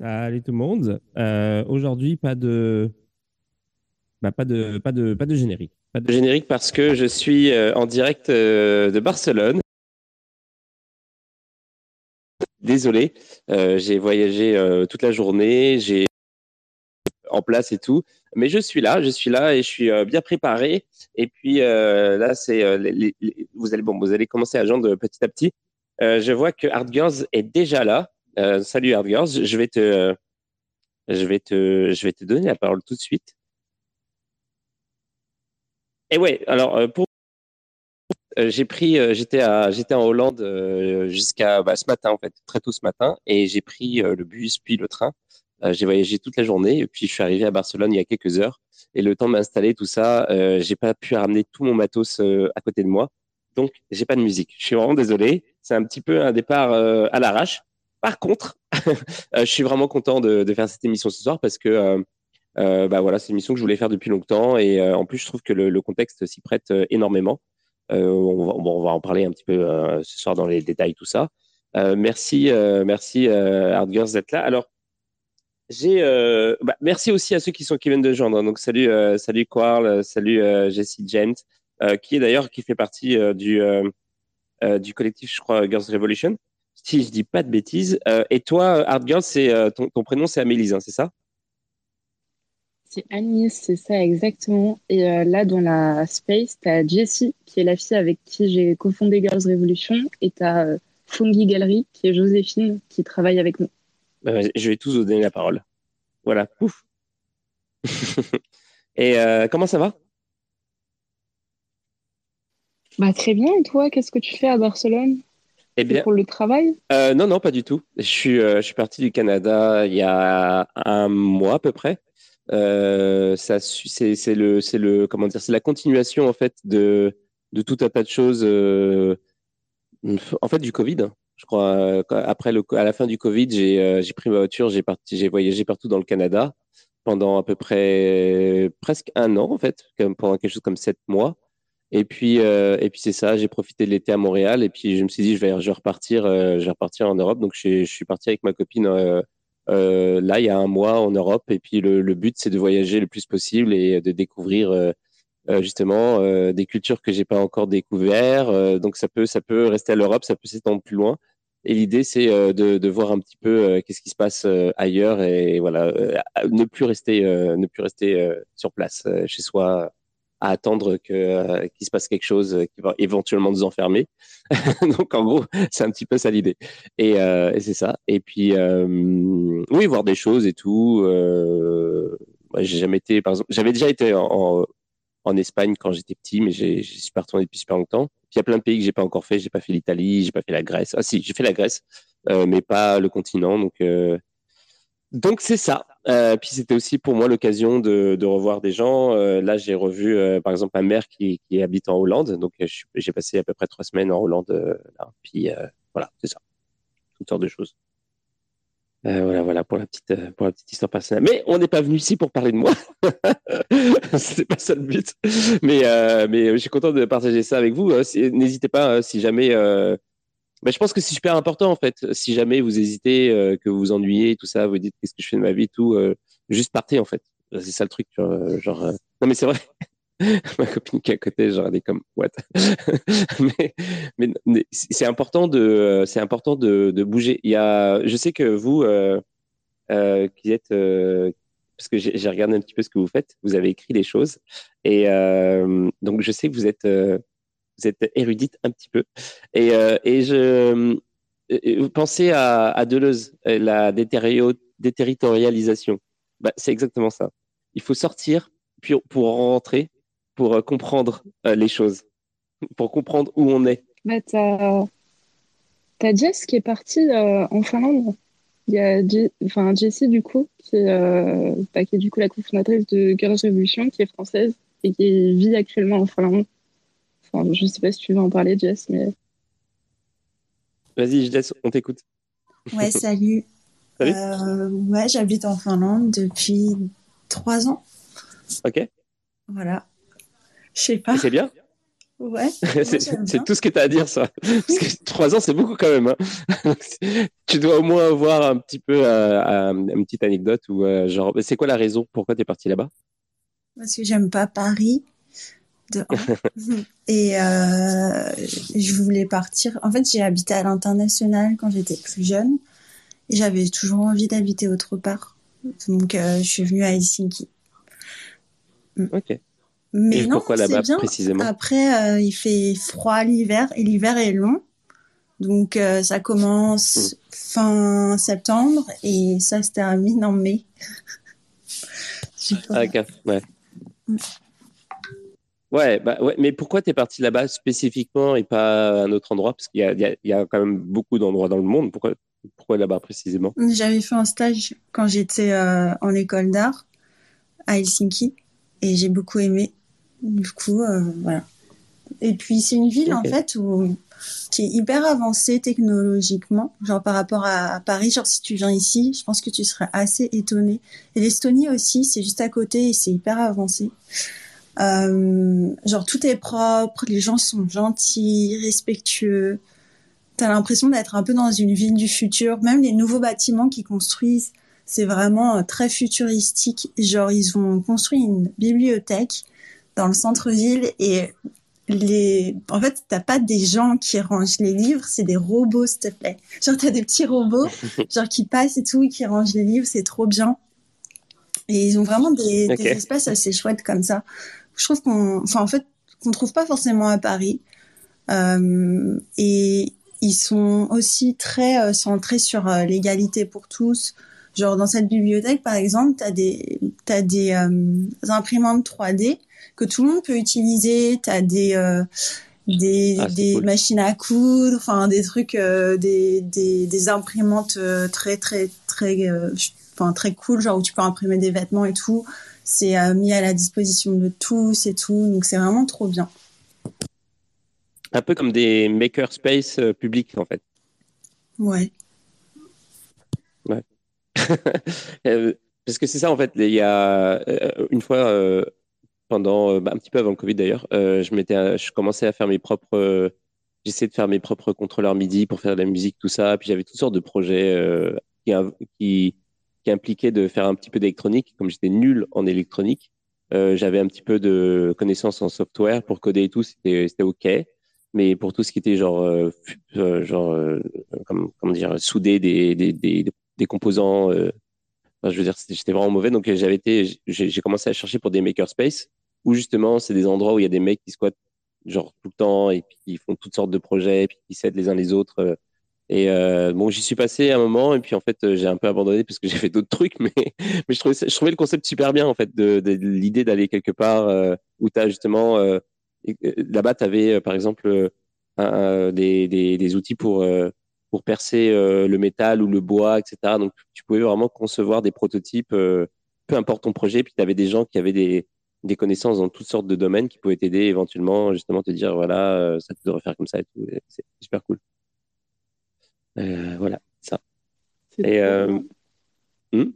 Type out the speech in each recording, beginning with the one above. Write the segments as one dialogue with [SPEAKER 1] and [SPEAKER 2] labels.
[SPEAKER 1] Salut tout le monde. Euh, Aujourd'hui, pas de, bah, pas de, pas de, pas de générique. Pas de générique parce que je suis euh, en direct euh, de Barcelone. Désolé, j'ai voyagé toute la journée, j'ai en place et tout, mais je suis là, je suis là et je suis bien préparé. Et puis là, c'est vous allez vous allez commencer à joindre petit à petit. Je vois que Hard Girls est déjà là. Euh, salut Hard je vais te, je vais te, je vais te donner la parole tout de suite. Et ouais, alors euh, pour euh, j'ai pris, euh, j'étais à, j'étais en Hollande jusqu'à bah, ce matin en fait, très tôt ce matin, et j'ai pris le bus puis le train. J'ai voyagé toute la journée, et puis je suis arrivé à Barcelone il y a quelques heures. Et le temps de m'installer, tout ça, euh, j'ai pas pu ramener tout mon matos à côté de moi, donc j'ai pas de musique. Je suis vraiment désolé. C'est un petit peu un départ à l'arrache. Par contre, euh, je suis vraiment content de, de faire cette émission ce soir parce que euh, euh, bah voilà, c'est une émission que je voulais faire depuis longtemps et euh, en plus je trouve que le, le contexte s'y prête euh, énormément. On, va, bon, on va en parler un petit peu ce soir dans les détails, tout ça. Merci, merci Hard Girls d'être là. Alors, j'ai, bah, merci aussi à ceux qui sont qui viennent de joindre. Donc, salut, salut Quarl, salut Jessie Gent, qui est d'ailleurs qui fait partie du du collectif, je crois, Girls Revolution. Si je dis pas de bêtises. Euh, et toi, Hard Girls, c'est euh, ton, ton prénom, c'est Amélie, hein, c'est ça?
[SPEAKER 2] C'est Agnès, c'est ça exactement. Et euh, là, dans la space, t'as Jessie, qui est la fille avec qui j'ai cofondé Girls Revolution, et t'as euh, Fungi Gallery, qui est Joséphine, qui travaille avec nous.
[SPEAKER 1] Bah, Je vais tous vous donner la parole. Voilà, pouf. et euh, comment ça va?
[SPEAKER 2] Bah, très bien, et toi, qu'est-ce que tu fais à Barcelone?
[SPEAKER 1] Eh bien,
[SPEAKER 2] pour le travail?
[SPEAKER 1] euh, non, non, pas du tout. Je suis, euh, je suis parti du Canada il y a un mois à peu près. Euh, ça, c'est, c'est le, c'est le, comment dire, c'est la continuation en fait de, de tout un tas de choses. en fait, du Covid. hein. Je crois. Après le, à la fin du Covid, j'ai, j'ai pris ma voiture, j'ai parti, j'ai voyagé partout dans le Canada pendant à peu près presque un an en fait, comme pendant quelque chose comme sept mois. Et puis, euh, et puis c'est ça. J'ai profité de l'été à Montréal et puis je me suis dit je vais, je vais repartir, euh, je vais repartir en Europe. Donc je, je suis parti avec ma copine euh, là il y a un mois en Europe. Et puis le, le but c'est de voyager le plus possible et de découvrir euh, justement euh, des cultures que j'ai pas encore découvert. Euh, donc ça peut, ça peut rester à l'Europe, ça peut s'étendre plus loin. Et l'idée c'est de, de voir un petit peu qu'est-ce qui se passe ailleurs et voilà, euh, ne plus rester, ne plus rester sur place chez soi à attendre que euh, qu'il se passe quelque chose qui va éventuellement nous enfermer. Donc en gros, c'est un petit peu ça l'idée. Et, euh, et c'est ça. Et puis euh, oui, voir des choses et tout. Euh, j'ai jamais été, par exemple, j'avais déjà été en, en, Espagne quand j'étais petit, mais j'ai- j'y suis pas retourné depuis super longtemps. Il y a plein de pays que j'ai pas encore fait. J'ai pas fait l'Italie, j'ai pas fait la Grèce. Ah si, j'ai fait la Grèce, euh, mais pas le continent. Donc euh, donc c'est ça. Euh, puis c'était aussi pour moi l'occasion de, de revoir des gens. Euh, là, j'ai revu euh, par exemple ma mère qui, qui habite en Hollande. Donc euh, j'ai passé à peu près trois semaines en Hollande. euh, là. Puis voilà, c'est ça. Toutes sortes de choses. Voilà, voilà pour la petite pour la petite histoire personnelle. Mais on n'est pas venu ici pour parler de moi. C'était pas ça le but. Mais mais je suis content de partager ça avec vous. Si- N'hésitez pas euh, si jamais. Euh, bah, je pense que c'est super important en fait. Si jamais vous hésitez, euh, que vous vous ennuyez, tout ça, vous dites qu'est-ce que je fais de ma vie, tout, euh, juste partez en fait. C'est ça le truc. euh, genre, euh, non mais c'est vrai. Ma copine qui est à côté, genre elle est comme what? mais mais, c'est important de euh, c'est important de, de bouger. Il y a, je sais que vous euh, euh, qui êtes euh, parce que j'ai regardé un petit peu ce que vous faites. Vous avez écrit des choses et euh, donc je sais que vous êtes euh, vous êtes érudite un petit peu. Et, euh, et je et vous pensez à, à Deleuze, euh, la déterritorialisation. Bah, c'est exactement ça. Il faut sortir puis pour rentrer, pour euh, comprendre euh, les choses, pour comprendre où on est.
[SPEAKER 2] Bah, t'as, t'as Jess qui est partie euh, en Finlande. Il y a enfin, Jessie, du coup, qui euh, bah, qui est du coup la cofondatrice de Girls Revolution, qui est française et qui vit actuellement en Finlande. Enfin, je sais pas si tu veux en parler, Jess, mais
[SPEAKER 1] Vas-y, je laisse, on t'écoute.
[SPEAKER 3] Ouais, salut.
[SPEAKER 1] Salut.
[SPEAKER 3] Euh, ouais, j'habite en Finlande depuis trois ans.
[SPEAKER 1] Ok.
[SPEAKER 3] Voilà. Je sais pas.
[SPEAKER 1] C'est bien.
[SPEAKER 3] Ouais.
[SPEAKER 1] c'est tout ce que tu as à dire, ça. Parce que trois ans, c'est beaucoup quand même. Hein. tu dois au moins avoir un petit peu euh, une petite anecdote ou euh, genre, c'est quoi la raison pourquoi tu es parti là-bas?
[SPEAKER 3] Parce que j'aime pas Paris. et euh, je voulais partir. En fait, j'ai habité à l'international quand j'étais plus jeune et j'avais toujours envie d'habiter autre part. Donc, je suis venue à Helsinki.
[SPEAKER 1] Ok.
[SPEAKER 3] Mais et non,
[SPEAKER 1] pourquoi là-bas précisément?
[SPEAKER 3] Après, euh, il fait froid l'hiver et l'hiver est long. Donc euh, ça commence hmm. fin septembre et ça se termine en mai.
[SPEAKER 1] ah, ouais. Hmm. Ouais, bah, ouais, mais pourquoi tu es parti là-bas spécifiquement et pas à un autre endroit? Parce qu'il y, y, y a, quand même beaucoup d'endroits dans le monde. Pourquoi, pourquoi là-bas précisément?
[SPEAKER 3] J'avais fait un stage quand j'étais euh, en école d'art à Helsinki et j'ai beaucoup aimé. Du coup, euh, voilà. Et puis c'est une ville en fait où qui est hyper avancée technologiquement, genre par rapport à, Paris. Genre si tu viens ici, je pense que tu serais assez étonné. Et l'Estonie aussi, c'est juste à côté et c'est hyper avancé. Euh, genre tout est propre, les gens sont gentils, respectueux. T'as l'impression d'être un peu dans une ville du futur. Même les nouveaux bâtiments qu'ils construisent, c'est vraiment euh, très futuristique. Genre ils ont construit une bibliothèque dans le centre-ville et les, en fait, t'as pas des gens qui rangent les livres, c'est des robots, s'il te plaît. Genre, t'as des petits robots, genre, qui passent et tout, et qui rangent les livres, c'est trop bien. Et ils ont vraiment des, des, espaces assez chouettes comme ça. Je trouve qu'on, enfin, en fait, qu'on trouve pas forcément à Paris. Euh, et ils sont aussi très euh, centrés sur euh, l'égalité pour tous. Genre, dans cette bibliothèque, par exemple, t'as des, t'as des imprimantes 3D que tout le monde peut utiliser. Tu as des des, ah, des machines à coudre, enfin des trucs, des, des, des, imprimantes très très très enfin très cool, genre où tu peux imprimer des vêtements et tout. C'est mis à la disposition de tous et tout, donc c'est vraiment trop bien.
[SPEAKER 1] Un peu comme des makerspace publics en fait.
[SPEAKER 3] Ouais.
[SPEAKER 1] Ouais. Parce que c'est ça en fait, il y a une fois pendant euh, bah, un petit peu avant le Covid d'ailleurs, euh, je m'étais, je commençais à faire mes propres, euh, j'essayais de faire mes propres contrôleurs MIDI pour faire de la musique, tout ça. Puis j'avais toutes sortes de projets qui, qui, qui impliquaient de faire un petit peu d'électronique. Comme j'étais nul en électronique, j'avais un petit peu de connaissances en software pour coder et tout, c'était, ok. Mais pour tout ce qui était genre, genre, comment, dire, souder des, des, des, composants. je veux dire, j'étais vraiment mauvais, donc j'avais été, j'ai commencé à chercher pour des makerspace où justement c'est des endroits où il y a des mecs qui squattent genre tout le temps et puis qui font toutes sortes de projets et puis qui s'aident les uns les autres. Euh. Et euh, bon, j'y suis passé un moment et puis en fait euh, j'ai un peu abandonné parce que j'ai fait d'autres trucs, mais mais je trouvais je trouvais le concept super bien en fait de, de, l'idée d'aller quelque part euh, où tu as justement euh, là-bas tu avais par exemple un, des, des, des outils pour pour percer le métal ou le bois, etc. Donc tu pouvais vraiment concevoir des prototypes, peu importe ton projet. Puis tu avais des gens qui avaient des des connaissances dans toutes sortes de domaines qui pouvaient t'aider éventuellement, justement, te dire, voilà, euh, ça te devrait faire comme ça et tout. C'est super cool. Euh, voilà, ça.
[SPEAKER 2] Et, euh, hmm?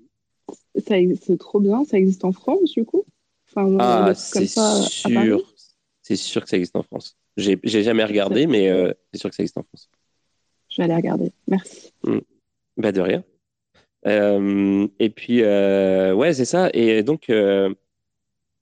[SPEAKER 2] C'est trop bien. Ça existe en France, du coup?
[SPEAKER 1] Enfin, Ah, c'est sûr. C'est sûr que ça existe en France. J'ai jamais regardé, mais c'est sûr que ça existe en France.
[SPEAKER 2] Je vais aller regarder. Merci.
[SPEAKER 1] Hmm. Bah, de rien. et puis, ouais, c'est ça. Et donc,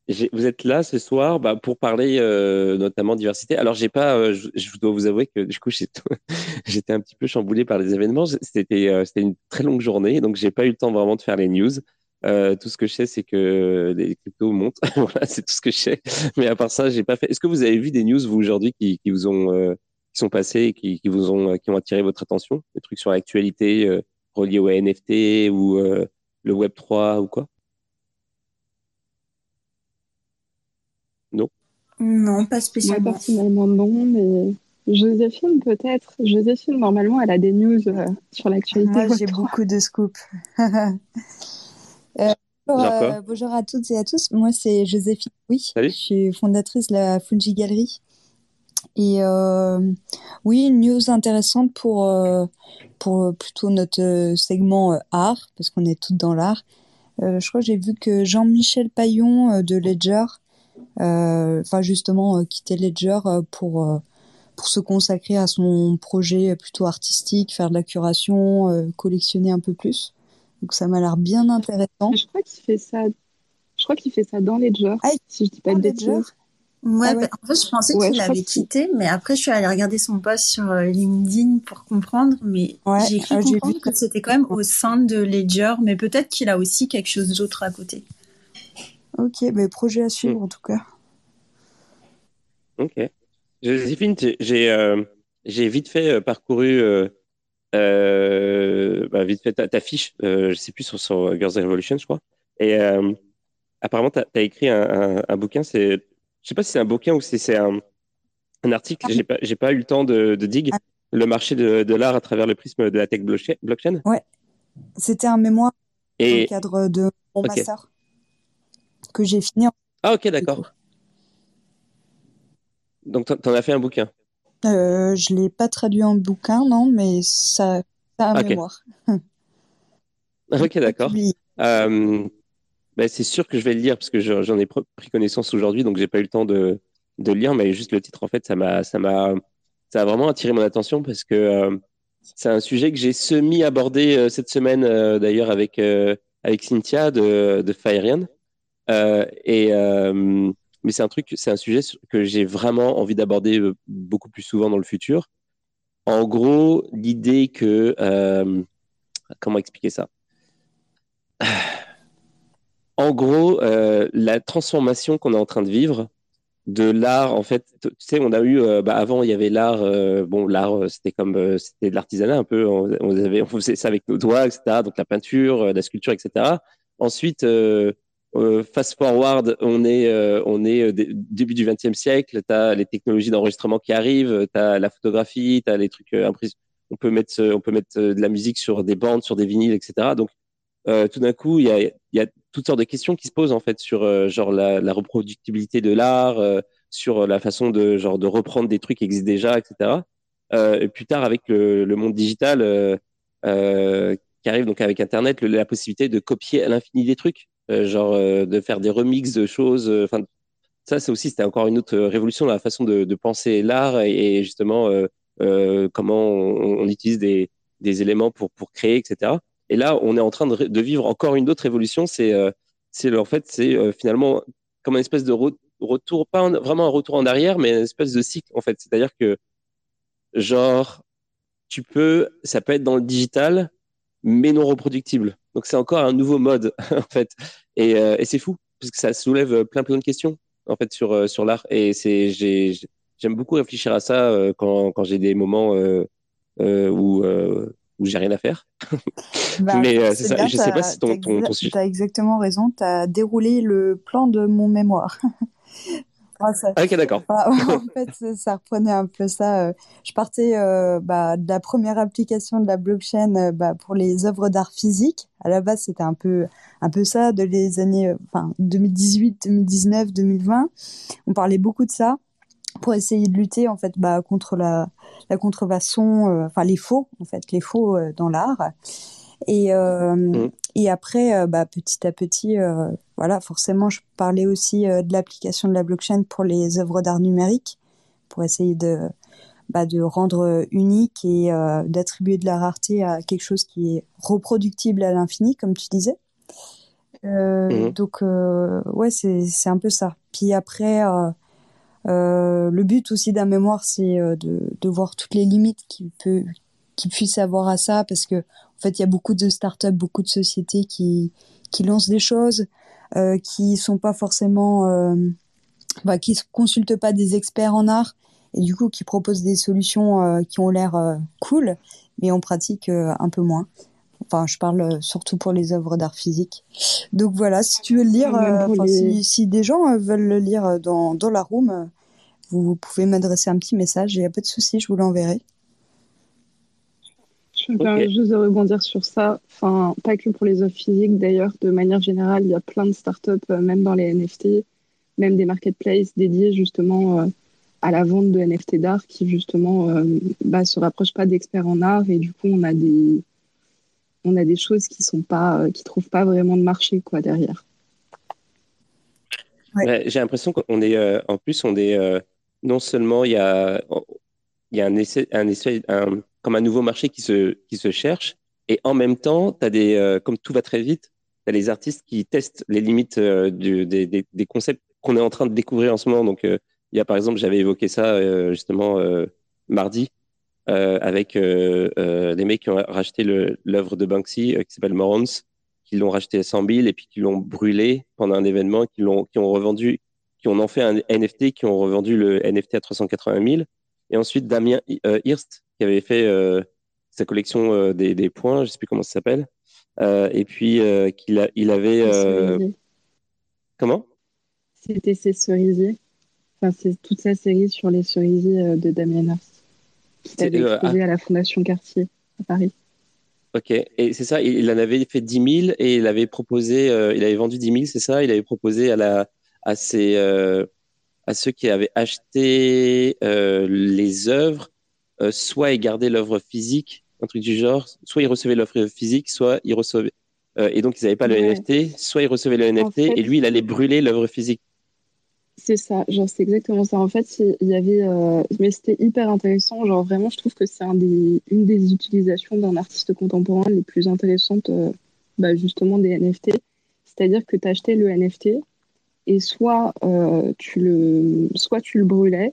[SPEAKER 1] vous êtes là ce soir bah, pour parler euh, notamment diversité. Alors j'ai pas, euh, je, dois vous avouer que du coup j'étais un petit peu chamboulé par les événements. C'était euh, une très longue journée, donc j'ai pas eu le temps vraiment de faire les news. tout ce que je sais, c'est que les cryptos montent. voilà, c'est tout ce que je sais. Mais à part ça, j'ai pas fait. Est-ce que vous avez vu des news vous aujourd'hui qui, qui, vous ont qui sont passées qui, qui vous ont qui ont attiré votre attention, des trucs sur l'actualité reliés au NFT ou le Web 3 ou quoi Non
[SPEAKER 3] Non, pas spécialement.
[SPEAKER 2] Moi, personnellement, non, mais Joséphine, peut-être. Joséphine, normalement, elle a des news euh, sur l'actualité.
[SPEAKER 3] Moi, j'ai beaucoup de scoops. Euh, euh, bonjour, à toutes et à tous. Moi, c'est Joséphine. Oui, je suis fondatrice de la Fungi Galerie. Et oui, une news intéressante pour, pour plutôt notre segment art, parce qu'on est toutes dans l'art. je crois que j'ai vu que Jean-Michel Paillon de Ledger
[SPEAKER 4] enfin justement quitter Ledger pour pour se consacrer à son projet plutôt artistique, faire de la curation, collectionner un peu plus. Donc ça m'a l'air bien intéressant.
[SPEAKER 2] Je crois qu'il fait ça. Je crois qu'il fait ça dans Ledger, ah, si je dis pas de bêtises.
[SPEAKER 4] Ouais, ah bah, en fait, je pensais qu'il avait quitté, mais après, je suis allée regarder son post sur euh, LinkedIn pour comprendre, mais j'ai cru comprendre que c'était quand même au sein de Ledger, mais peut-être qu'il a aussi quelque chose d'autre à côté. Ok, mais projet à suivre hmm. en tout cas.
[SPEAKER 1] Ok. Joséphine, j'ai euh, j'ai vite fait euh, parcouru bah, vite fait ta, fiche, je sais plus sur, sur, Girls Revolution, je crois. Et apparemment, tu as, écrit un, un bouquin, je sais pas si c'est un bouquin ou si c'est un, un, article. J'ai pas, j'ai pas eu le temps de, de dig. Ah. Le marché de, de l'art à travers le prisme de la tech blockchain.
[SPEAKER 4] Ouais. C'était un mémoire Et... dans le cadre de mon master que j'ai fini.
[SPEAKER 1] Ah ok, d'accord. Donc tu en as fait un bouquin.
[SPEAKER 4] Euh, je l'ai pas traduit en bouquin, non, mais ça, ça a un mémoire.
[SPEAKER 1] ok, d'accord. Euh, ben, c'est sûr que je vais le lire parce que j'en ai pris connaissance aujourd'hui, donc j'ai pas eu le temps de, de lire, mais juste le titre, en fait, ça m'a, ça m'a, ça a vraiment attiré mon attention parce que euh, c'est un sujet que j'ai semi abordé euh, cette semaine euh, d'ailleurs avec avec Cynthia de, de. Et mais c'est un truc, c'est un sujet que j'ai vraiment envie d'aborder beaucoup plus souvent dans le futur. En gros, l'idée que comment expliquer ça? En gros, euh, la transformation qu'on est en train de vivre de l'art, en fait, tu sais, on a eu, euh, bah, avant, il y avait l'art, euh, bon, l'art, c'était comme, c'était de l'artisanat un peu, on faisait ça avec nos doigts, etc., donc la peinture, la sculpture, etc. Ensuite, fast forward, on est, on est début du XXe siècle, tu as les technologies d'enregistrement qui arrivent, tu as la photographie, tu as les trucs impressionnants. On peut mettre, on peut mettre de la musique sur des bandes, sur des vinyles, etc. Donc, tout d'un coup, il y a, y a toutes sortes de questions qui se posent en fait sur euh, genre la, la, reproductibilité de l'art, euh, sur la façon de genre de reprendre des trucs qui existent déjà, etc. Euh, et plus tard avec le, le monde digital qui arrive donc avec Internet, la possibilité de copier à l'infini des trucs, genre de faire des remixes de choses. Enfin, ça c'est aussi c'était encore une autre révolution dans la façon de, penser l'art et, justement comment on, utilise des, des éléments pour pour créer, etc. Et là, on est en train de, vivre encore une autre évolution. C'est, euh, c'est en fait, c'est euh, finalement comme une espèce de retour, pas vraiment un retour en arrière, mais une espèce de cycle en fait. C'est-à-dire que genre, tu peux, ça peut être dans le digital, mais non reproductible. Donc c'est encore un nouveau mode en fait. Et, euh, et c'est fou parce que ça soulève plein plein de questions en fait sur sur l'art. Et c'est j'ai j'aime beaucoup réfléchir à ça quand quand j'ai des moments où où j'ai rien à faire.
[SPEAKER 4] Bah, mais euh, c'est ça, je sais pas si ton, ton, ton sujet. Tu as exactement raison, tu as déroulé le plan de mon mémoire.
[SPEAKER 1] ok, d'accord.
[SPEAKER 4] en fait, ça reprenait un peu ça. Euh, je partais euh, bah, de la première application de la blockchain bah, pour les œuvres d'art physique. À la base, c'était un peu, un peu ça de les années enfin, 2018, 2019, 2020. On parlait beaucoup de ça pour essayer de lutter en fait bah, contre la, la contrefaçon, euh, enfin les faux en fait, les faux euh, dans l'art. Et, euh, mmh. et après, bah, petit à petit, voilà, forcément, je parlais aussi de l'application de la blockchain pour les œuvres d'art numérique, pour essayer de, bah, de rendre unique et d'attribuer de la rareté à quelque chose qui est reproductible à l'infini, comme tu disais. Mmh. Donc, ouais, c'est un peu ça. Puis après, euh, le but aussi d'un mémoire, c'est euh, de, de, voir toutes les limites qu'il peut, qu'il puisse avoir à ça, parce que fait, il y a beaucoup de startups, beaucoup de sociétés qui qui lancent des choses, euh, qui sont pas forcément, euh, bah, qui consultent pas des experts en art, et du coup, qui proposent des solutions euh, qui ont l'air cool, mais en pratique un peu moins. Enfin, je parle surtout pour les œuvres d'art physique. Donc voilà, si tu veux le lire, euh, si, si, des gens euh, veulent le lire dans, dans la room, euh, vous pouvez m'adresser un petit message. Il n'y a pas de souci, je vous l'enverrai.
[SPEAKER 2] Je me permets juste de rebondir sur ça. Enfin, pas que pour les œuvres physiques, d'ailleurs, de manière générale, il y a plein de startups, même dans les NFT, même des marketplaces dédiés justement à la vente de NFT d'art qui justement bah, se rapprochent pas d'experts en art et du coup on a des on a des choses qui sont pas, euh, qui trouvent pas vraiment de marché quoi derrière.
[SPEAKER 1] J'ai l'impression qu'on est, en plus, on est non seulement il y a, il y a un essai, un essai comme un nouveau marché qui se, qui se cherche, et en même temps, as des, comme tout va très vite, tu as les artistes qui testent les limites du, des, des, des, concepts qu'on est en train de découvrir en ce moment. Donc, il y a par exemple, j'avais évoqué ça justement mardi, euh, avec euh, euh, des mecs qui ont racheté l'œuvre de Banksy qui s'appelle Morons, qui l'ont racheté à 100 000 et puis qui l'ont brûlé pendant un événement, qui l'ont, qui ont revendu, qui ont en fait un NFT, qui ont revendu le NFT à 380 000. Et ensuite Damien Hirst, qui avait fait sa collection des, des, points, je sais plus comment ça s'appelle. et puis qu'il a, il avait comment?
[SPEAKER 2] C'était ses cerisiers. Enfin, c'est toute sa série sur les cerisiers de Damien Hirst qui avait euh, exposé à la Fondation Cartier à Paris.
[SPEAKER 1] Ok, et c'est ça, il en avait fait 10 000 et il avait proposé, euh, il avait vendu 10 000, c'est ça? Il avait proposé à, la, à, ses, euh, à ceux qui avaient acheté les œuvres, soit ils gardaient l'œuvre physique, un truc du genre, soit ils recevaient l'œuvre physique, soit ils recevaient. et donc ils n'avaient pas le NFT, soit ils recevaient le NFT et lui il allait brûler l'œuvre physique.
[SPEAKER 2] C'est ça, genre c'est exactement ça. En fait, il y avait, euh, mais c'était hyper intéressant. Genre vraiment, je trouve que c'est un des, une des utilisations d'un artiste contemporain les plus intéressantes, euh, bah, justement des NFT. C'est-à-dire que tu achetais le NFT et soit euh, tu le, soit tu le brûlais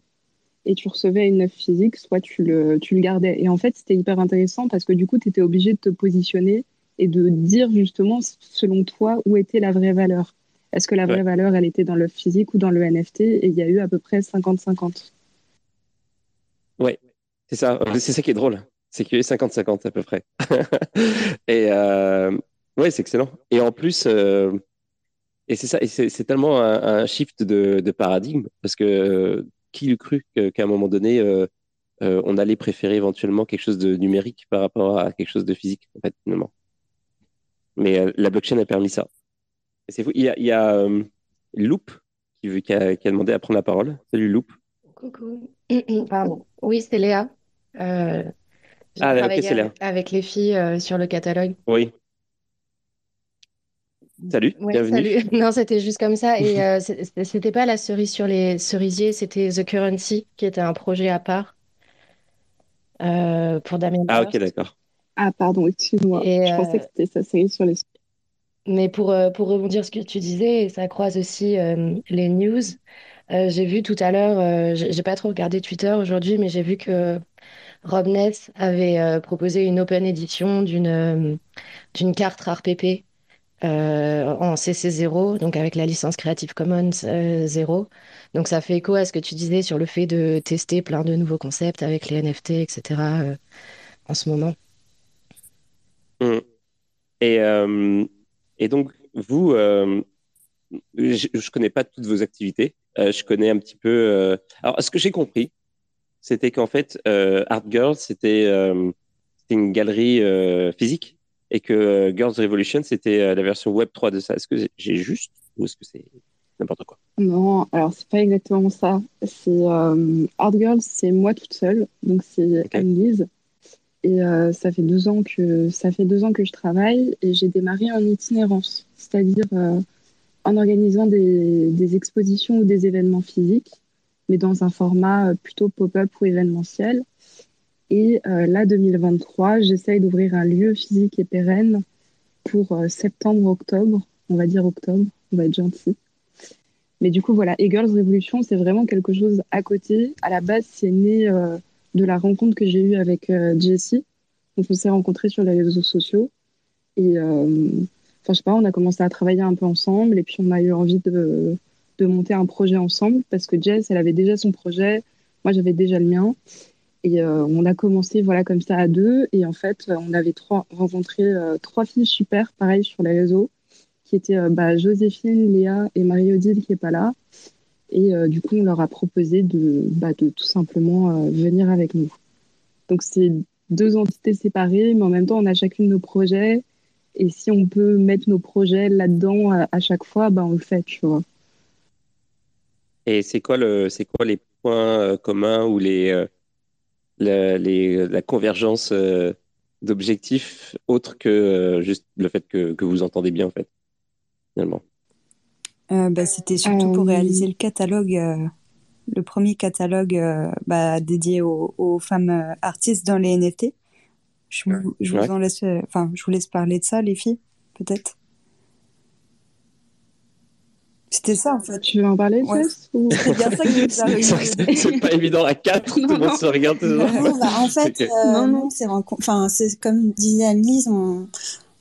[SPEAKER 2] et tu recevais une œuvre physique, soit tu le, tu le gardais. Et en fait, c'était hyper intéressant parce que du coup, tu étais obligé de te positionner et de dire justement, selon toi, où était la vraie valeur. Est-ce que la vraie valeur, elle était dans le physique ou dans le NFT Et il y a eu à peu près 50-50.
[SPEAKER 1] Oui, c'est ça. C'est ça qui est drôle. C'est qu'il y a eu 50-50 à peu près. et euh, ouais, c'est excellent. Et en plus, euh, et c'est ça, et c'est tellement un, shift de, paradigme parce que euh, qui eût cru qu'à un moment donné, on allait préférer éventuellement quelque chose de numérique par rapport à quelque chose de physique, en fait, finalement. Mais la blockchain a permis ça. C'est fou. Il y a, il euh, Loop qui, qui, a, demandé à prendre la parole. Salut Loop.
[SPEAKER 5] Coucou. Pardon. Oui, c'est Léa. Euh,
[SPEAKER 1] ah.
[SPEAKER 5] Avec les filles euh, sur le catalogue.
[SPEAKER 1] Oui. Salut, bienvenue.
[SPEAKER 5] Salut. Non, c'était juste comme ça. Et euh, c'était pas la cerise sur les cerisiers, c'était The Currency, qui était un projet à part pour Damien.
[SPEAKER 1] Ah, ok, d'accord.
[SPEAKER 2] Ah, pardon, excuse-moi. Je pensais que c'était sa série sur les
[SPEAKER 5] mais pour, euh, pour rebondir ce que tu disais, ça croise aussi euh, les news. Euh, j'ai vu tout à l'heure, j'ai pas trop regardé Twitter aujourd'hui, mais j'ai vu que Rob Ness avait proposé une open édition d'une d'une carte RARPP en CC0, donc avec la licence Creative Commons 0. Donc ça fait écho à ce que tu disais sur le fait de tester plein de nouveaux concepts avec les NFT, etc. en ce moment.
[SPEAKER 1] Mmh. Et donc, vous, euh, je ne connais pas toutes vos activités. Euh, je connais un petit peu. Euh, alors, ce que j'ai compris, c'était qu'en fait, Art Girls, c'était une galerie physique et que Girls Revolution, c'était la version web 3 de ça. Est-ce que j'ai juste ou est-ce que c'est n'importe quoi?
[SPEAKER 2] Non, alors c'est pas exactement ça. C'est Art Girls, c'est moi toute seule, donc c'est Anne-Lise. Et euh, ça fait deux ans que ça fait deux ans que je travaille et j'ai démarré en itinérance, c'est-à-dire euh, en organisant des, des, expositions ou des événements physiques, mais dans un format euh, plutôt pop-up ou événementiel. Et là, 2023, j'essaye d'ouvrir un lieu physique et pérenne pour septembre-octobre, on va dire octobre, on va être gentil. Mais du coup, voilà, et Revolution, c'est vraiment quelque chose à côté. À la base, c'est né de la rencontre que j'ai eue avec euh, Jessie. Donc, on s'est rencontrés sur les réseaux sociaux. Et, euh, enfin, je sais pas, on a commencé à travailler un peu ensemble. Et puis, on a eu envie de, de monter un projet ensemble parce que Jess, elle avait déjà son projet. Moi, j'avais déjà le mien. Et euh, on a commencé voilà comme ça à deux. Et en fait, on avait trois, rencontré trois filles super, pareil, sur les réseaux, qui étaient bah, Joséphine, Léa et Marie-Odile qui n'est pas là. Et euh, du coup, on leur a proposé de, bah, de tout simplement euh, venir avec nous. Donc, c'est deux entités séparées, mais en même temps, on a chacune nos projets. Et si on peut mettre nos projets là-dedans à, chaque fois, bah, on le fait, tu vois.
[SPEAKER 1] Et c'est quoi, le, quoi les points euh, communs ou les, la, les, la convergence d'objectifs autres que juste le fait que, que vous entendez bien, en fait, finalement
[SPEAKER 3] bah, C'était surtout pour réaliser le catalogue, le premier catalogue bah, dédié aux, femmes artistes dans les NFT. Je, je vous en laisse, enfin, je vous laisse parler de ça, les filles, peut-être? C'était ça en fait.
[SPEAKER 2] Tu veux en parler ouais.
[SPEAKER 3] C'est bien ça que
[SPEAKER 1] C'est pas évident à quatre, tout le monde se regarde.
[SPEAKER 3] Non, bah, en fait, euh, non, non, c'est enfin, c'est comme disait Annelise, on,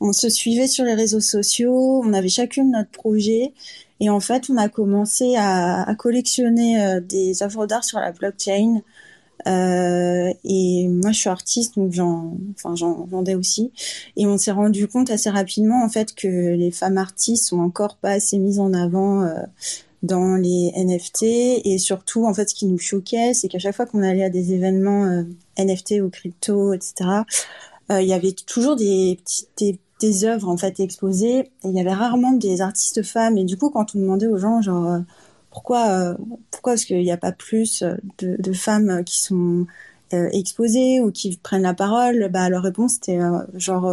[SPEAKER 3] on se suivait sur les réseaux sociaux, on avait chacune notre projet, et en fait, on a commencé à, à collectionner euh, des œuvres d'art sur la blockchain. Euh, et moi, je suis artiste, donc j'en, enfin, j'en vendais aussi. Et on s'est rendu compte assez rapidement, en fait, que les femmes artistes sont encore pas assez mises en avant euh, dans les NFT. Et surtout, en fait, ce qui nous choquait, c'est qu'à chaque fois qu'on allait à des événements euh, NFT ou crypto, etc., il y avait toujours des petites des, des œuvres en fait exposées. Il y avait rarement des artistes femmes. Et du coup, quand on demandait aux gens, genre pourquoi, euh, pourquoi est-ce qu'il n'y a pas plus de, femmes qui sont euh, exposées ou qui prennent la parole? Bah leur réponse c'était euh, genre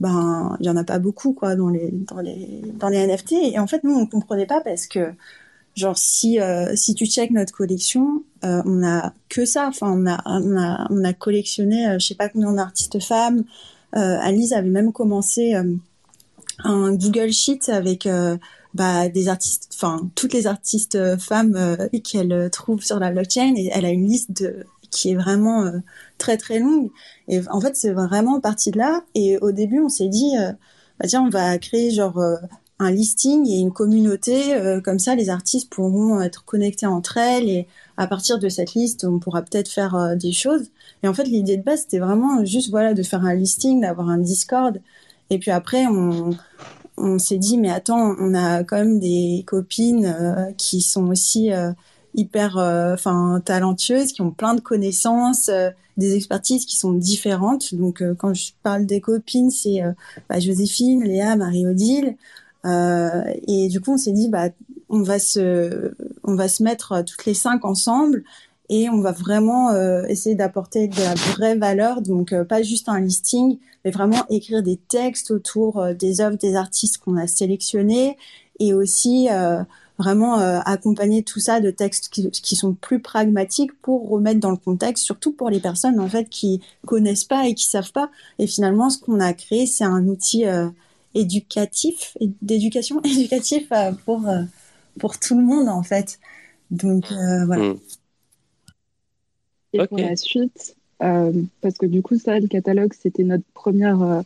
[SPEAKER 3] ben il y en a pas beaucoup quoi dans les dans les dans les NFT et en fait nous on comprenait pas parce que genre si si tu check notre collection on a que ça. Enfin on a on a on a collectionné je sais pas combien d'artistes femmes. Alice avait même commencé un Google Sheet avec bah, des artistes, enfin toutes les artistes euh, femmes euh, qu'elle euh, trouve sur la blockchain et elle a une liste de, qui est vraiment très très longue. Et en fait, c'est vraiment parti de là. Et au début, on s'est dit, bah tiens, on va créer genre un listing et une communauté. comme ça, les artistes pourront être connectés entre elles et à partir de cette liste, on pourra peut-être faire des choses. Et en fait, l'idée de base, c'était vraiment juste voilà de faire un listing, d'avoir un Discord. Et puis après, on, on s'est dit mais attends, on a quand même des copines euh, qui sont aussi euh, hyper euh, enfin talentueuses, qui ont plein de connaissances, des expertises qui sont différentes. Donc quand je parle des copines, c'est bah, Joséphine, Léa, Marie-Odile. et du coup, on s'est dit bah on va se on va se mettre toutes les cinq ensemble et on va vraiment euh, essayer d'apporter de la vraie valeur, donc euh, pas juste un listing, mais vraiment écrire des textes autour euh, des œuvres des artistes qu'on a sélectionnés et aussi vraiment accompagner tout ça de textes qui, qui, sont plus pragmatiques pour remettre dans le contexte, surtout pour les personnes en fait qui connaissent pas et qui savent pas. Et finalement, ce qu'on a créé, c'est un outil éducatif, d'éducation éducatif pour pour tout le monde en fait. Donc voilà. Mmh.
[SPEAKER 2] Et pour la suite, euh, parce que du coup, ça, le catalogue, c'était notre première, euh,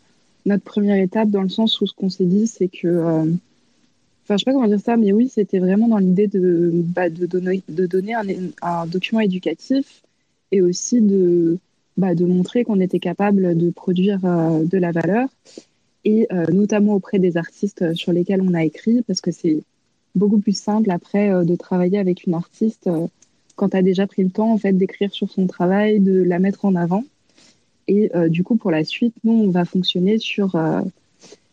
[SPEAKER 2] notre première étape dans le sens où ce qu'on s'est dit, c'est que. Euh, enfin, je sais pas comment dire ça, mais oui, c'était vraiment dans l'idée de, bah, de donner, de donner un, un, document éducatif et aussi de, bah, de montrer qu'on était capable de produire de la valeur, et notamment auprès des artistes sur lesquels on a écrit, parce que c'est beaucoup plus simple après de travailler avec une artiste quand tu as déjà pris le temps en fait d'écrire sur son travail, de la mettre en avant. Et euh, du coup, pour la suite, nous, on va fonctionner sur, euh,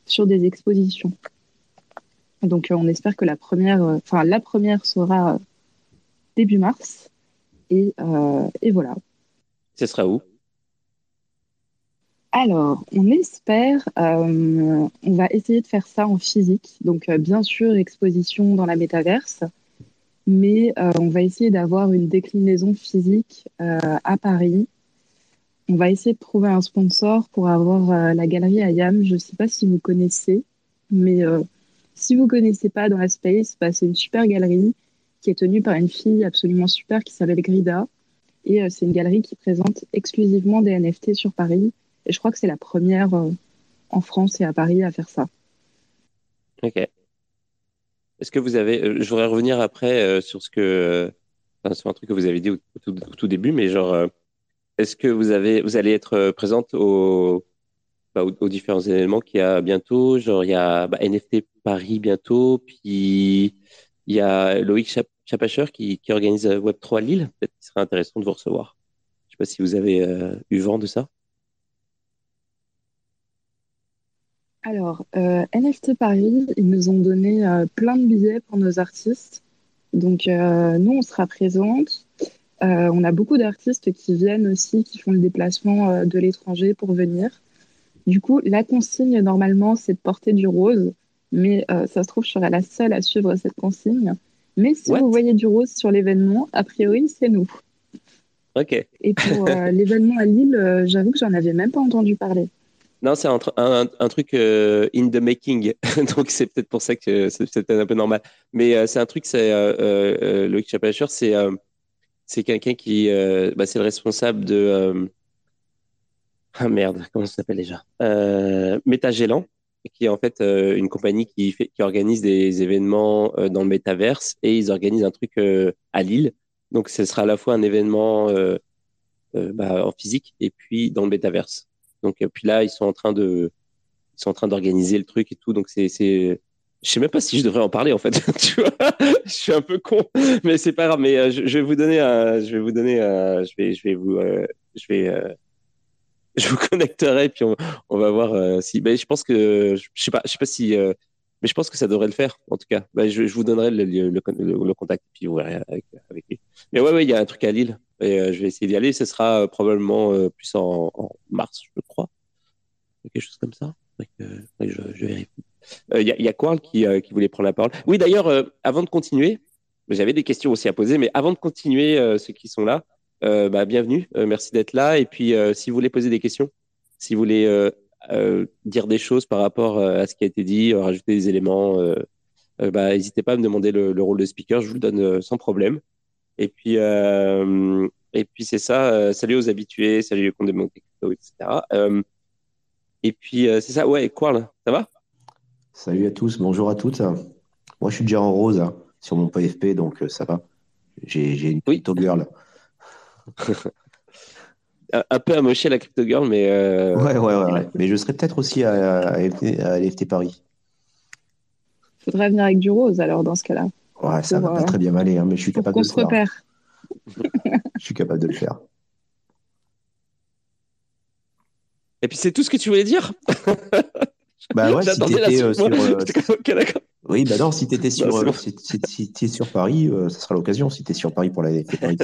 [SPEAKER 2] sur des expositions. Donc, euh, on espère que la première, enfin, la première sera début mars. Et, et voilà.
[SPEAKER 1] Ce sera où?
[SPEAKER 2] Alors, on espère, on va essayer de faire ça en physique. Donc, bien sûr, exposition dans la métaverse, mais euh, on va essayer d'avoir une déclinaison physique euh, à Paris. On va essayer de trouver un sponsor pour avoir euh, la galerie Ayam. Je ne sais pas si vous connaissez, mais si vous ne connaissez pas dans la space, bah, c'est une super galerie qui est tenue par une fille absolument super qui s'appelle Grida. Et c'est une galerie qui présente exclusivement des NFT sur Paris. Et je crois que c'est la première en France et à Paris à faire ça.
[SPEAKER 1] Ok. Est-ce que vous avez, euh, je voudrais revenir après euh, sur ce que, euh, enfin, c'est un truc que vous avez dit au, tout, début, mais genre, est-ce que vous avez, vous allez être présente au, bah, aux, différents événements qu'il y a bientôt, genre il y a bah, NFT Paris bientôt, puis il y a Loïc Chapacher qui, qui organise Web3 Lille, peut-être qu'il serait intéressant de vous recevoir. Je sais pas si vous avez eu vent de ça.
[SPEAKER 2] Alors, euh, NFT Paris, ils nous ont donné euh, plein de billets pour nos artistes. Donc, euh, nous, on sera présente. on a beaucoup d'artistes qui viennent aussi, qui font le déplacement de l'étranger pour venir. Du coup, la consigne, normalement, c'est de porter du rose. mais ça se trouve, je serai la seule à suivre cette consigne. Mais si vous voyez du rose sur l'événement, a priori, c'est nous.
[SPEAKER 1] Ok.
[SPEAKER 2] Et pour l'événement à Lille, j'avoue que j'en avais même pas entendu parler.
[SPEAKER 1] Non, c'est un, un, truc euh, in the making, donc c'est peut-être pour ça que c'est peut-être un peu normal. Mais euh, c'est un truc, c'est euh, euh Loïc Chapelacher, c'est c'est quelqu'un qui, bah, c'est le responsable de ah merde, comment ça s'appelle déjà? Métagellan, qui est en fait une compagnie qui fait, qui organise des événements dans le métaverse et ils organisent un truc à Lille. Donc ce sera à la fois un événement bah, en physique et puis dans le métaverse. Donc euh, puis là, ils sont en train de, ils sont en train d'organiser le truc et tout. Donc c'est, c'est, je sais même pas si je devrais en parler en fait. tu vois, je suis un peu con, mais c'est pas grave. Mais euh, je, vais vous donner, un, je vais vous donner, un, je vais, je vais vous, euh, je vais, je vous connecterai puis on, on va voir si. Ben, je pense que, je sais pas, je sais pas si. Mais je pense que ça devrait le faire, en tout cas. Ben, je, vous donnerai le, le, le, contact, puis vous verrez avec, lui. Mais ouais, ouais, il y a un truc à Lille. Et je vais essayer d'y aller. Ce sera probablement plus en, mars, je crois quelque chose comme ça. je, vérifie. Il euh, y, a Quarl qui, euh, voulait prendre la parole. Oui, d'ailleurs, euh, avant de continuer, j'avais des questions aussi à poser, mais avant de continuer, ceux qui sont là, bah, bienvenue, merci d'être là. Et puis, si vous voulez poser des questions, si vous voulez dire des choses par rapport à ce qui a été dit, rajouter des éléments, bah, n'hésitez pas à me demander le, rôle de speaker, je vous le donne sans problème. Et puis, et puis c'est ça. salut aux habitués, salut les comptes de Monte etc. Et puis, euh, c'est ça, ouais, Quarl, ça va?
[SPEAKER 6] Salut à tous, bonjour à toutes. Moi, je suis déjà en rose hein, sur mon PFP, donc euh, ça va. J'ai une crypto girl.
[SPEAKER 1] un peu amoché la crypto girl, mais. Euh,
[SPEAKER 6] ouais, ouais, ouais, Mais je serais peut-être aussi à, à, l'FT Paris.
[SPEAKER 2] Faudrait venir avec du rose alors dans ce cas-là.
[SPEAKER 6] Ouais, ça va pas très bien m'aller, hein, mais je suis capable de le faire.
[SPEAKER 2] repère.
[SPEAKER 6] je suis capable de le faire.
[SPEAKER 1] Et puis c'est tout ce que tu voulais dire?
[SPEAKER 6] Bah ouais, si t'étais euh, sur. Euh, oui, bah non, si t'étais sur, euh, si, sur Paris, ça sera l'occasion. Si t'es sur Paris pour la Paris.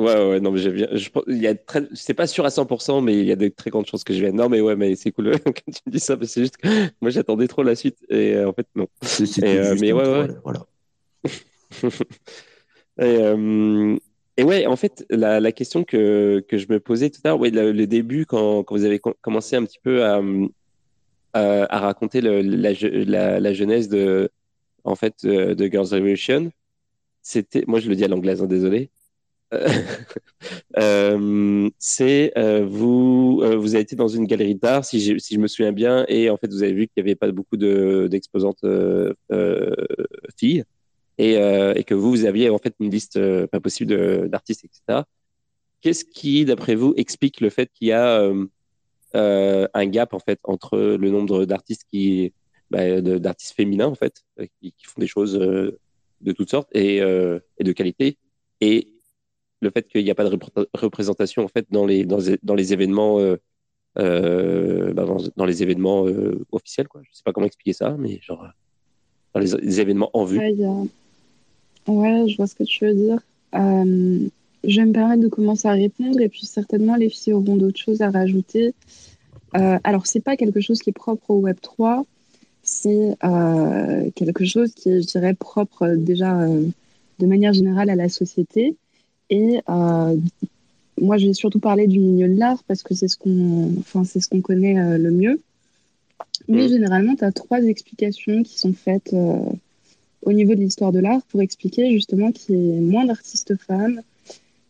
[SPEAKER 1] Ouais, ouais, non, mais j'ai bien. Je, il y a très, c'est pas sûr à 100%, mais il y a de très grandes chances que je vienne. Non, mais ouais, mais c'est cool quand tu me dis ça, mais c'est juste que moi j'attendais trop la suite et en fait non. mais ouais, ouais. Voilà. et, et ouais, en fait, la, la question que, que, je me posais tout à l'heure, ouais, le, début, quand, quand, vous avez commencé un petit peu à, à, raconter le, la, la, la, jeunesse de, en fait, euh, de Girls' Revolution, c'était, moi je le dis à l'anglaise, hein, désolé. euh, c'est euh, vous, euh, vous avez été dans une galerie d'art, si, si, je me souviens bien, et en fait vous avez vu qu'il n'y avait pas beaucoup d'exposantes de, filles. Euh, et, que vous, vous aviez en fait une liste euh, pas possible d'artistes, etc. Qu'est-ce qui, d'après vous, explique le fait qu'il y a euh, un gap en fait entre le nombre d'artistes qui, bah, d'artistes féminins en fait, qui, font des choses de toutes sortes et, et, de qualité, et le fait qu'il n'y a pas de représentation en fait dans les dans, les événements bah, dans, les événements officiels quoi. Je sais pas comment expliquer ça, mais genre dans les, événements en vue.
[SPEAKER 2] Ouais, je vois ce que tu veux dire. Euh, je vais me permettre de commencer à répondre et puis certainement les filles auront d'autres choses à rajouter. Euh, alors, c'est pas quelque chose qui est propre au Web3, c'est euh, quelque chose qui est, je dirais, propre euh, déjà de manière générale à la société. Et moi, je vais surtout parler du milieu de l'art parce que c'est ce qu'on enfin, ce qu'on connaît le mieux. Mais mm. généralement, tu as trois explications qui sont faites au niveau de l'histoire de l'art pour expliquer justement qu'il y ait moins d'artistes femmes,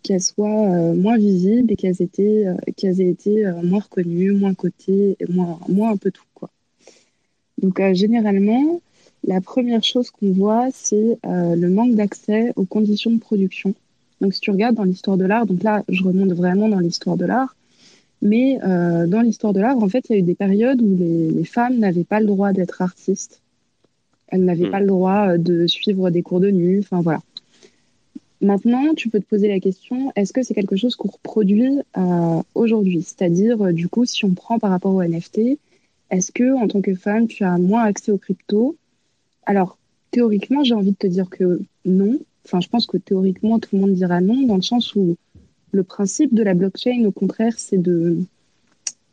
[SPEAKER 2] qu'elles soient euh, moins visibles et qu'elles aient été, euh, qu'elles aient été euh, moins reconnues, moins cotées, moins, moins un peu tout. Quoi. Donc généralement, la première chose qu'on voit, c'est le manque d'accès aux conditions de production. Donc si tu regardes dans l'histoire de l'art, donc là je remonte vraiment dans l'histoire de l'art, mais dans l'histoire de l'art, en fait, il y a eu des périodes où les, les femmes n'avaient pas le droit d'être artistes elle n'avait hmm. pas le droit euh, de suivre des cours de nu. Enfin voilà. Maintenant, tu peux te poser la question est-ce que c'est quelque chose qu'on reproduit euh, aujourd'hui? C'est-à-dire, euh, du coup, si on prend par rapport au NFT, est-ce que en tant que femme, tu as moins accès aux crypto Alors, théoriquement, j'ai envie de te dire que non. Enfin, je pense que théoriquement, tout le monde dira non, dans le sens où le principe de la blockchain, au contraire, c'est de,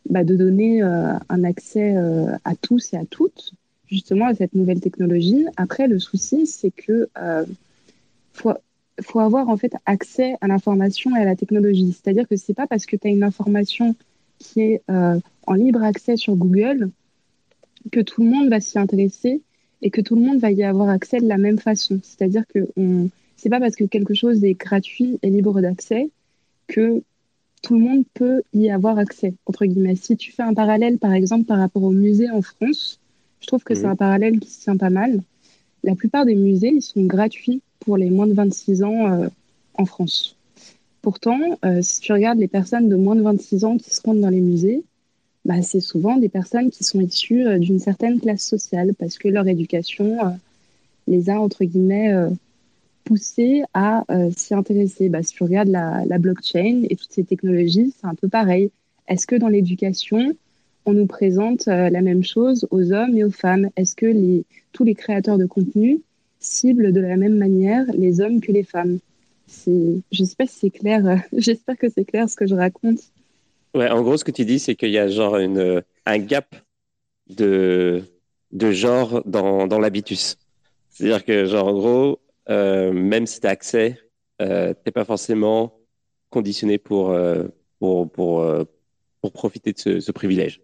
[SPEAKER 2] bah, de donner un accès à tous et à toutes justement à cette nouvelle technologie. Après, le souci, c'est que faut, faut avoir en fait accès à l'information et à la technologie. C'est-à-dire que c'est pas parce que tu as une information qui est en libre accès sur Google que tout le monde va s'y intéresser et que tout le monde va y avoir accès de la même façon. C'est-à-dire que on... c'est pas parce que quelque chose est gratuit et libre d'accès que tout le monde peut y avoir accès, entre guillemets. Si tu fais un parallèle, par exemple, par rapport aux musées en France, je trouve que c'est mhm. un parallèle qui se tient pas mal. La plupart des musées, ils sont gratuits pour les moins de 26 ans euh, en France. Pourtant, euh, si tu regardes les personnes de moins de 26 ans qui se rendent dans les musées, bah, c'est souvent des personnes qui sont issues euh, d'une certaine classe sociale parce que leur éducation euh, les a, entre guillemets, euh, poussés à s'y intéresser. Bah, si tu regardes la, blockchain et toutes ces technologies, c'est un peu pareil. Est-ce que dans l'éducation, on nous présente la même chose aux hommes et aux femmes? Est-ce que les, tous les créateurs de contenu ciblent de la même manière les hommes que les femmes? Je ne sais pas si c'est clair. J'espère que c'est clair ce que je raconte.
[SPEAKER 1] Ouais, en gros, ce que tu dis, c'est qu'il y a genre un gap de, de genre dans, dans l'habitus. C'est-à-dire que, genre, en gros, euh, même si tu as accès, euh, tu n'es pas forcément conditionné pour, euh, pour, pour, euh, pour profiter de ce, ce privilège.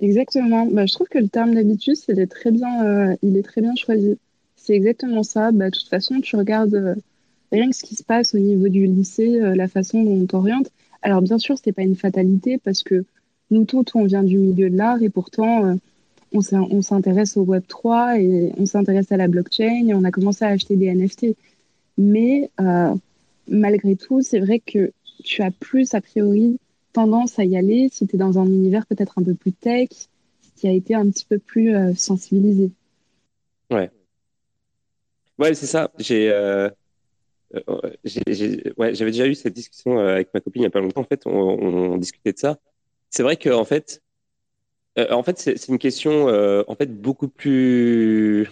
[SPEAKER 2] Exactement. Bah, je trouve que le terme d'habitus, il est très bien, il est très bien choisi. C'est exactement ça. Bah, de toute façon, tu regardes rien que ce qui se passe au niveau du lycée, la façon dont on t'oriente. Alors bien sûr, ce n'est pas une fatalité parce que nous tous, on vient du milieu de l'art et pourtant, euh, on s'intéresse au Web 3 et on s'intéresse à la blockchain et on a commencé à acheter des NFT. Mais euh, malgré tout, c'est vrai que tu as plus a priori tendance à y aller si tu es dans un univers peut-être un peu plus tech, qui a été un petit peu plus euh, sensibilisé.
[SPEAKER 1] Ouais. Ouais, c'est ça. J'ai euh, j'avais déjà eu cette discussion euh, avec ma copine il n'y a pas longtemps. En fait, on, discutait de ça. C'est vrai que en fait, euh, en fait, c'est une question en fait beaucoup plus.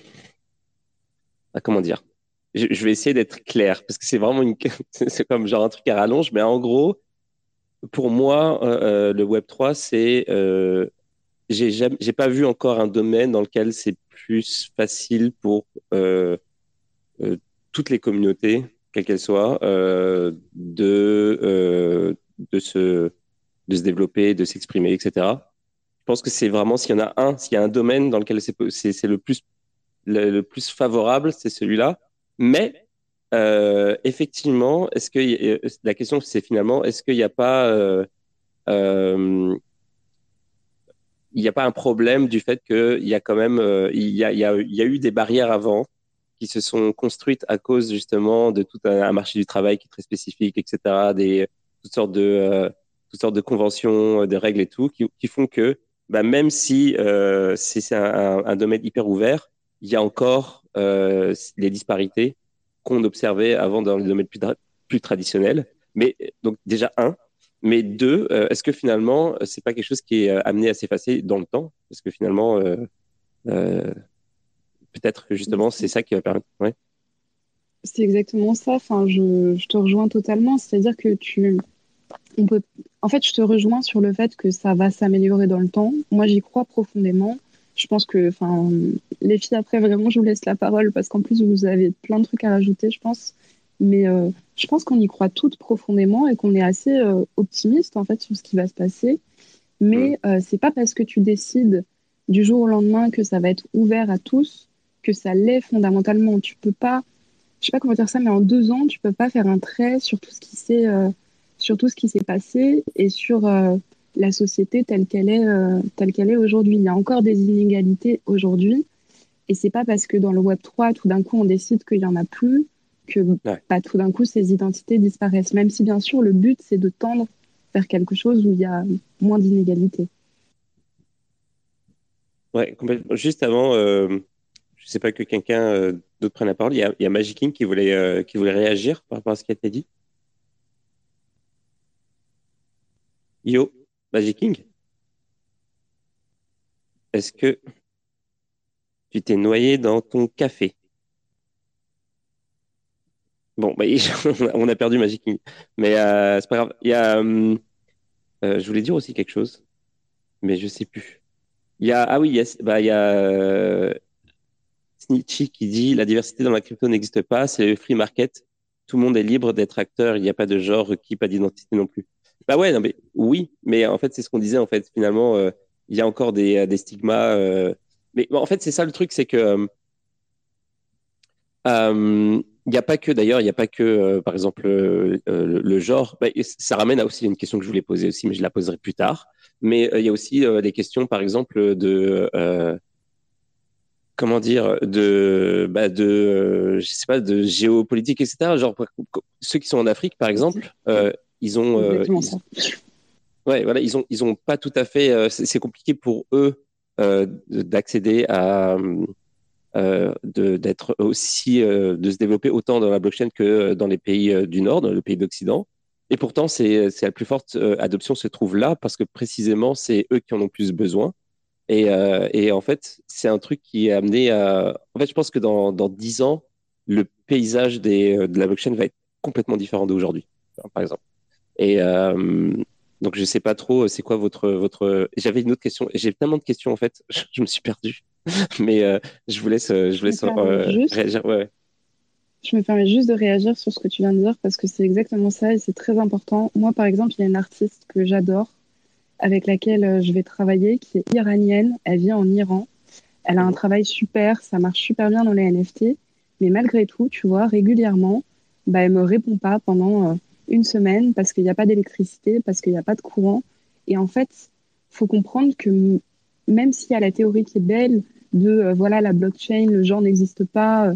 [SPEAKER 1] Ah, comment dire? Je, vais essayer d'être clair parce que c'est vraiment une. c'est comme genre un truc à rallonge, mais en gros, pour moi, le Web 3, c'est j'ai j'ai pas vu encore un domaine dans lequel c'est plus facile pour toutes les communautés quelle qu'elle soit, euh, de, euh, de, se, de se développer, de s'exprimer, etc. Je pense que c'est vraiment, s'il y en a un, s'il y a un domaine dans lequel c'est le plus, le, plus favorable, c'est celui-là. Mais euh, effectivement, est-ce que la question c'est finalement, est-ce qu'il n'y a pas il n'y a pas un problème du fait qu'il y a quand même il y a, il y, a, il y a eu des barrières avant qui se sont construites à cause justement de tout un, marché du travail qui est très spécifique, etc., des toutes sortes de euh, toutes sortes de conventions, euh, des règles et tout, qui, qui font que bah, même si euh, c'est un, un, domaine hyper ouvert, il y a encore euh, les disparités qu'on observait avant dans les domaines plus, plus traditionnels. Mais donc déjà un, mais deux, euh, est-ce que finalement c'est pas quelque chose qui est amené à s'effacer dans le temps? Parce que finalement euh, peut-être que justement, c'est ça qui va permettre. Ouais.
[SPEAKER 2] C'est exactement ça. Enfin, je, je te rejoins totalement. C'est-à-dire que tu. On peut... En fait, je te rejoins sur le fait que ça va s'améliorer dans le temps. Moi, j'y crois profondément. Je pense que, enfin, les filles, après, vraiment, je vous laisse la parole parce qu'en plus, vous avez plein de trucs à rajouter, je pense. Mais euh, je pense qu'on y croit toutes profondément et qu'on est assez euh, optimiste, en fait, sur ce qui va se passer. Mais euh, c'est pas parce que tu décides du jour au lendemain que ça va être ouvert à tous que ça l'est fondamentalement. Tu peux pas, je sais pas comment dire ça, mais en deux ans, tu peux pas faire un trait sur tout ce qui s'est, euh, sur tout ce qui s'est passé et sur euh, la société telle qu'elle est, euh, telle qu'elle est aujourd'hui. Il y a encore des inégalités aujourd'hui, et c'est pas parce que dans le Web 3, tout d'un coup, on décide qu'il y en a plus que pas tout d'un coup ces identités disparaissent. Même si bien sûr le but c'est de tendre vers quelque chose où il y a moins d'inégalités.
[SPEAKER 1] Ouais, complètement. Juste avant, je sais pas que quelqu'un euh, d'autre prenne la parole. Il y a, il Magic King qui voulait, euh, qui voulait réagir par rapport à ce qui a été dit. Yo, Magic King Est-ce que tu t'es noyé dans ton café? Bon, bah, on a perdu Magic King. Mais euh, c'est pas grave. Il y a, je voulais dire aussi quelque chose, mais je sais plus. Il y a, ah oui, bah, il y a euh, Snitchy qui dit la diversité dans la crypto n'existe pas, c'est le free market. Tout le monde est libre d'être acteur, il n'y a pas de genre qui pas d'identité non plus. Bah ouais, non, mais oui, mais en fait, c'est ce qu'on disait, en fait, finalement, euh, il y a encore des, des stigmas. Euh, mais en fait, c'est ça le truc, c'est que euh, il n'y a pas que, d'ailleurs, il n'y a pas que, euh, par exemple, euh, le, genre. Bah, ça ramène à aussi une question que je voulais poser aussi, mais je la poserai plus tard. Mais il y a aussi des questions, par exemple, de comment dire, de, bah, de, je sais pas, de géopolitique, etc. Genre, ceux qui sont en Afrique, par exemple, ils ont, ouais, voilà, ils ont, ils ont pas tout à fait. c'est compliqué pour eux d'accéder à euh, d'être aussi euh, de se développer autant dans la blockchain que euh, dans les pays du Nord, dans le pays d'Occident. Et pourtant, c'est la plus forte adoption se trouve là parce que précisément, c'est eux qui en ont plus besoin. Et, et en fait, c'est un truc qui est amené à. En fait, je pense que dans, dans 10 ans, le paysage des, de la blockchain va être complètement différent d'aujourd'hui, par exemple. Et donc, je sais pas trop, c'est quoi votre. votre... J'avais une autre question. J'ai tellement de questions, en fait, je me suis perdu. Mais euh, je vous laisse, euh, je vous laisse euh, réagir.
[SPEAKER 2] Je me permets juste de réagir sur ce que tu viens de dire parce que c'est exactement ça et c'est très important. Moi, par exemple, il y a une artiste que j'adore avec laquelle je vais travailler qui est iranienne. Elle vit en Iran. Elle a un travail super, ça marche super bien dans les NFT. Mais malgré tout, tu vois, régulièrement, bah, elle me répond pas pendant une semaine parce qu'il n'y a pas d'électricité, parce qu'il n'y a pas de courant. Et en fait, faut comprendre que même s'il y a la théorie qui est belle, de euh, voilà, la blockchain, le genre n'existe pas,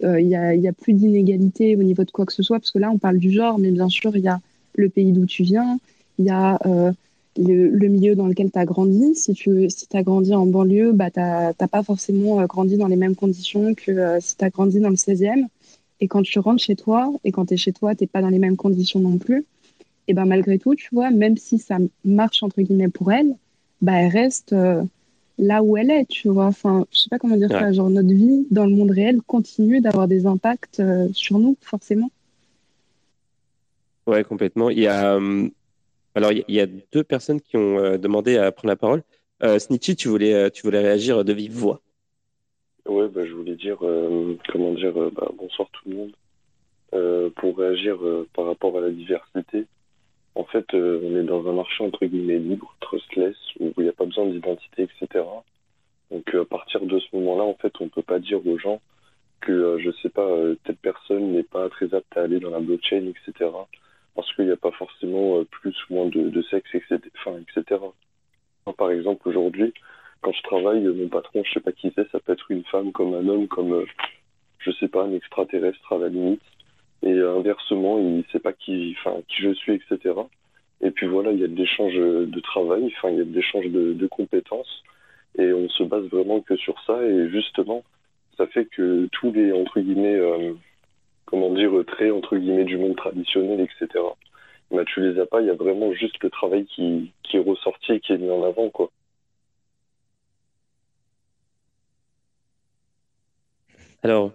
[SPEAKER 2] il euh, n'y a, y a, plus d'inégalité au niveau de quoi que ce soit, parce que là, on parle du genre, mais bien sûr, il y a le pays d'où tu viens, il y a euh, le, milieu dans lequel tu as grandi. Si tu si as grandi en banlieue, bah, tu n'as pas forcément grandi dans les mêmes conditions que si tu as grandi dans le 16e. Et quand tu rentres chez toi, et quand tu es chez toi, tu pas dans les mêmes conditions non plus. Et ben malgré tout, tu vois, même si ça marche entre guillemets pour elle, bah, elle reste là où elle est, tu vois. Enfin, je sais pas comment dire ça. Genre, notre vie dans le monde réel continue d'avoir des impacts euh, sur nous, forcément.
[SPEAKER 1] Ouais, complètement. Il y a, euh, alors, il y a deux personnes qui ont euh, demandé à prendre la parole. Snitchy, tu voulais, tu voulais réagir de vive voix.
[SPEAKER 7] Ouais, bah, je voulais dire, comment dire, bah, bonsoir tout le monde. pour réagir par rapport à la diversité, en fait, euh, on est dans un marché entre guillemets libre, trustless, où il n'y a pas besoin d'identité, etc. Donc euh, à partir de ce moment-là, en fait, on ne peut pas dire aux gens que, euh, je sais pas, telle personne n'est pas très apte à aller dans la blockchain, etc. Parce qu'il n'y a pas forcément plus ou moins de, sexe, etc. Enfin, etc. par exemple, aujourd'hui, quand je travaille, mon patron, je sais pas qui c'est, ça peut être une femme, comme un homme, comme, je sais pas, un extraterrestre à la limite et euh, inversement, il ne sait pas qui, je suis, etc. Et puis voilà, il y a de l'échange de travail, il y a de l'échange de, compétences, et on se base vraiment que sur ça, et justement, ça fait que tous les, entre guillemets, euh, comment dire, traits, entre guillemets, du monde traditionnel, etc., bah, tu les as pas, il y a vraiment juste le travail qui, qui est ressorti et qui est mis en avant, quoi.
[SPEAKER 1] Alors,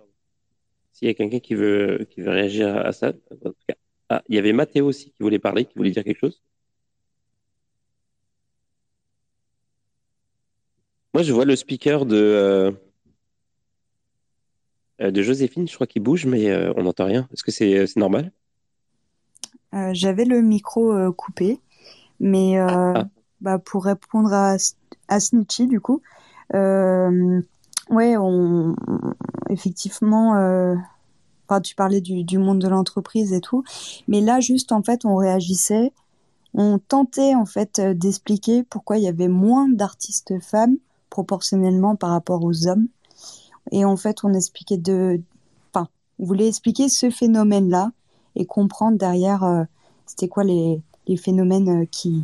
[SPEAKER 1] s'il y a quelqu'un qui veut, qui veut réagir à ça, en tout cas. Ah, il y avait Mathéo aussi qui voulait parler, qui voulait dire quelque chose. Moi, je vois le speaker de, euh, euh, de Joséphine, je crois qu'il bouge, mais euh, on n'entend rien. Est-ce que c'est normal?
[SPEAKER 4] J'avais le micro coupé, mais ah. bah, pour répondre à, à Snitchy, du coup, Ouais, on, effectivement, euh, enfin, tu parlais du, du monde de l'entreprise et tout, mais là, juste en fait, on réagissait, on tentait en fait euh, d'expliquer pourquoi il y avait moins d'artistes femmes proportionnellement par rapport aux hommes, et en fait, on expliquait de, enfin, on voulait expliquer ce phénomène-là et comprendre derrière, euh, c'était quoi les, les phénomènes euh, qui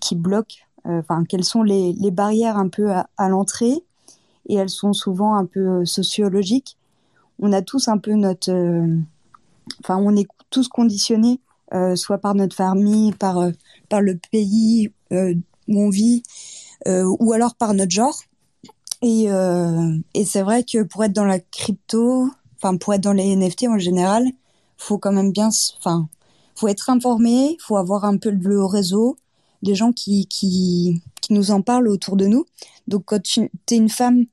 [SPEAKER 4] qui bloquent, enfin, quelles sont les, les barrières un peu à, à l'entrée et elles sont souvent un peu euh, sociologiques. On a tous un peu notre, euh, enfin, on est tous conditionnés, euh, soit par notre famille, par par le pays où on vit, ou alors par notre genre. Et, et c'est vrai que pour être dans la crypto, enfin pour être dans les NFT en général, faut quand même bien, enfin, faut être informé, faut avoir un peu le réseau, des gens qui, qui, qui nous en parlent autour de nous. Donc quand tu es une femme,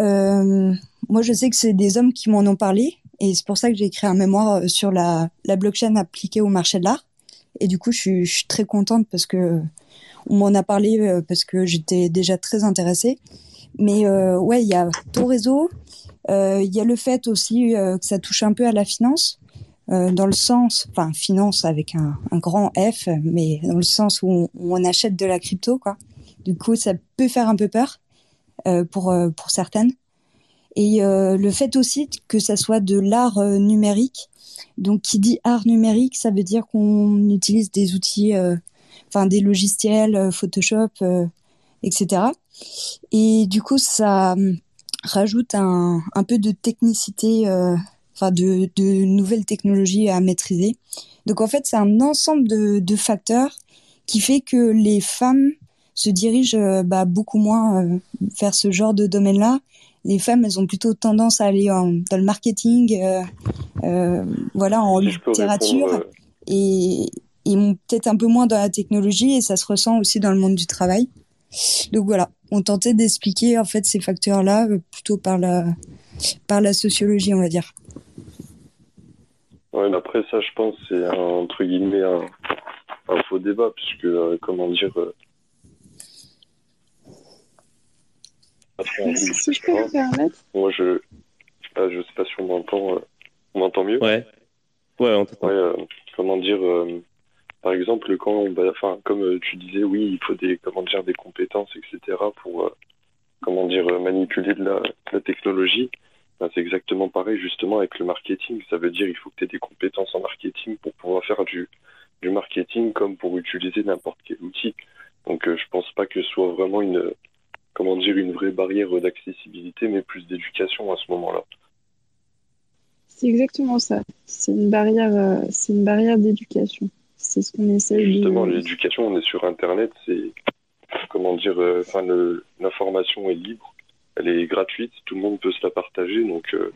[SPEAKER 4] euh, moi je sais que c'est des hommes qui m'en ont parlé et c'est pour ça que j'ai écrit un mémoire euh, sur la, la blockchain appliquée au marché de l'art. Et du coup, je suis, je suis, très contente parce que on m'en a parlé euh, parce que j'étais déjà très intéressée. Mais euh, ouais, il y a ton réseau, euh, il y a le fait aussi euh, que ça touche un peu à la finance, euh, dans le sens, enfin finance avec un, grand F, mais dans le sens où on, où on, achète de la crypto, quoi. Du coup, ça peut faire un peu peur pour pour certaines. Et le fait aussi que ça soit de l'art numérique, donc, qui dit art numérique, ça veut dire qu'on utilise des outils, enfin des logiciels, Photoshop, etc. Et du coup, ça hum, rajoute un, un peu de technicité, euh, enfin de, de, nouvelles technologies à maîtriser. Donc en fait, c'est un ensemble de, de, facteurs qui fait que les femmes se dirigent bah, beaucoup moins vers ce genre de domaine-là les femmes, elles ont plutôt tendance à aller en, dans le marketing, euh, euh, voilà, en si littérature, euh... et, et peut-être un peu moins dans la technologie, et ça se ressent aussi dans le monde du travail. Donc voilà, on tentait d'expliquer en fait ces facteurs-là euh, plutôt par la, par la sociologie, on va dire.
[SPEAKER 7] Ouais, mais après ça, je pense, c'est entre guillemets un, un, faux débat, puisque, euh, comment dire,
[SPEAKER 2] si je peux me permettre.
[SPEAKER 7] Moi, je, ah, je sais pas si on m'entend. Euh, on m'entend mieux
[SPEAKER 1] Ouais. Ouais, on t'entend.
[SPEAKER 7] Ouais, euh, comment dire euh, Par exemple, quand on, enfin, comme euh, tu disais, oui, il faut des, comment dire, des compétences, etc. pour, comment dire, manipuler de la, technologie. Ben, c'est exactement pareil, justement, avec le marketing. Ça veut dire il faut que tu aies des compétences en marketing pour pouvoir faire du, marketing comme pour utiliser n'importe quel outil. Donc, je pense pas que ce soit vraiment une comment dire, une vraie barrière d'accessibilité, mais plus d'éducation à ce moment-là.
[SPEAKER 2] C'est exactement ça. C'est une barrière, euh, c'est une barrière d'éducation. C'est ce qu'on essaie
[SPEAKER 7] Justement, l'éducation, on est sur Internet, c'est comment dire, euh, enfin, l'information est libre, elle est gratuite, tout le monde peut se la partager, donc euh,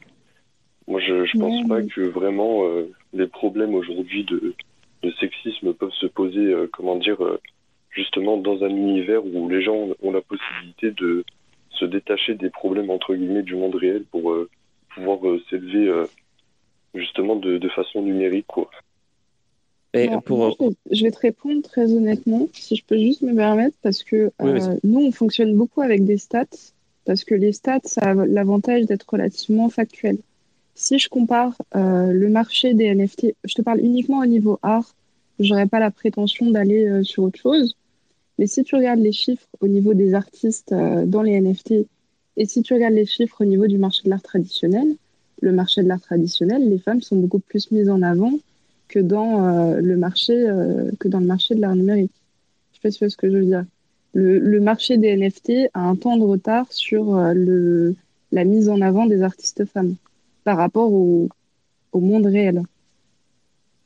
[SPEAKER 7] moi je, je pense ouais, pas que vraiment euh, les problèmes aujourd'hui de, de, sexisme peuvent se poser, comment dire, justement dans un univers où les gens ont la possibilité de se détacher des problèmes entre guillemets du monde réel pour pouvoir s'élever justement de, de, façon numérique quoi.
[SPEAKER 2] Pour... Moi, je, vais, te répondre très honnêtement, si je peux juste me permettre, parce que oui, nous, on fonctionne beaucoup avec des stats, parce que les stats, ça a l'avantage d'être relativement factuel. Si je compare le marché des NFT, je te parle uniquement au niveau art, j'aurais pas la prétention d'aller sur autre chose, mais si tu regardes les chiffres au niveau des artistes euh, dans les NFT et si tu regardes les chiffres au niveau du marché de l'art traditionnel, le marché de l'art traditionnel, les femmes sont beaucoup plus mises en avant que dans euh, le marché euh, que dans le marché de l'art numérique. Je sais pas si ce que je veux dire. Le, le, marché des NFT a un temps de retard sur euh, le, la mise en avant des artistes femmes par rapport au, au monde réel.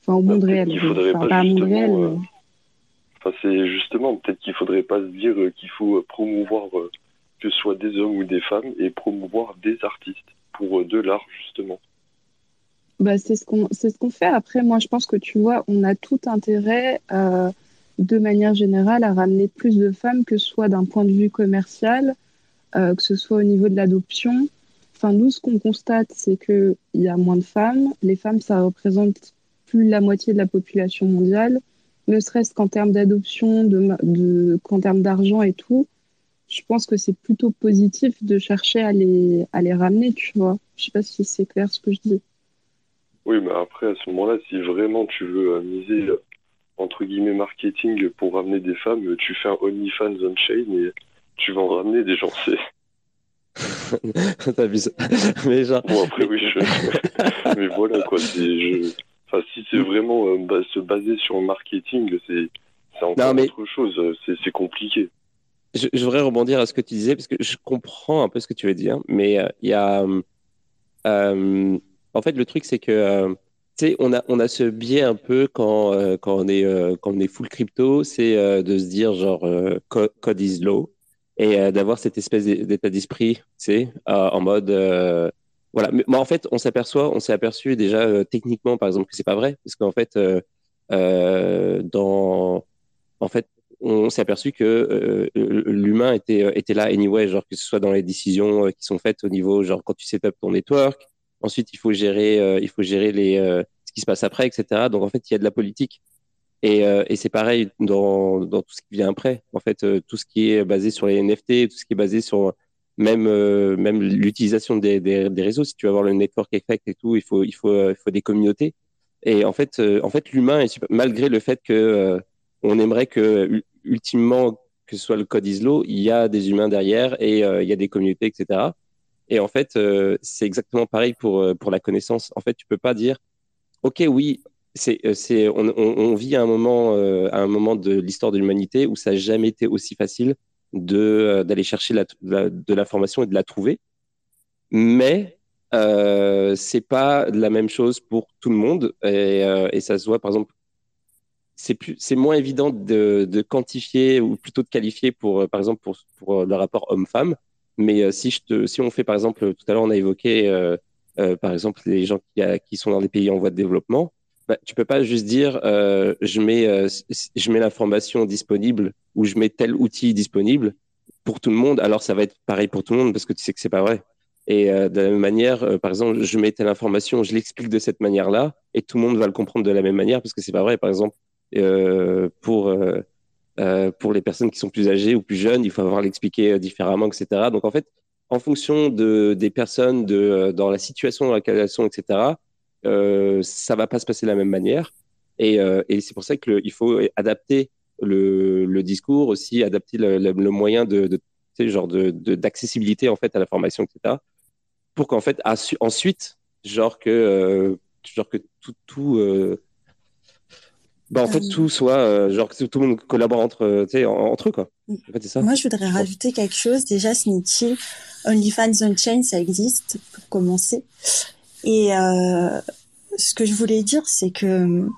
[SPEAKER 2] Enfin, au monde réel.
[SPEAKER 7] Il faudrait enfin, pas, pas monde réel. Mais... Enfin, c'est justement peut-être qu'il faudrait pas se dire qu'il faut promouvoir que ce soit des hommes ou des femmes et promouvoir des artistes pour de l'art justement.
[SPEAKER 2] Bah, c'est ce qu'on fait. Après, moi, je pense que tu vois, on a tout intérêt, euh, de manière générale, à ramener plus de femmes, que ce soit d'un point de vue commercial, euh, que ce soit au niveau de l'adoption. Enfin, nous, ce qu'on constate, c'est que il y a moins de femmes. Les femmes, ça représente plus de la moitié de la population mondiale ne serait-ce qu'en termes d'adoption, qu'en termes d'argent et tout, je pense que c'est plutôt positif de chercher à les, ramener, tu vois. Je sais pas si c'est clair ce que je dis.
[SPEAKER 7] Oui, mais après, à ce moment-là, si vraiment tu veux miser, entre guillemets, marketing pour ramener des femmes, tu fais un OnlyFans on-chain et tu vas en ramener des gens, c'est...
[SPEAKER 1] T'as vu ça Mais genre...
[SPEAKER 7] Bon, après, oui, je... mais voilà, quoi. Je... Enfin, si c'est vraiment euh, bah, se baser sur le marketing, c'est encore non, mais... autre chose. C'est compliqué.
[SPEAKER 1] Je, je, voudrais rebondir à ce que tu disais parce que je comprends un peu ce que tu veux dire, mais il euh, y a. Euh, en fait, le truc, c'est que. Euh, tu sais, on a, on a ce biais un peu quand, quand, on, est, quand on est full crypto, c'est de se dire genre code is low et d'avoir cette espèce d'état d'esprit, tu sais, en mode voilà. Mais, en fait, on s'aperçoit, on s'est aperçu déjà euh, techniquement, par exemple, que c'est pas vrai, parce qu'en fait, euh, euh, dans, en fait, on s'est aperçu que l'humain était était là anyway, genre que ce soit dans les décisions qui sont faites au niveau genre quand tu set up ton network, ensuite il faut gérer il faut gérer les ce qui se passe après, etc. Donc en fait il y a de la politique. Et, et c'est pareil dans, dans tout ce qui vient après. En fait, tout ce qui est basé sur les NFT, tout ce qui est basé sur même euh, même l'utilisation des, des, des, réseaux. Si tu veux avoir le network effect et tout, il faut il faut euh, il faut des communautés. Et en fait euh, en fait l'humain malgré le fait que on aimerait que ultimement que ce soit le code ISLO, il y a des humains derrière et il y a des communautés, etc. Et en fait, c'est exactement pareil pour pour la connaissance. En fait, tu peux pas dire, ok, oui, c'est c'est on, vit à un moment un moment de l'histoire de l'humanité où ça n'a jamais été aussi facile de euh, d'aller chercher la, de l'information et de la trouver. Mais euh, c'est pas la même chose pour tout le monde et, euh, et ça se voit par exemple. C'est plus, c'est moins évident de, de, quantifier ou plutôt de qualifier pour, euh, par exemple, pour le rapport homme-femme. Mais si je te, si on fait par exemple, tout à l'heure on a évoqué, par exemple, les gens qui, qui sont dans des pays en voie de développement. Bah, tu peux pas juste dire euh, je mets euh, je mets l'information disponible ou je mets tel outil disponible pour tout le monde. Alors ça va être pareil pour tout le monde parce que tu sais que c'est pas vrai. Et euh, de la même manière, euh, par exemple, je mets telle information, je l'explique de cette manière-là et tout le monde va le comprendre de la même manière parce que c'est pas vrai. Par exemple, euh, pour les personnes qui sont plus âgées ou plus jeunes, il faut avoir l'expliquer différemment, etc. Donc en fait, en fonction de des personnes, de dans la situation dans laquelle elles sont, etc euh, ça va pas se passer de la même manière. Et, euh, et c'est pour ça qu'il faut adapter le, le, discours aussi, adapter le, le, moyen de, de tu sais, genre de d'accessibilité en fait à l'information, etc. Pour qu'en fait ensuite, genre que euh, genre que tout tout euh, bah, en fait tout soit euh, genre que tout le monde collabore entre tu sais entre eux quoi. En fait, ça.
[SPEAKER 3] Moi je voudrais rajouter quelque chose. Déjà Snitchy, OnlyFans on Chain ça existe pour commencer. Et euh, ce que je voulais dire, c'est que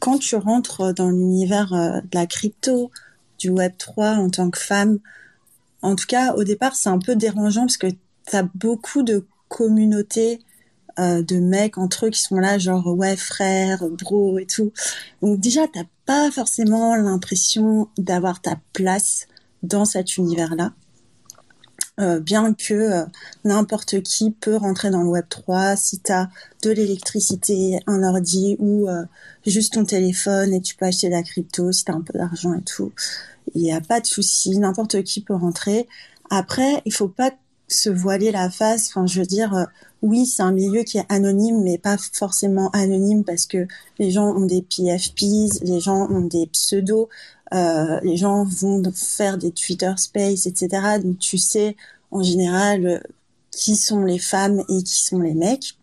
[SPEAKER 3] quand tu rentres dans l'univers euh, de la crypto, du Web 3 en tant que femme, en tout cas au départ c'est un peu dérangeant parce que tu as beaucoup de communautés euh, de mecs entre eux qui sont là genre ouais frère, bro et tout. Donc déjà t'as pas forcément l'impression d'avoir ta place dans cet univers-là. Euh, bien que euh, n'importe qui peut rentrer dans le Web 3 si tu as de l'électricité, un ordi ou juste ton téléphone et tu peux acheter de la crypto si tu as un peu d'argent et tout. Il n'y a pas de souci, n'importe qui peut rentrer. Après, il faut pas se voiler la face. Enfin, je veux dire, oui, c'est un milieu qui est anonyme, mais pas forcément anonyme parce que les gens ont des PFPs, les gens ont des pseudos. Euh, les gens vont faire des Twitter Space, etc. Donc tu sais en général euh, qui sont les femmes et qui sont les mecs.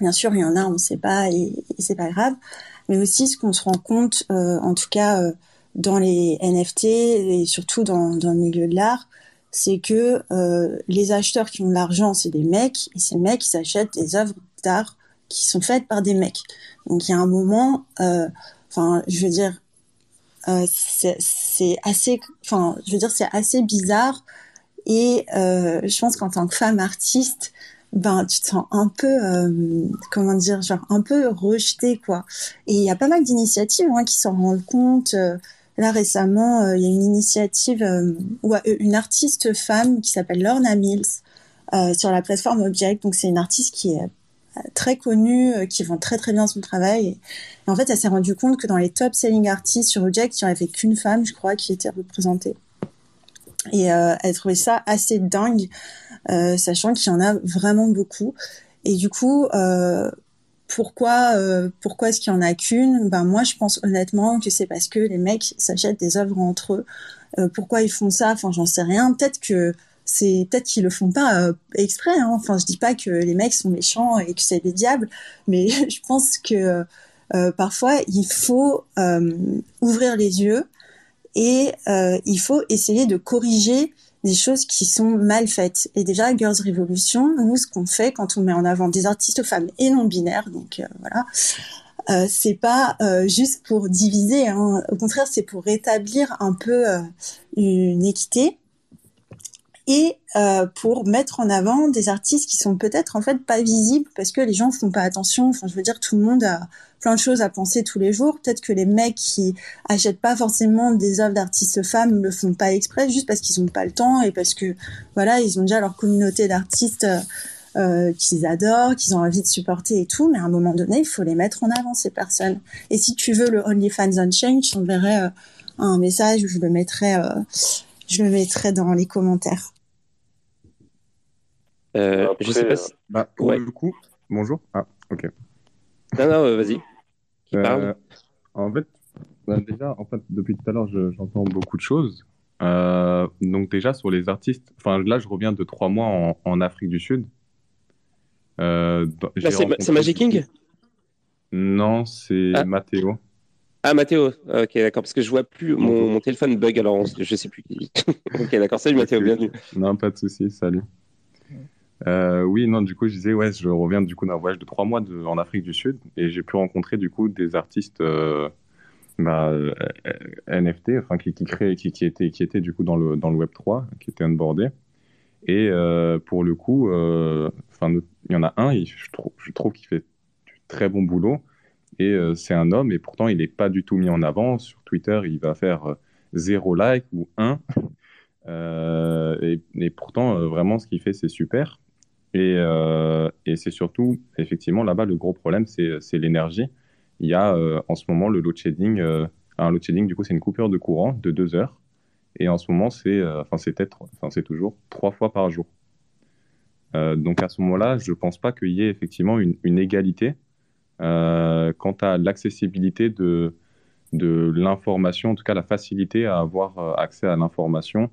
[SPEAKER 3] Bien sûr, il y en a, on ne sait pas et, c'est pas grave. Mais aussi, ce qu'on se rend compte, euh, en tout cas dans les NFT et surtout dans, dans le milieu de l'art, c'est que les acheteurs qui ont de l'argent, c'est des mecs, et ces mecs, ils achètent des œuvres d'art qui sont faites par des mecs. Donc il y a un moment, enfin, je veux dire, euh, c'est assez, enfin, je veux dire, c'est assez bizarre. Et euh, je pense qu'en tant que femme artiste, ben tu te sens un peu, euh, comment dire, genre un peu rejetée quoi. Et il y a pas mal d'initiatives hein, qui s'en rendent compte. Euh, là récemment, euh, il y a une initiative ou une artiste femme qui s'appelle Lorna Mills sur la plateforme Object. Donc c'est une artiste qui est très connus euh, qui vend très très bien son travail. Et, en fait, elle s'est rendu compte que dans les top selling artists sur Object, il n'y avait qu'une femme, je crois, qui était représentée. Et euh, elle trouvait ça assez dingue, euh, sachant qu'il y en a vraiment beaucoup. Et du coup, euh, pourquoi euh, pourquoi est-ce qu'il y en a qu'une? Ben moi, je pense honnêtement que c'est parce que les mecs s'achètent des œuvres entre eux. Euh, pourquoi ils font ça? Enfin, j'en sais rien. Peut-être que c'est peut-être qu'ils le font pas euh, exprès. Hein. Enfin, je dis pas que les mecs sont méchants et que c'est des diables, mais je pense que parfois il faut ouvrir les yeux et il faut essayer de corriger des choses qui sont mal faites. Et déjà, Girls Revolution, nous, ce qu'on fait quand on met en avant des artistes femmes et non binaires, donc voilà, euh, c'est pas juste pour diviser. Hein. Au contraire, c'est pour rétablir un peu une équité et euh, pour mettre en avant des artistes qui sont peut-être en fait pas visibles parce que les gens font pas attention. Enfin, je veux dire, tout le monde a plein de choses à penser tous les jours. Peut-être que les mecs qui achètent pas forcément des œuvres d'artistes femmes le font pas exprès, juste parce qu'ils ont pas le temps et parce que voilà, ils ont déjà leur communauté d'artistes. Euh, qu'ils adorent, qu'ils ont envie de supporter et tout, mais à un moment donné, il faut les mettre en avant ces personnes. Et si tu veux le OnlyFans Unchained, je t'enverrai euh, un message où je le mettrai, euh, je le mettrai dans les commentaires.
[SPEAKER 1] Euh, je sais pas si...
[SPEAKER 8] bah, pour le coup, bonjour. Ah, ok.
[SPEAKER 1] Non, non, vas-y.
[SPEAKER 8] en fait, bah, déjà, en fait, depuis tout à l'heure, j'entends beaucoup de choses. donc déjà sur les artistes, enfin là, je reviens de trois mois en Afrique du Sud.
[SPEAKER 1] Euh, c'est Magic King
[SPEAKER 8] Non, c'est ah. Mathéo.
[SPEAKER 1] Ah, Mathéo, ok, d'accord, parce que je vois plus mon, téléphone bug, alors je sais plus qui. ok, d'accord, salut Mathéo, bienvenue.
[SPEAKER 8] Non, pas de souci, salut. Euh, oui, non, du coup, je disais, ouais, je reviens du coup d'un voyage de trois mois en Afrique du Sud et j'ai pu rencontrer du coup des artistes euh, bah, NFT, enfin qui, qui, qui, étaient, qui étaient du coup dans le, dans le Web 3, qui étaient onboardés. Et pour le coup, enfin, il y en a un, je trouve, qu'il fait du très bon boulot. Et euh, c'est un homme, et pourtant, il n'est pas du tout mis en avant. Sur Twitter, il va faire euh, zéro like ou un. Euh, et, pourtant, vraiment, ce qu'il fait, c'est super. Et, et c'est surtout, effectivement, là-bas, le gros problème, c'est l'énergie. Il y a en ce moment le load shedding. un load shedding, du coup, c'est une coupure de courant de deux heures. Et en ce moment, c'est enfin, c'est toujours trois fois par jour. Euh, donc à ce moment-là, je ne pense pas qu'il y ait effectivement une, égalité euh, quant à l'accessibilité de, de l'information, en tout cas la facilité à avoir euh, accès à l'information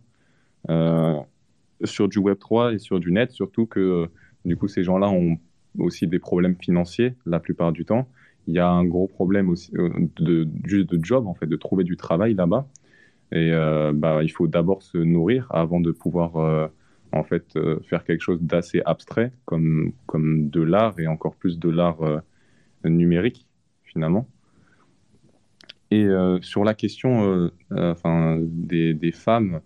[SPEAKER 8] sur du Web 3 et sur du net, surtout que du coup ces gens-là ont aussi des problèmes financiers la plupart du temps. Il y a un gros problème aussi de, juste de job en fait, de trouver du travail là-bas. Et bah, il faut d'abord se nourrir avant de pouvoir en fait euh, faire quelque chose d'assez abstrait comme, comme de l'art et encore plus de l'art euh, numérique finalement. Et euh, sur la question enfin, des, femmes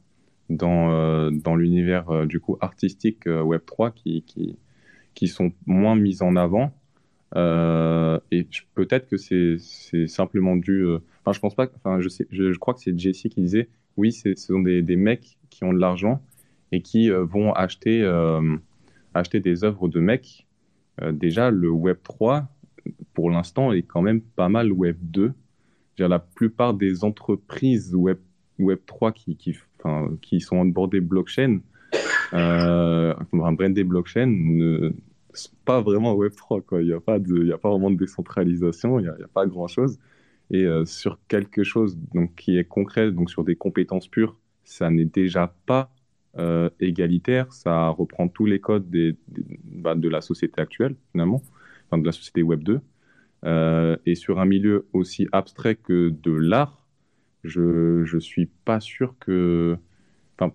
[SPEAKER 8] dans, dans l'univers du coup artistique Web3 qui, qui, qui, sont moins mises en avant, et peut-être que c'est simplement dû. Enfin, je pense pas. Enfin, je, je, crois que c'est Jessie qui disait oui, ce sont des, mecs qui ont de l'argent et qui euh, vont acheter, euh, acheter des œuvres de mecs. Euh, déjà, le Web 3, pour l'instant, est quand même pas mal Web 2. la plupart des entreprises Web, Web 3 qui, qui, qui sont onboardées blockchain, euh, enfin, brandé blockchain, ne sont pas vraiment Web 3. Quoi. Il n'y a, pas a pas vraiment de décentralisation, il n'y a, pas grand-chose. Et sur quelque chose donc, qui est concret, donc sur des compétences pures, ça n'est déjà pas euh, égalitaire, ça reprend tous les codes des, bah, de la société actuelle, finalement, de la société Web 2. Euh, et sur un milieu aussi abstrait que de l'art, je ne suis pas sûr que. Enfin,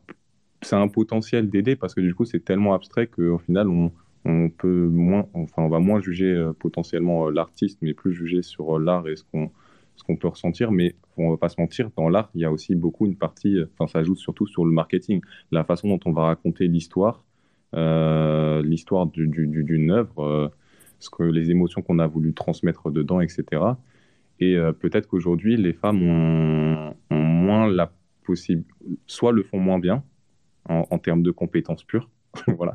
[SPEAKER 8] c'est un potentiel d'aider parce que du coup, c'est tellement abstrait qu'au final, on, peut moins, enfin, on va moins juger euh, potentiellement l'artiste, mais plus juger sur l'art et ce qu'on ce peut ressentir, mais on va pas se mentir, dans l'art, il y a aussi beaucoup une partie, enfin ça joue surtout sur le marketing, la façon dont on va raconter l'histoire, euh, l'histoire d'une œuvre, euh, ce que les émotions qu'on a voulu transmettre dedans, etc. Et euh, peut-être qu'aujourd'hui, les femmes ont, moins la possible, soit le font moins bien en, termes de compétences pures, voilà,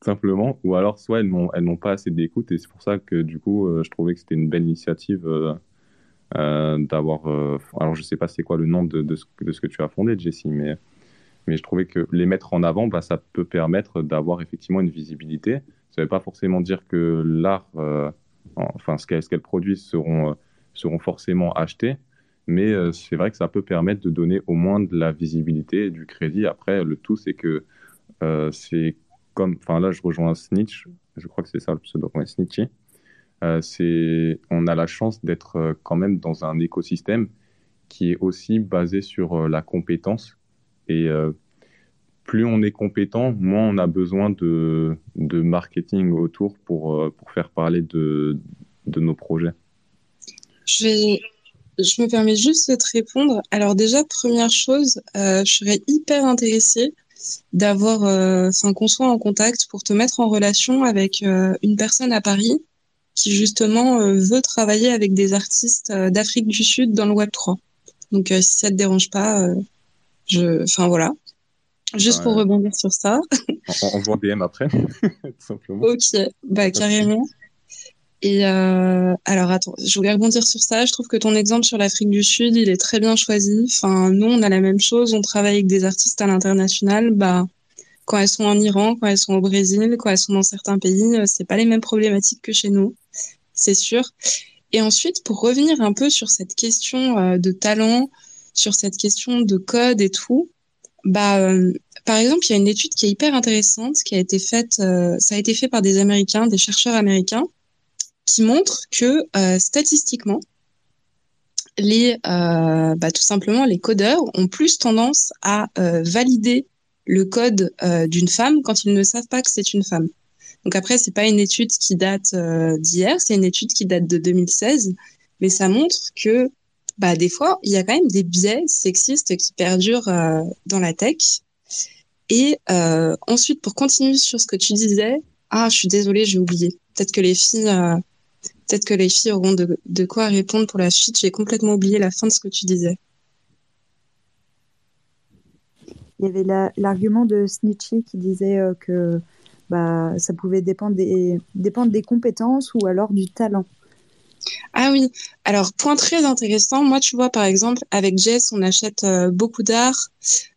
[SPEAKER 8] simplement, ou alors soit elles n'ont pas assez d'écoute et c'est pour ça que du coup, je trouvais que c'était une belle initiative euh, d'avoir. Euh, alors, je sais pas c'est quoi le nom de, ce, que tu as fondé, Jessie, mais, mais je trouvais que les mettre en avant, bah, ça peut permettre d'avoir effectivement une visibilité. Ça ne veut pas forcément dire que l'art, euh, enfin, ce qu'elle produit seront, seront forcément achetés, mais c'est vrai que ça peut permettre de donner au moins de la visibilité et du crédit. Après, le tout, c'est que c'est comme. Enfin, là, je rejoins Snitch, je crois que c'est ça le pseudo, ouais, Snitchy. Euh, c'est, on a la chance d'être euh, quand même dans un écosystème qui est aussi basé sur euh, la compétence. Et plus on est compétent, moins on a besoin de, marketing autour pour, faire parler de nos projets.
[SPEAKER 2] Je, je me permets juste de te répondre. Alors déjà, première chose, je serais hyper intéressée d'avoir, enfin qu'on soit en contact pour te mettre en relation avec une personne à Paris qui justement veut travailler avec des artistes d'Afrique du Sud dans le Web 3. Donc si ça te dérange pas, je, enfin voilà. Juste pour rebondir sur ça.
[SPEAKER 8] On, voit DM après, tout
[SPEAKER 2] simplement. Ok, bah carrément. Et euh, alors attends, je voulais rebondir sur ça. Je trouve que ton exemple sur l'Afrique du Sud, il est très bien choisi. Enfin, nous, on a la même chose. On travaille avec des artistes à l'international. Bah, quand elles sont en Iran, quand elles sont au Brésil, quand elles sont dans certains pays, euh, c'est pas les mêmes problématiques que chez nous, c'est sûr. Et ensuite, pour revenir un peu sur cette question euh, de talent, sur cette question de code et tout, bah, par exemple, il y a une étude qui est hyper intéressante qui a été faite, ça a été fait par des Américains, des chercheurs américains, qui montre que euh, statistiquement, les, bah, tout simplement, les codeurs ont plus tendance à valider le code d'une femme quand ils ne savent pas que c'est une femme. Donc après, c'est pas une étude qui date d'hier, c'est une étude qui date de 2016, mais ça montre que bah, des fois, il y a quand même des biais sexistes qui perdurent euh, dans la tech. Et euh, ensuite, pour continuer sur ce que tu disais, ah, je suis désolée, j'ai oublié. Peut-être que les filles, euh, peut-être que les filles auront de, de, quoi répondre pour la suite. J'ai complètement oublié la fin de ce que tu disais.
[SPEAKER 4] Il y avait l'argument de Snitchy qui disait que bah, ça pouvait dépendre des, dépendre des compétences ou alors du talent.
[SPEAKER 2] Ah oui, alors point très intéressant. Moi, tu vois, par exemple, avec Jess, on achète euh, beaucoup d'art.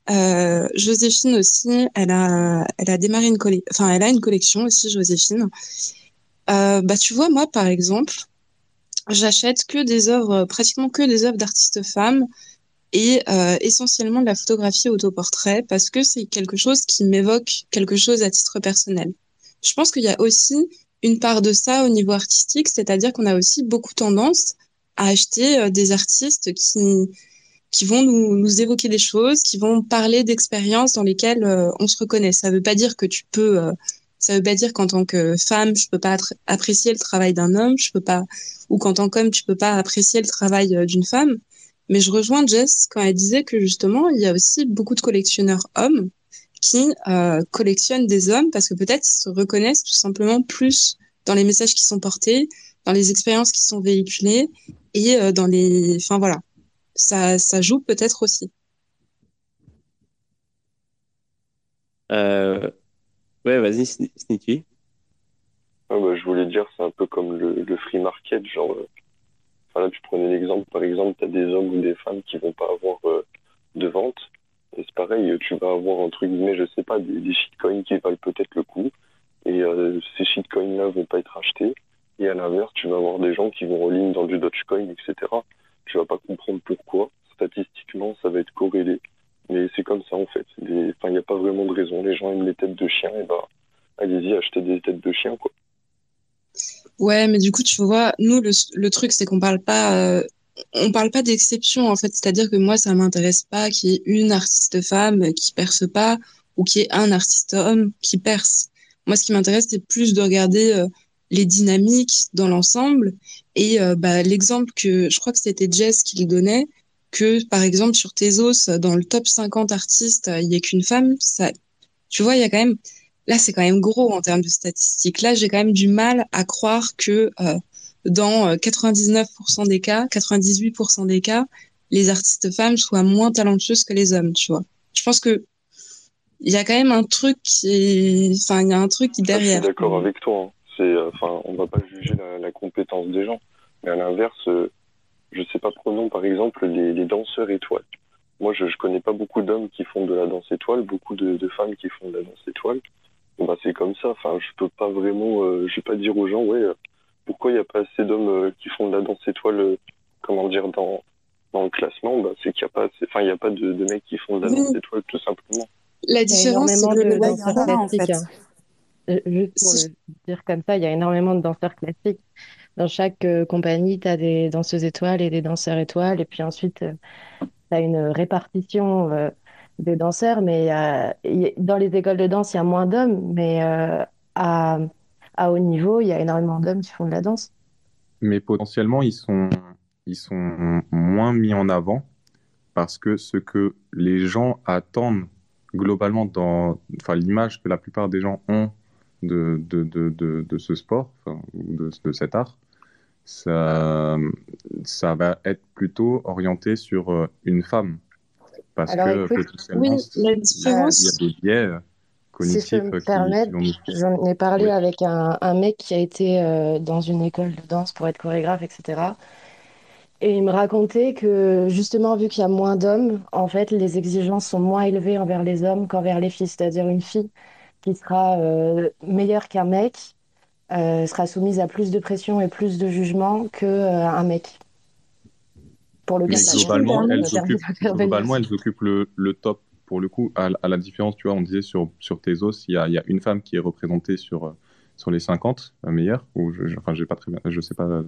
[SPEAKER 2] Euh, Joséphine aussi, elle a, elle a démarré une collection, enfin, elle a une collection aussi, Joséphine. Euh, bah, tu vois, moi, par exemple, j'achète que des œuvres, pratiquement que des œuvres d'artistes femmes et essentiellement de la photographie autoportrait parce que c'est quelque chose qui m'évoque quelque chose à titre personnel. Je pense qu'il y a aussi une part de ça au niveau artistique, c'est-à-dire qu'on a aussi beaucoup tendance à acheter euh, des artistes qui qui vont nous, nous évoquer des choses, qui vont parler d'expériences dans lesquelles euh, on se reconnaît. Ça veut pas dire que tu peux, euh, ça veut pas dire qu'en tant que femme, je peux pas apprécier le travail d'un homme, je peux pas, ou qu'en tant qu'homme, tu peux pas apprécier le travail d'une femme. Mais je rejoins Jess quand elle disait que justement, il y a aussi beaucoup de collectionneurs hommes qui euh, collectionnent des hommes parce que peut-être ils se reconnaissent tout simplement plus dans les messages qui sont portés, dans les expériences qui sont véhiculées et euh, dans les. Enfin voilà, ça, ça joue peut-être aussi.
[SPEAKER 1] Euh... Ouais, vas-y.
[SPEAKER 7] Ah bah, je voulais dire, c'est un peu comme le, free market. Genre, euh, enfin, là, tu prenais l'exemple, par exemple, tu as des hommes ou des femmes qui vont pas avoir euh, de vente c'est pareil, tu vas avoir entre guillemets, je sais pas, des, shitcoins qui valent peut-être le coup, et euh, ces shitcoins-là vont pas être achetés. Et à l'inverse, tu vas avoir des gens qui vont en dans du Dogecoin, etc. Tu vas pas comprendre pourquoi. Statistiquement, ça va être corrélé. Mais c'est comme ça en fait. Il n'y a pas vraiment de raison. Les gens aiment les têtes de chiens, et bah, allez-y, achetez des têtes de chiens, quoi.
[SPEAKER 2] Ouais, mais du coup, tu vois, nous, le, truc, c'est qu'on parle pas euh, on parle pas d'exception en fait, c'est-à-dire que moi ça m'intéresse pas qu'il y ait une artiste femme qui perce pas ou qu'il y ait un artiste homme qui perce. Moi ce qui m'intéresse c'est plus de regarder euh, les dynamiques dans l'ensemble et euh, bah, l'exemple que je crois que c'était Jess qui le donnait que par exemple sur Tezos dans le top 50 artistes il y ait qu'une femme, ça tu vois, il y a quand même là c'est quand même gros en termes de statistiques. Là, j'ai quand même du mal à croire que euh, dans 99% euh, des cas, 98% des cas, les artistes femmes soient moins talentueuses que les hommes, tu vois. Je pense que il y a quand même un truc qui, enfin, il y a un truc qui derrière.
[SPEAKER 7] je suis d'accord avec toi. Hein. C'est, euh, enfin, on va pas juger la, compétence des gens, mais à l'inverse, euh, je sais pas, prenons par exemple les, danseurs étoiles. Moi, je, je connais pas beaucoup d'hommes qui font de la danse étoile, beaucoup de, femmes qui font de la danse étoile. Bah, c'est comme ça. Enfin, je peux pas vraiment, je vais pas dire aux gens, ouais, pourquoi il n'y a pas assez d'hommes euh, qui font de la danse étoile, euh, comment dire, dans, dans le classement? Bah, C'est qu'il n'y a pas, enfin, il y a pas de, de, mecs qui font de la danse étoile, tout simplement.
[SPEAKER 2] La différence, c'est que le
[SPEAKER 5] en fait. Hein. Juste pour dire comme ça, il y a énormément de danseurs classiques. Dans chaque euh, compagnie, tu as des danseuses étoiles et des danseurs étoiles. Et puis ensuite, tu as une répartition des danseurs. Mais dans les écoles de danse, il y a moins d'hommes. Mais à, à haut niveau, il y a énormément d'hommes qui font de la danse.
[SPEAKER 8] Mais potentiellement, ils sont, ils sont moins mis en avant parce que ce que les gens attendent globalement, dans l'image que la plupart des gens ont de, de, de, de ce sport, de, de cet art, ça, ça va être plutôt orienté sur euh, une femme. Parce que
[SPEAKER 5] oui, il y a des biais cognitifs. Si je me permets, j'en ai parlé avec un, un, mec qui a été euh, dans une école de danse pour être chorégraphe, etc. Et il me racontait que justement, vu qu'il y a moins d'hommes, en fait, les exigences sont moins élevées envers les hommes qu'envers les filles. C'est-à-dire une fille qui sera euh, meilleure qu'un mec sera soumise à plus de pression et plus de jugement qu'un euh, mec.
[SPEAKER 8] Pour le Mais globalement, elles occupent, globalement, elles occupent le, le, top. Pour le coup, à, la différence, tu vois, on disait sur, sur Tezos, il y a, il y a une femme qui est représentée sur, sur les 50 meilleurs, ou je, enfin, j'ai pas très bien, je sais pas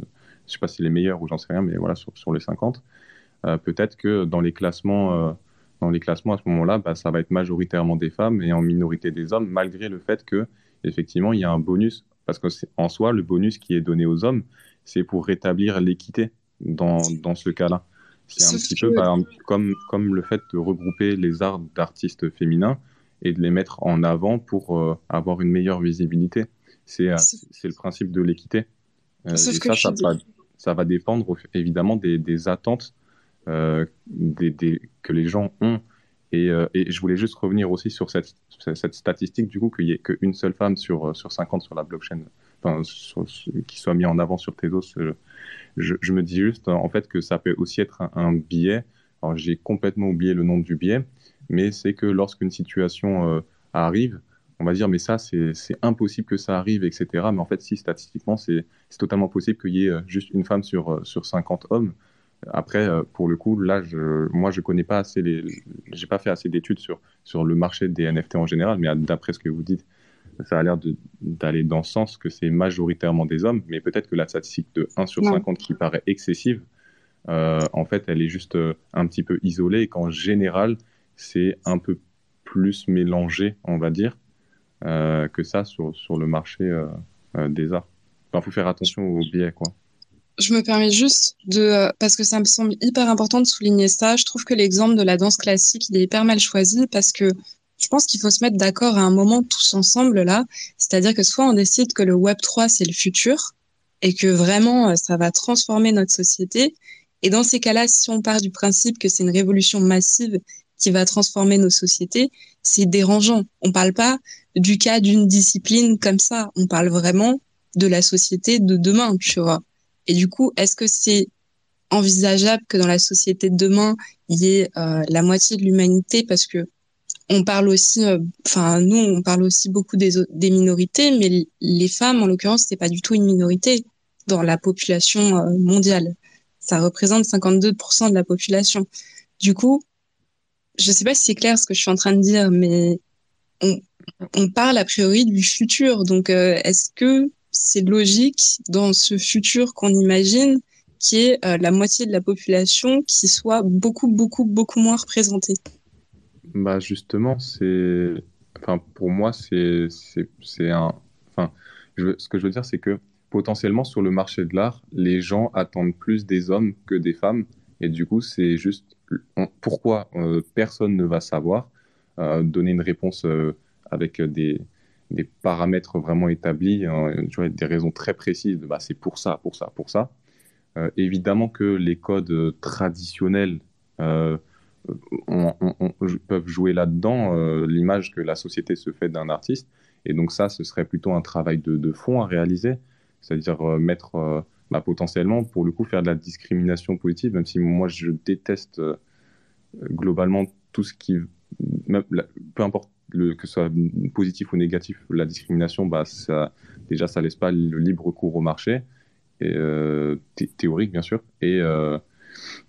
[SPEAKER 8] je sais pas s'il est meilleur ou j'en sais rien, mais voilà, sur, sur les 50. Euh, peut-être que dans les classements, euh, dans les classements à ce moment-là, bah, ça va être majoritairement des femmes et en minorité des hommes, malgré le fait que effectivement il y a un bonus, parce que en soi le bonus qui est donné aux hommes, c'est pour rétablir l'équité dans, dans ce cas-là. C'est un petit peu comme, comme le fait de regrouper les arts d'artistes féminins et de les mettre en avant pour euh, avoir une meilleure visibilité. C'est le principe de l'équité. et ça, ça, ça, ça va dépendre évidemment des, attentes euh, des, que les gens ont. Euh, et, je voulais juste revenir aussi sur cette, statistique du coup qu'il n'y ait qu'une seule femme sur, sur 50 sur la blockchain, enfin, qui soit mise en avant sur Tezos. Je, je, me dis juste en fait que ça peut aussi être un, biais. Alors j'ai complètement oublié le nom du biais, mais c'est que lorsqu'une situation euh, arrive, on va dire, mais ça, c'est impossible que ça arrive, etc. Mais en fait, si, statistiquement, c'est totalement possible qu'il y ait euh, juste une femme sur, euh, sur 50 hommes. Après, euh, pour le coup, là, je, moi, je connais pas assez les, j'ai pas fait assez d'études sur, sur le marché des NFT en général, mais d'après ce que vous dites, ça a l'air d'aller dans ce sens que c'est majoritairement des hommes, mais peut-être que la statistique de 1 sur 50 qui paraît excessive, en fait, elle est juste un petit peu isolée et qu'en général, c'est un peu plus mélangé, on va dire. Euh, que ça sur, sur le marché euh, euh, des arts. Il faut faire attention aux biais, quoi.
[SPEAKER 2] Je me permets juste de, parce que ça me semble hyper important de souligner ça. Je trouve que l'exemple de la danse classique, il est hyper mal choisi parce que je pense qu'il faut se mettre d'accord à un moment tous ensemble là. C'est-à-dire que soit on décide que le Web 3 c'est le futur et que vraiment ça va transformer notre société. Et dans ces cas-là, si on part du principe que c'est une révolution massive qui va transformer nos sociétés, c'est dérangeant. On parle pas du cas d'une discipline comme ça. On parle vraiment de la société de demain, tu vois. Et du coup, est-ce que c'est envisageable que dans la société de demain, il y ait euh, la moitié de l'humanité? Parce que on parle aussi, euh, enfin nous, on parle aussi beaucoup des, minorités, mais les femmes, en l'occurrence, c'est pas du tout une minorité dans la population euh, mondiale. Ça représente 52% de la population. Du coup, je sais pas si c'est clair ce que je suis en train de dire, mais on, parle a priori du futur. Donc, est-ce que c'est logique dans ce futur qu'on imagine qui est euh, la moitié de la population qui soit beaucoup, beaucoup, beaucoup moins représentée.
[SPEAKER 8] Bah justement, c'est, enfin pour moi c'est c'est un, enfin ce que je veux dire c'est que potentiellement sur le marché de l'art, les gens attendent plus des hommes que des femmes. Et du coup c'est juste pourquoi euh, personne ne va savoir donner une réponse avec des, des paramètres vraiment établis, vois, des raisons très précises bah, c'est pour ça, pour ça, pour ça. Euh, évidemment que les codes traditionnels euh, peuvent jouer là-dedans, euh, l'image que la société se fait d'un artiste. Et donc ça, ce serait plutôt un travail de, de fond à réaliser, c'est-à-dire mettre bah, potentiellement, pour le coup, faire de la discrimination positive, même si moi je déteste globalement tout ce qui, peu importe que ce soit positif ou négatif, la discrimination, bah, ça, déjà, ça laisse pas le libre cours au marché, et, euh, théorique bien sûr. Et, euh,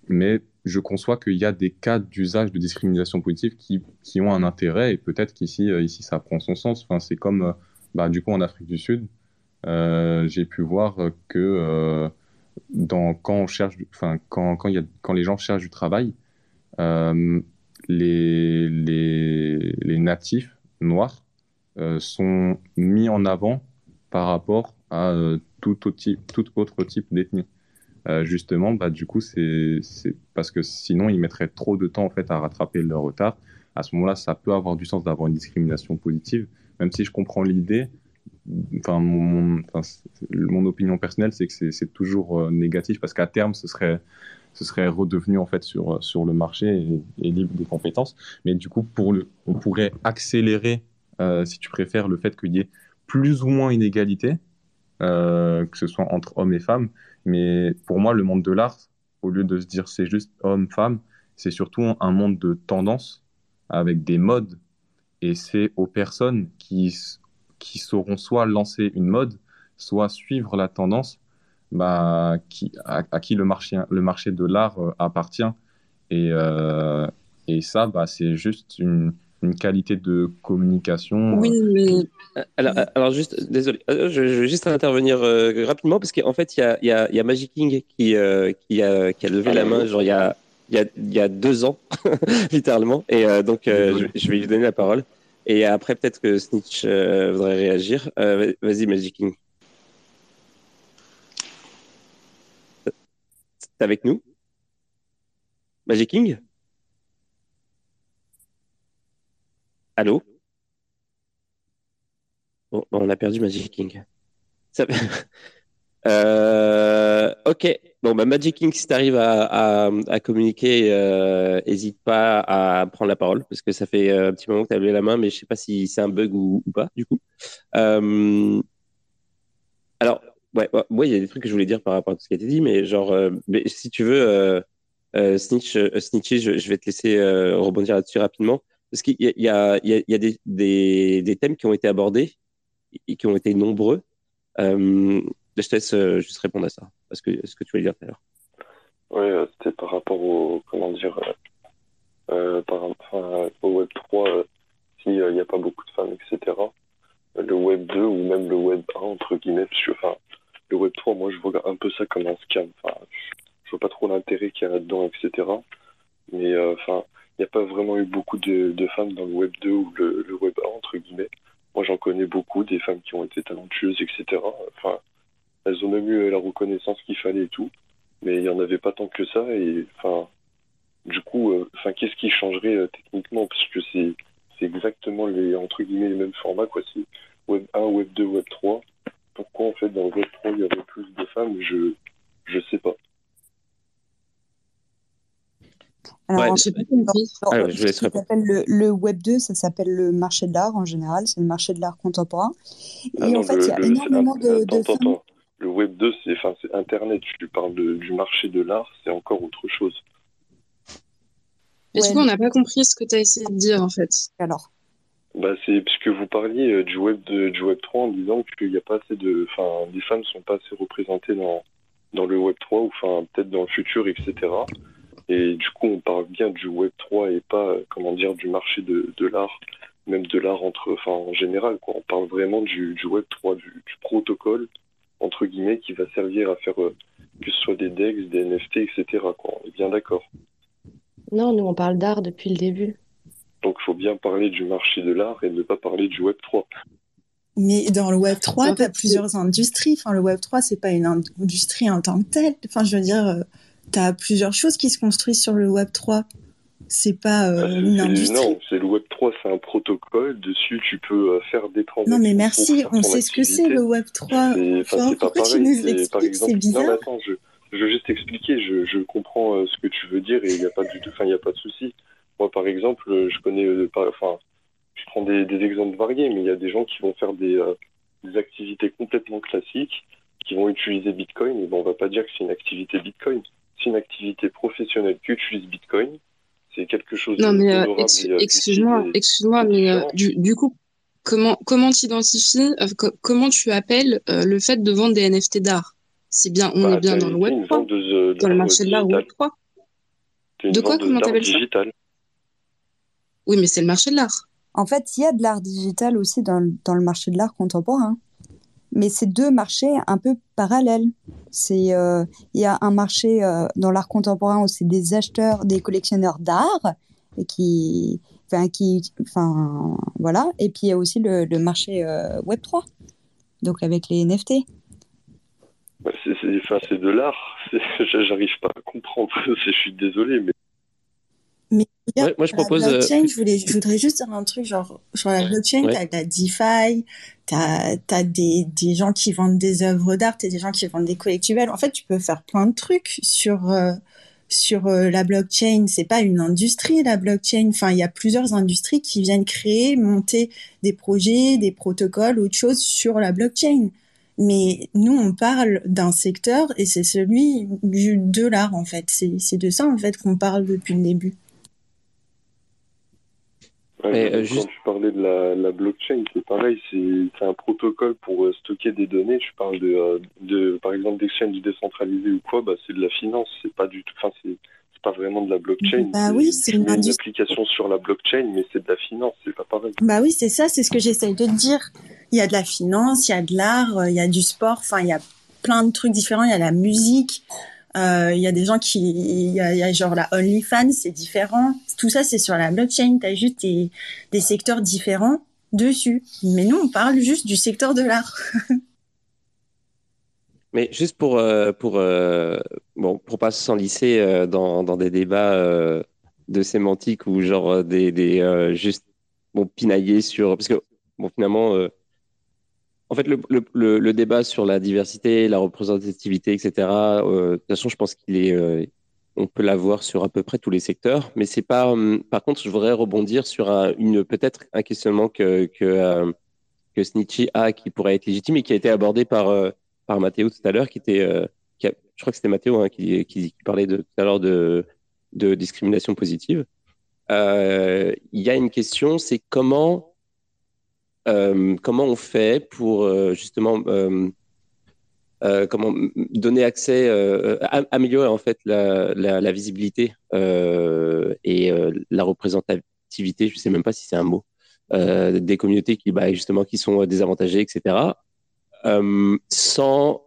[SPEAKER 8] mais je conçois qu'il y a des cas d'usage de discrimination positive qui, qui, ont un intérêt, et peut-être qu'ici, euh, ici, ça prend son sens. Enfin, c'est comme, bah, du coup, en Afrique du Sud, j'ai pu voir que dans, quand, on cherche, quand, quand, y a, quand les gens cherchent du travail, les, les, les natifs noirs euh, sont mis en avant par rapport à euh, tout, autre type, tout autre type d'ethnie. Euh, justement, bah, du coup, c'est parce que sinon, ils mettraient trop de temps en fait à rattraper leur retard. à ce moment-là, ça peut avoir du sens d'avoir une discrimination positive, même si je comprends l'idée. Enfin, mon, mon, opinion personnelle, c'est que c'est toujours négatif parce qu'à terme, ce serait, ce serait redevenu en fait sur, sur le marché et, libre des compétences. Mais du coup, pour le, on pourrait accélérer, euh, si tu préfères, le fait qu'il y ait plus ou moins une égalité, euh, que ce soit entre hommes et femmes. Mais pour moi, le monde de l'art, au lieu de se dire c'est juste homme-femme, c'est surtout un monde de tendance avec des modes. Et c'est aux personnes qui, qui sauront soit lancer une mode, soit suivre la tendance bah, qui, à, qui le marché, le marché de l'art euh, appartient. Et, euh, et ça, bah, c'est juste une, une qualité de communication.
[SPEAKER 2] Oui, mais.
[SPEAKER 1] Alors, alors juste, désolé, je, vais juste intervenir rapidement parce qu'en fait, il y a, y, a, y a, Magic King qui, qui, a, qui a levé la main, genre il y a, y, a, y a deux ans, littéralement. Et donc, je, je, vais lui donner la parole. Et après, peut-être que Snitch voudrait réagir. Vas-y, Magic King. Avec nous Magic King? Allô? On a perdu Magic King. euh, ok. Bon, bah, Magic King, si tu arrives à, communiquer, euh, pas à prendre la parole, parce que ça fait euh, un petit moment que tu as levé la main, mais je sais pas si c'est un bug ou, pas, du coup. Euh, alors, ouais, il y a des trucs que je voulais dire par rapport à tout ce qui a été dit, mais genre, mais si tu veux, Snitch, Snitchy, je, vais te laisser rebondir là-dessus rapidement parce qu'il y a, des, thèmes qui ont été abordés et qui ont été nombreux. Euh, je te laisse euh, juste répondre à ça, parce que ce que tu voulais dire tout à l'heure.
[SPEAKER 7] Oui, euh, c'était par rapport au, comment dire, euh, par rapport au Web 3, s'il n'y a pas beaucoup de femmes, etc. Le Web 2 ou même le Web 1, entre guillemets, parce que, enfin, le Web 3, moi, je vois un peu ça comme un scam. Enfin, je vois pas trop l'intérêt qu'il y a là-dedans, etc. Mais, enfin, il n'y a pas vraiment eu beaucoup de, femmes dans le Web 2 ou le, Web 1, entre guillemets. Moi, j'en connais beaucoup, des femmes qui ont été talentueuses, etc. Enfin, elles ont même eu la reconnaissance qu'il fallait et tout. Mais il n'y en avait pas tant que ça. Et enfin, du coup, euh, qu'est-ce qui changerait euh, techniquement? Parce que c'est, exactement les, entre guillemets, les mêmes formats, quoi. Web 1, Web 2, Web 3. Pourquoi, en fait, dans le Web 3, il y avait plus de femmes Je, je sais pas.
[SPEAKER 4] Alors, je le, le, Web 2, ça s'appelle le marché de l'art en général, c'est le marché de l'art contemporain.
[SPEAKER 7] Ah et en fait, il y a énormément de, de Le Web 2, c'est Internet. Tu parles du marché de l'art, c'est encore autre chose.
[SPEAKER 2] Mais du coup, on n'a pas compris ce que tu as essayé de dire, en fait.
[SPEAKER 4] Alors
[SPEAKER 7] bah, c'est puisque vous parliez euh, du web de, du web 3 en disant qu'il n'y a pas assez de enfin les femmes sont pas assez représentées dans dans le web 3 ou enfin peut-être dans le futur etc et du coup, on parle bien du Web 3 et pas, comment dire, du marché de, de l'art, même de l'art entre, enfin, en général, quoi. On parle vraiment du, du Web 3, du, du, protocole, entre guillemets, qui va servir à faire euh, que ce soit des DEX, des NFT, etc. Quoi. On est bien d'accord.
[SPEAKER 5] Non, nous, on parle d'art depuis le début.
[SPEAKER 7] Donc, il faut bien parler du marché de l'art et ne pas parler du Web 3.
[SPEAKER 3] Mais dans le Web 3, tu as plusieurs industries. Enfin, le Web 3, c'est pas une industrie en tant que telle. Enfin, je veux dire, euh, tu as plusieurs choses qui se construisent sur le Web 3. C'est pas euh, bah, une industrie.
[SPEAKER 7] Non, c'est le Web 3, c'est un protocole. Dessus, tu peux euh, faire des transactions.
[SPEAKER 3] Non, mais merci, on sait ce que c'est le Web 3.
[SPEAKER 7] C'est pas pareil. Tu nous c'est bizarre. Non, attends, je, je, veux juste expliquer. Je, je comprends euh, ce que tu veux dire et il n'y a pas du tout, enfin, il n'y a pas de souci. Moi, par exemple, je connais, enfin, je prends des, des, exemples variés, mais il y a des gens qui vont faire des, des activités complètement classiques, qui vont utiliser Bitcoin. Et bon, on va pas dire que c'est une activité Bitcoin. Une activité professionnelle qui utilise Bitcoin, c'est quelque chose
[SPEAKER 2] non, mais euh, excuse-moi, excuse-moi, mais euh, du, du, coup, comment comment t'identifies, euh, comment tu appelles le fait de vendre des NFT d'art? C'est bien, on bah, est bien dans le Web 3, dans le marché de l'art Web 3.
[SPEAKER 7] De quoi Comment t'appelles ça?
[SPEAKER 2] Oui, mais c'est le marché de l'art.
[SPEAKER 4] En fait, il y a de l'art digital aussi dans, dans le marché de l'art contemporain mais c'est deux marchés un peu parallèles. C'est euh, il y a un marché euh, dans l'art contemporain où c'est des acheteurs, des collectionneurs d'art et qui enfin qui enfin voilà et puis il y a aussi le, le marché euh, Web 3. Donc avec les NFT.
[SPEAKER 7] Bah, c'est c'est de l'art, j'arrive pas à comprendre, je suis désolé mais
[SPEAKER 1] moi, je propose. La
[SPEAKER 3] blockchain, je, voulais, je voudrais juste dire un truc genre sur la blockchain, tu as de la DeFi, tu as, des, des gens qui vendent des œuvres d'art, et des gens qui vendent des collectibles. En fait, tu peux faire plein de trucs sur sur la blockchain. C'est pas une industrie la blockchain. Enfin, il y a plusieurs industries qui viennent créer, monter des projets, des protocoles, autre chose sur la blockchain. Mais nous, on parle d'un secteur et c'est celui du, de l'art, en fait. C'est de ça, en fait, qu'on parle depuis le début.
[SPEAKER 7] Euh, quand tu parlais de la, blockchain, c'est pareil, c'est un protocole pour euh, stocker des données. Je parle de, euh, de par exemple, d'exchange décentralisé ou quoi, bah, c'est de la finance, c'est pas du tout, enfin, c'est pas vraiment de la blockchain.
[SPEAKER 3] Bah oui, c'est une,
[SPEAKER 7] une, application sur la blockchain, mais c'est de la finance, c'est pas pareil.
[SPEAKER 3] Bah oui, c'est ça, c'est ce que j'essaye de dire. Il y a de la finance, il y a de l'art, il y a du sport, enfin, il y a plein de trucs différents, il y a la musique. Il y a des gens qui, il y a, genre la OnlyFans, c'est différent. Tout ça, c'est sur la blockchain. Tu as juste des, des secteurs différents dessus. Mais nous, on parle juste du secteur de l'art.
[SPEAKER 1] Mais juste pour euh, pour euh, bon pour pas s'enlisser euh, dans, dans des débats de sémantique ou genre des, des juste bon pinailler sur parce que bon finalement en fait le, le, le, débat sur la diversité la représentativité etc de toute façon je pense qu'il est on peut l'avoir sur à peu près tous les secteurs, mais c'est pas. Hum, par contre, je voudrais rebondir sur un, une peut-être un questionnement que que, euh, que Snitchy a qui pourrait être légitime et qui a été abordé par euh, par Mathéo tout à l'heure, qui était, euh, qui je crois que c'était Mathéo hein, qui, qui, parlait de, tout à l'heure de de discrimination positive. Il y a une question, c'est comment comment on fait pour justement euh, donner accès, euh, améliorer en fait la, visibilité euh, et euh, la représentativité, je sais même pas si c'est un mot, euh, des communautés qui, bah, justement, qui sont désavantagées, etc. sans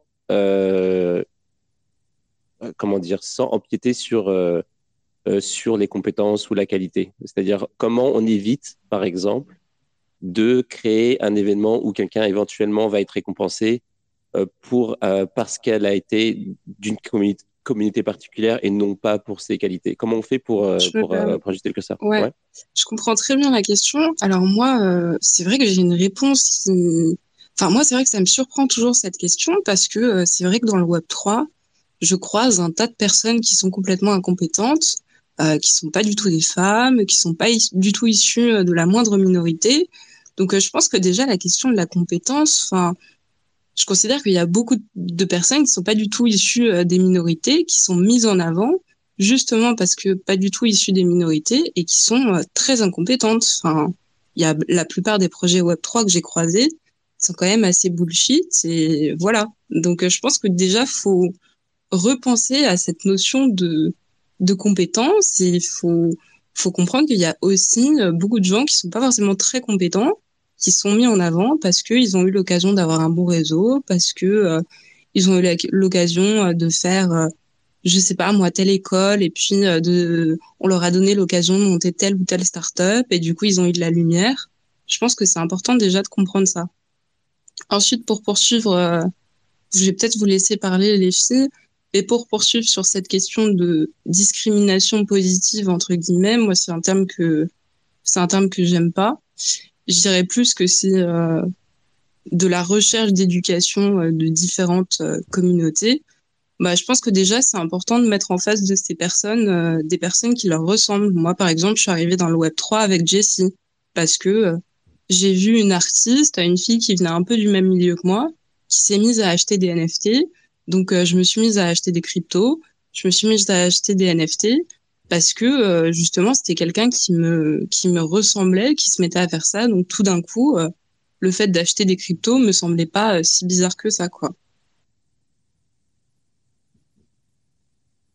[SPEAKER 1] comment dire, sans empiéter sur sur les compétences ou la qualité. C'est-à-dire comment on évite, par exemple, de créer un événement où quelqu'un éventuellement va être récompensé euh, pour, euh, parce qu'elle a été d'une communauté, communauté particulière et non pas pour ses qualités. Comment on fait pour, euh, pour, pour, ajuster que ça
[SPEAKER 2] ouais. Je comprends très bien la question. Alors moi, c'est vrai que j'ai une réponse qui... Enfin, moi, c'est vrai que ça me surprend toujours cette question parce que c'est vrai que dans le Web 3, je croise un tas de personnes qui sont complètement incompétentes, euh, qui sont pas du tout des femmes, qui sont pas du tout issues de la moindre minorité. Donc, je pense que déjà la question de la compétence, enfin, je considère qu'il y a beaucoup de personnes qui sont pas du tout issues euh, des minorités, qui sont mises en avant justement parce que pas du tout issues des minorités et qui sont euh, très incompétentes. Enfin, il y a la plupart des projets Web 3 que j'ai croisés sont quand même assez bullshit et voilà. Donc euh, je pense que déjà faut repenser à cette notion de de compétence et il faut faut comprendre qu'il y a aussi beaucoup de gens qui sont pas forcément très compétents qui sont mis en avant parce qu'ils ont eu l'occasion d'avoir un bon réseau, parce que euh, ils ont eu l'occasion euh, de faire, euh, je sais pas moi, telle école, et puis de, on leur a donné l'occasion de monter telle ou telle start-up, et du coup ils ont eu de la lumière. Je pense que c'est important déjà de comprendre ça. Ensuite, pour poursuivre, je vais peut-être vous laisser parler les filles. Et pour poursuivre sur cette question de discrimination positive entre guillemets, moi c'est un terme que c'est un terme que j'aime pas je dirais plus que c'est euh, de la recherche d'éducation euh, de différentes euh, communautés. Bah, je pense que déjà, c'est important de mettre en face de ces personnes des personnes qui leur ressemblent. Moi, par exemple, je suis arrivée dans le Web 3 avec Jessie parce que j'ai vu une artiste, une fille qui venait un peu du même milieu que moi, qui s'est mise à acheter des NFT. Donc, je me suis mise à acheter des cryptos, je me suis mise à acheter des NFT parce que euh, justement c'était quelqu'un qui me qui me ressemblait, qui se mettait à faire ça. Donc tout d'un coup, euh, le fait d'acheter des cryptos me semblait pas euh, si bizarre que ça, quoi.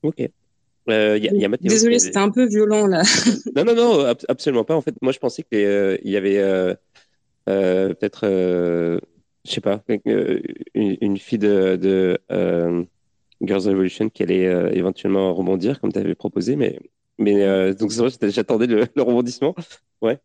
[SPEAKER 1] Ok. Y a, y a
[SPEAKER 2] Désolé, c'était un peu violent là.
[SPEAKER 1] non, non, non, absolument pas. En fait, moi je pensais qu'il y avait peut-être, je sais pas, une, une, fille de, de Girls Revolution qui allait euh, éventuellement rebondir comme tu avais proposé, mais mais euh, donc c'est vrai, j'attendais le, le, rebondissement. Ouais.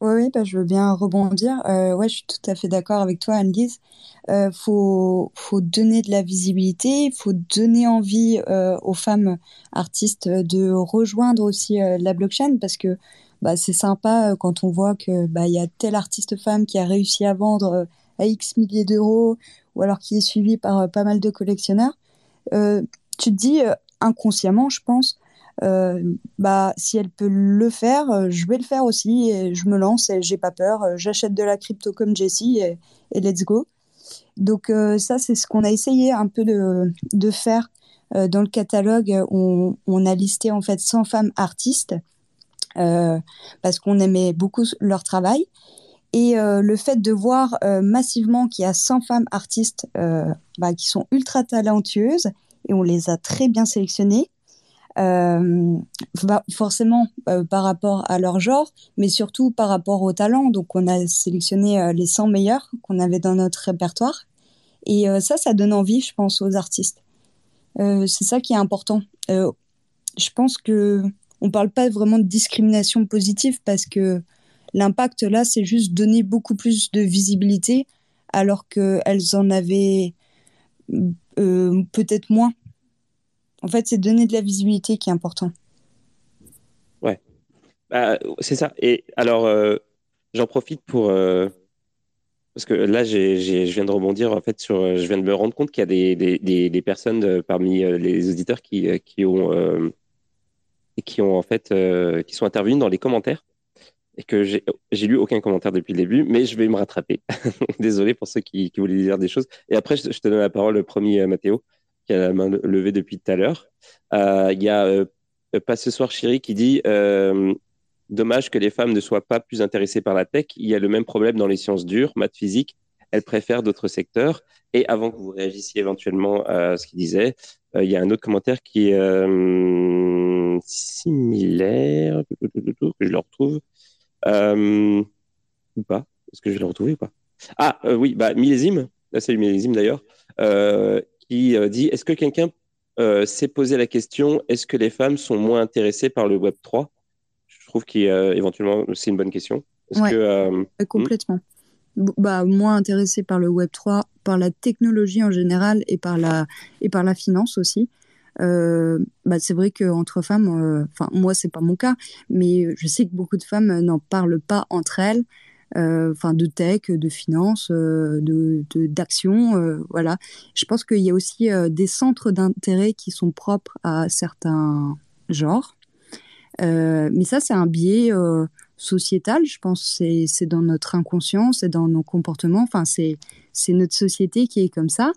[SPEAKER 4] Oui, ouais, bah, je veux bien rebondir. Euh, ouais, je suis tout à fait d'accord avec toi, Anne-Lise. Euh, faut, faut donner de la visibilité, il faut donner envie aux femmes artistes de rejoindre aussi la blockchain parce que bah, c'est sympa quand on voit que bah, il y a telle artiste femme qui a réussi à vendre à X milliers d'euros ou alors qui est suivi par pas mal de collectionneurs. Tu te dis inconsciemment, je pense, euh, bah si elle peut le faire, euh, je vais le faire aussi je me lance et j'ai pas peur. Euh, j'achète de la crypto comme Jessie et, let's go. Donc ça c'est ce qu'on a essayé un peu de, faire dans le catalogue. On, a listé en fait 100 femmes artistes parce qu'on aimait beaucoup leur travail. Et le fait de voir massivement qu'il y a 100 femmes artistes bah, qui sont ultra talentueuses et on les a très bien sélectionnées euh, forcément euh, par rapport à leur genre, mais surtout par rapport au talent. Donc on a sélectionné euh, les 100 meilleurs qu'on avait dans notre répertoire. Et ça, ça donne envie, je pense, aux artistes. c'est ça qui est important. je pense que on parle pas vraiment de discrimination positive parce que l'impact là, c'est juste donner beaucoup plus de visibilité alors qu'elles en avaient peut-être moins en fait, c'est donner de la visibilité qui est important.
[SPEAKER 1] Ouais, bah, c'est ça. Et alors, euh, j'en profite pour. Euh, parce que là, je viens de rebondir en fait sur. Je viens de me rendre compte qu'il y a des, des, des, personnes parmi euh, les auditeurs qui, qui ont. qui ont en fait. qui sont intervenues dans les commentaires et que j'ai, lu aucun commentaire depuis le début, mais je vais me rattraper. Désolé pour ceux qui, voulaient dire des choses. Et après, je, te donne la parole, le premier, Mathéo qui a la main levée depuis tout à l'heure. Euh, il y a euh, Pas ce soir Chéri qui dit euh, Dommage que les femmes ne soient pas plus intéressées par la tech. Il y a le même problème dans les sciences dures, maths physique. Elles préfèrent d'autres secteurs. Et avant que vous réagissiez éventuellement à ce qu'il disait, il y a un autre commentaire qui est similaire, que je le retrouve. Ou pas Est-ce que je vais le retrouver ou pas? Ah oui, bah, millésime. Là, c'est le millésime d'ailleurs qui euh, dit Est-ce que quelqu'un euh, s'est posé la question Est-ce que les femmes sont moins intéressées par le Web 3 Je trouve qu'éventuellement, c'est une bonne question.
[SPEAKER 4] Ouais, que, euh, complètement. Bah, moins intéressées par le Web 3, par la technologie en général et par la, et par la finance aussi. Euh, bah, c'est vrai qu'entre femmes, enfin moi c'est pas mon cas, mais je sais que beaucoup de femmes n'en parlent pas entre elles. Euh, enfin de tech, de finance, euh, de d'action, euh, voilà. Je pense qu'il y a aussi des centres d'intérêt qui sont propres à certains genres. mais ça, c'est un biais sociétal, je pense. C'est dans notre inconscient, c'est dans nos comportements. Enfin, c'est notre société qui est comme ça.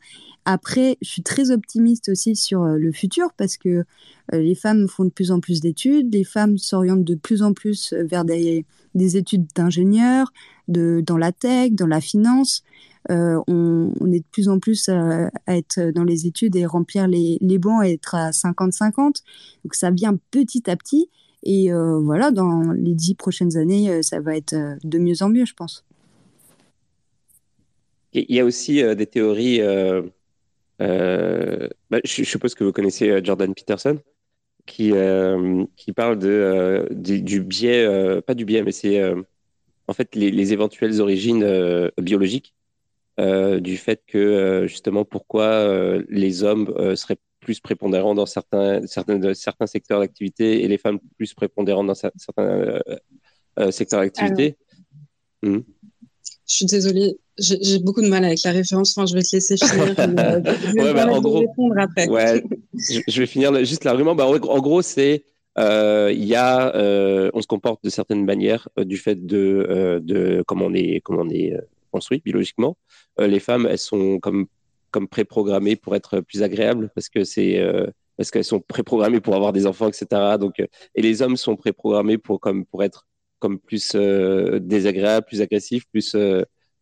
[SPEAKER 4] Après, je suis très optimiste aussi sur le futur parce que les femmes font de plus en plus d'études, les femmes s'orientent de plus en plus vers des des études d'ingénieur, de, dans la tech, dans la finance. Euh, on, est de plus en plus à, être dans les études et remplir les, les bancs et être à 50-50. Donc ça vient petit à petit. Et euh, voilà, dans les dix prochaines années, euh, ça va être de mieux en mieux, je pense.
[SPEAKER 1] Il y a aussi des théories. Bah, je, suppose que vous connaissez Jordan Peterson qui, euh, qui parle de, euh, du, biais, euh, pas du biais, mais c'est en fait les, éventuelles origines biologiques du fait que justement pourquoi les hommes seraient plus prépondérants dans certains, certains, certains secteurs d'activité et les femmes plus prépondérantes dans certains secteurs d'activité.
[SPEAKER 2] Hmm. Je suis désolée, j'ai beaucoup de mal avec la référence. Enfin, je vais te laisser finir. Euh, je vais
[SPEAKER 1] bah, en gros, répondre après. Ouais, je, vais finir juste l'argument. Bah, en gros, c'est euh, il y a, euh, on se comporte de certaines manières du fait de, de comment on est, comment on est construit biologiquement. les femmes, elles sont comme comme préprogrammées pour être plus agréables parce que c'est parce qu'elles sont préprogrammées pour avoir des enfants, etc. Donc, et les hommes sont préprogrammés pour comme pour être comme plus désagréables, plus agressifs, plus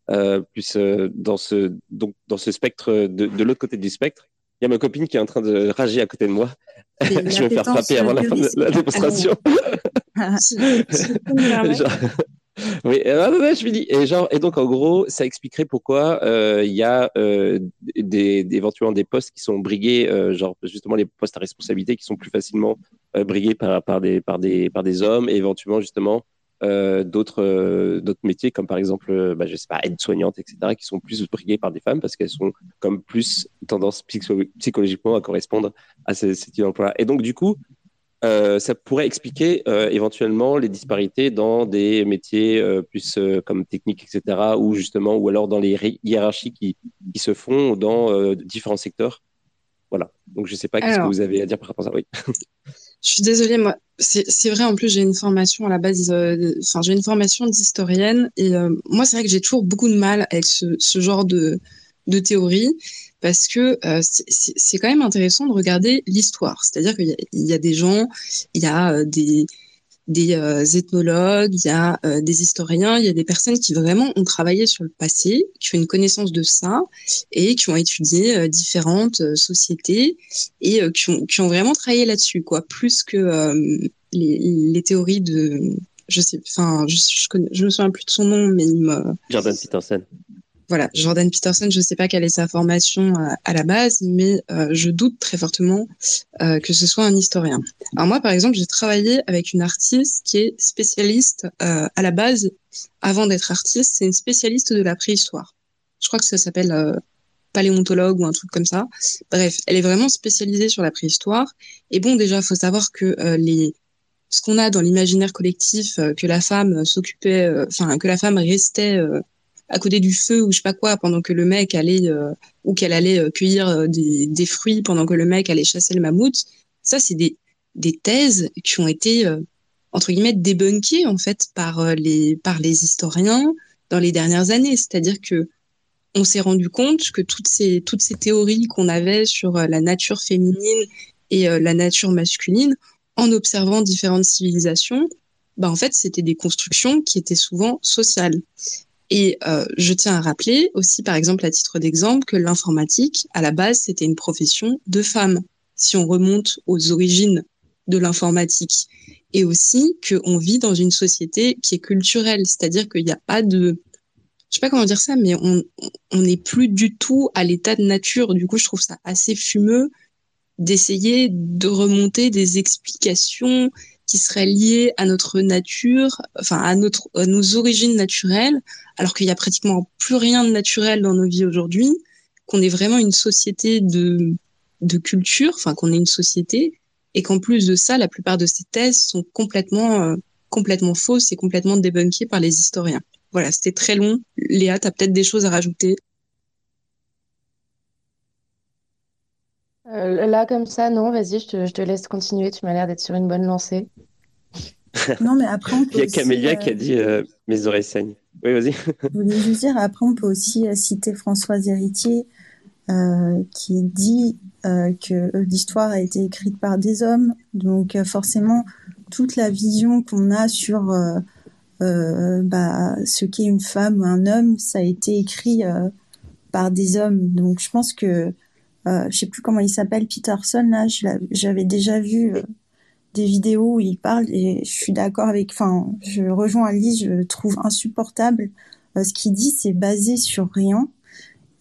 [SPEAKER 1] euh, plus euh, dans ce donc dans ce spectre de, de l'autre côté du spectre. Il y a ma copine qui est en train de rager à côté de moi. je vais me faire frapper avant la fin de la démonstration. oui, euh, je dis et genre et donc en gros ça expliquerait pourquoi euh, il y a euh, des, éventuellement des postes qui sont brigués genre justement les postes à responsabilité qui sont plus facilement brigués par par des par des par des hommes et éventuellement justement d'autres métiers comme par exemple bah, je sais pas aide-soignante etc qui sont plus briguées par des femmes parce qu'elles sont comme plus tendance psychologiquement à correspondre à ces, ces types d'emploi et donc du coup euh, ça pourrait expliquer euh, éventuellement les disparités dans des métiers euh, plus comme techniques, etc., ou justement, ou alors dans les hiérarchies qui, qui se font dans différents secteurs. Voilà. Donc, je ne sais pas qu'est-ce que vous avez à dire par rapport à ça. Oui.
[SPEAKER 2] je suis désolée, moi, c'est vrai, en plus, j'ai une formation à la base, enfin, j'ai une formation d'historienne, et moi, c'est vrai que j'ai toujours beaucoup de mal avec ce, ce genre de, de théorie parce que euh, c'est quand même intéressant de regarder l'histoire. C'est-à-dire qu'il y, a des gens, il y a euh, des, euh, ethnologues, il y a des historiens, il y a des personnes qui vraiment ont travaillé sur le passé, qui ont une connaissance de ça et qui ont étudié différentes sociétés et qui, ont, vraiment travaillé là-dessus, quoi, plus que les, théories de je sais, enfin, je, me souviens plus de son nom, mais il me.
[SPEAKER 1] Jordan Peterson
[SPEAKER 2] voilà, Jordan Peterson, je ne sais pas quelle est sa formation euh, à la base, mais euh, je doute très fortement euh, que ce soit un historien. Alors moi, par exemple, j'ai travaillé avec une artiste qui est spécialiste à la base, avant d'être artiste, c'est une spécialiste de la préhistoire. Je crois que ça s'appelle paléontologue ou un truc comme ça. Bref, elle est vraiment spécialisée sur la préhistoire. Et bon, déjà, faut savoir que les ce qu'on a dans l'imaginaire collectif, que la femme s'occupait, enfin que la femme restait à côté du feu ou je sais pas quoi pendant que le mec allait euh, ou qu'elle allait euh, cueillir euh, des, fruits pendant que le mec allait chasser le mammouth. Ça, c'est des, des thèses qui ont été entre guillemets débunkées en fait par les par les historiens dans les dernières années. C'est-à-dire que on s'est rendu compte que toutes ces toutes ces théories qu'on avait sur la nature féminine et la nature masculine, en observant différentes civilisations, bah en fait c'était des constructions qui étaient souvent sociales. Et euh, je tiens à rappeler aussi, par exemple, à titre d'exemple, que l'informatique, à la base, c'était une profession de femmes, si on remonte aux origines de l'informatique. Et aussi qu'on vit dans une société qui est culturelle, c'est-à-dire qu'il n'y a pas de... Je sais pas comment dire ça, mais on on n'est plus du tout à l'état de nature. Du coup, je trouve ça assez fumeux d'essayer de remonter des explications qui seraient liées à notre nature, enfin à notre à nos origines naturelles, alors qu'il y a pratiquement plus rien de naturel dans nos vies aujourd'hui, qu'on est vraiment une société de, de culture, enfin qu'on est une société, et qu'en plus de ça, la plupart de ces thèses sont complètement, euh, complètement fausses et complètement débunkées par les historiens. Voilà, c'était très long. Léa, tu as peut-être des choses à rajouter?
[SPEAKER 5] Euh, Là, comme ça, non, vas-y, je te, je te laisse continuer. Tu m'as l'air d'être sur une bonne lancée.
[SPEAKER 4] non, mais après, on
[SPEAKER 1] Il y a Camélia qui a euh, dit Mes oreilles saignent. Oui, vas-y.
[SPEAKER 4] je voulais juste dire, après, on peut aussi euh, citer Françoise Héritier, euh, qui dit euh, que l'histoire a été écrite par des hommes. Donc, euh, forcément, toute la vision qu'on a sur euh, bah, ce qu'est une femme ou un homme, ça a été écrit par des hommes. Donc, je pense que, je sais plus comment il s'appelle, Peterson, là, j'avais déjà vu des vidéos où il parle et je suis d'accord avec, enfin, je rejoins Alice, je trouve insupportable. Euh, ce qu'il dit, c'est basé sur rien.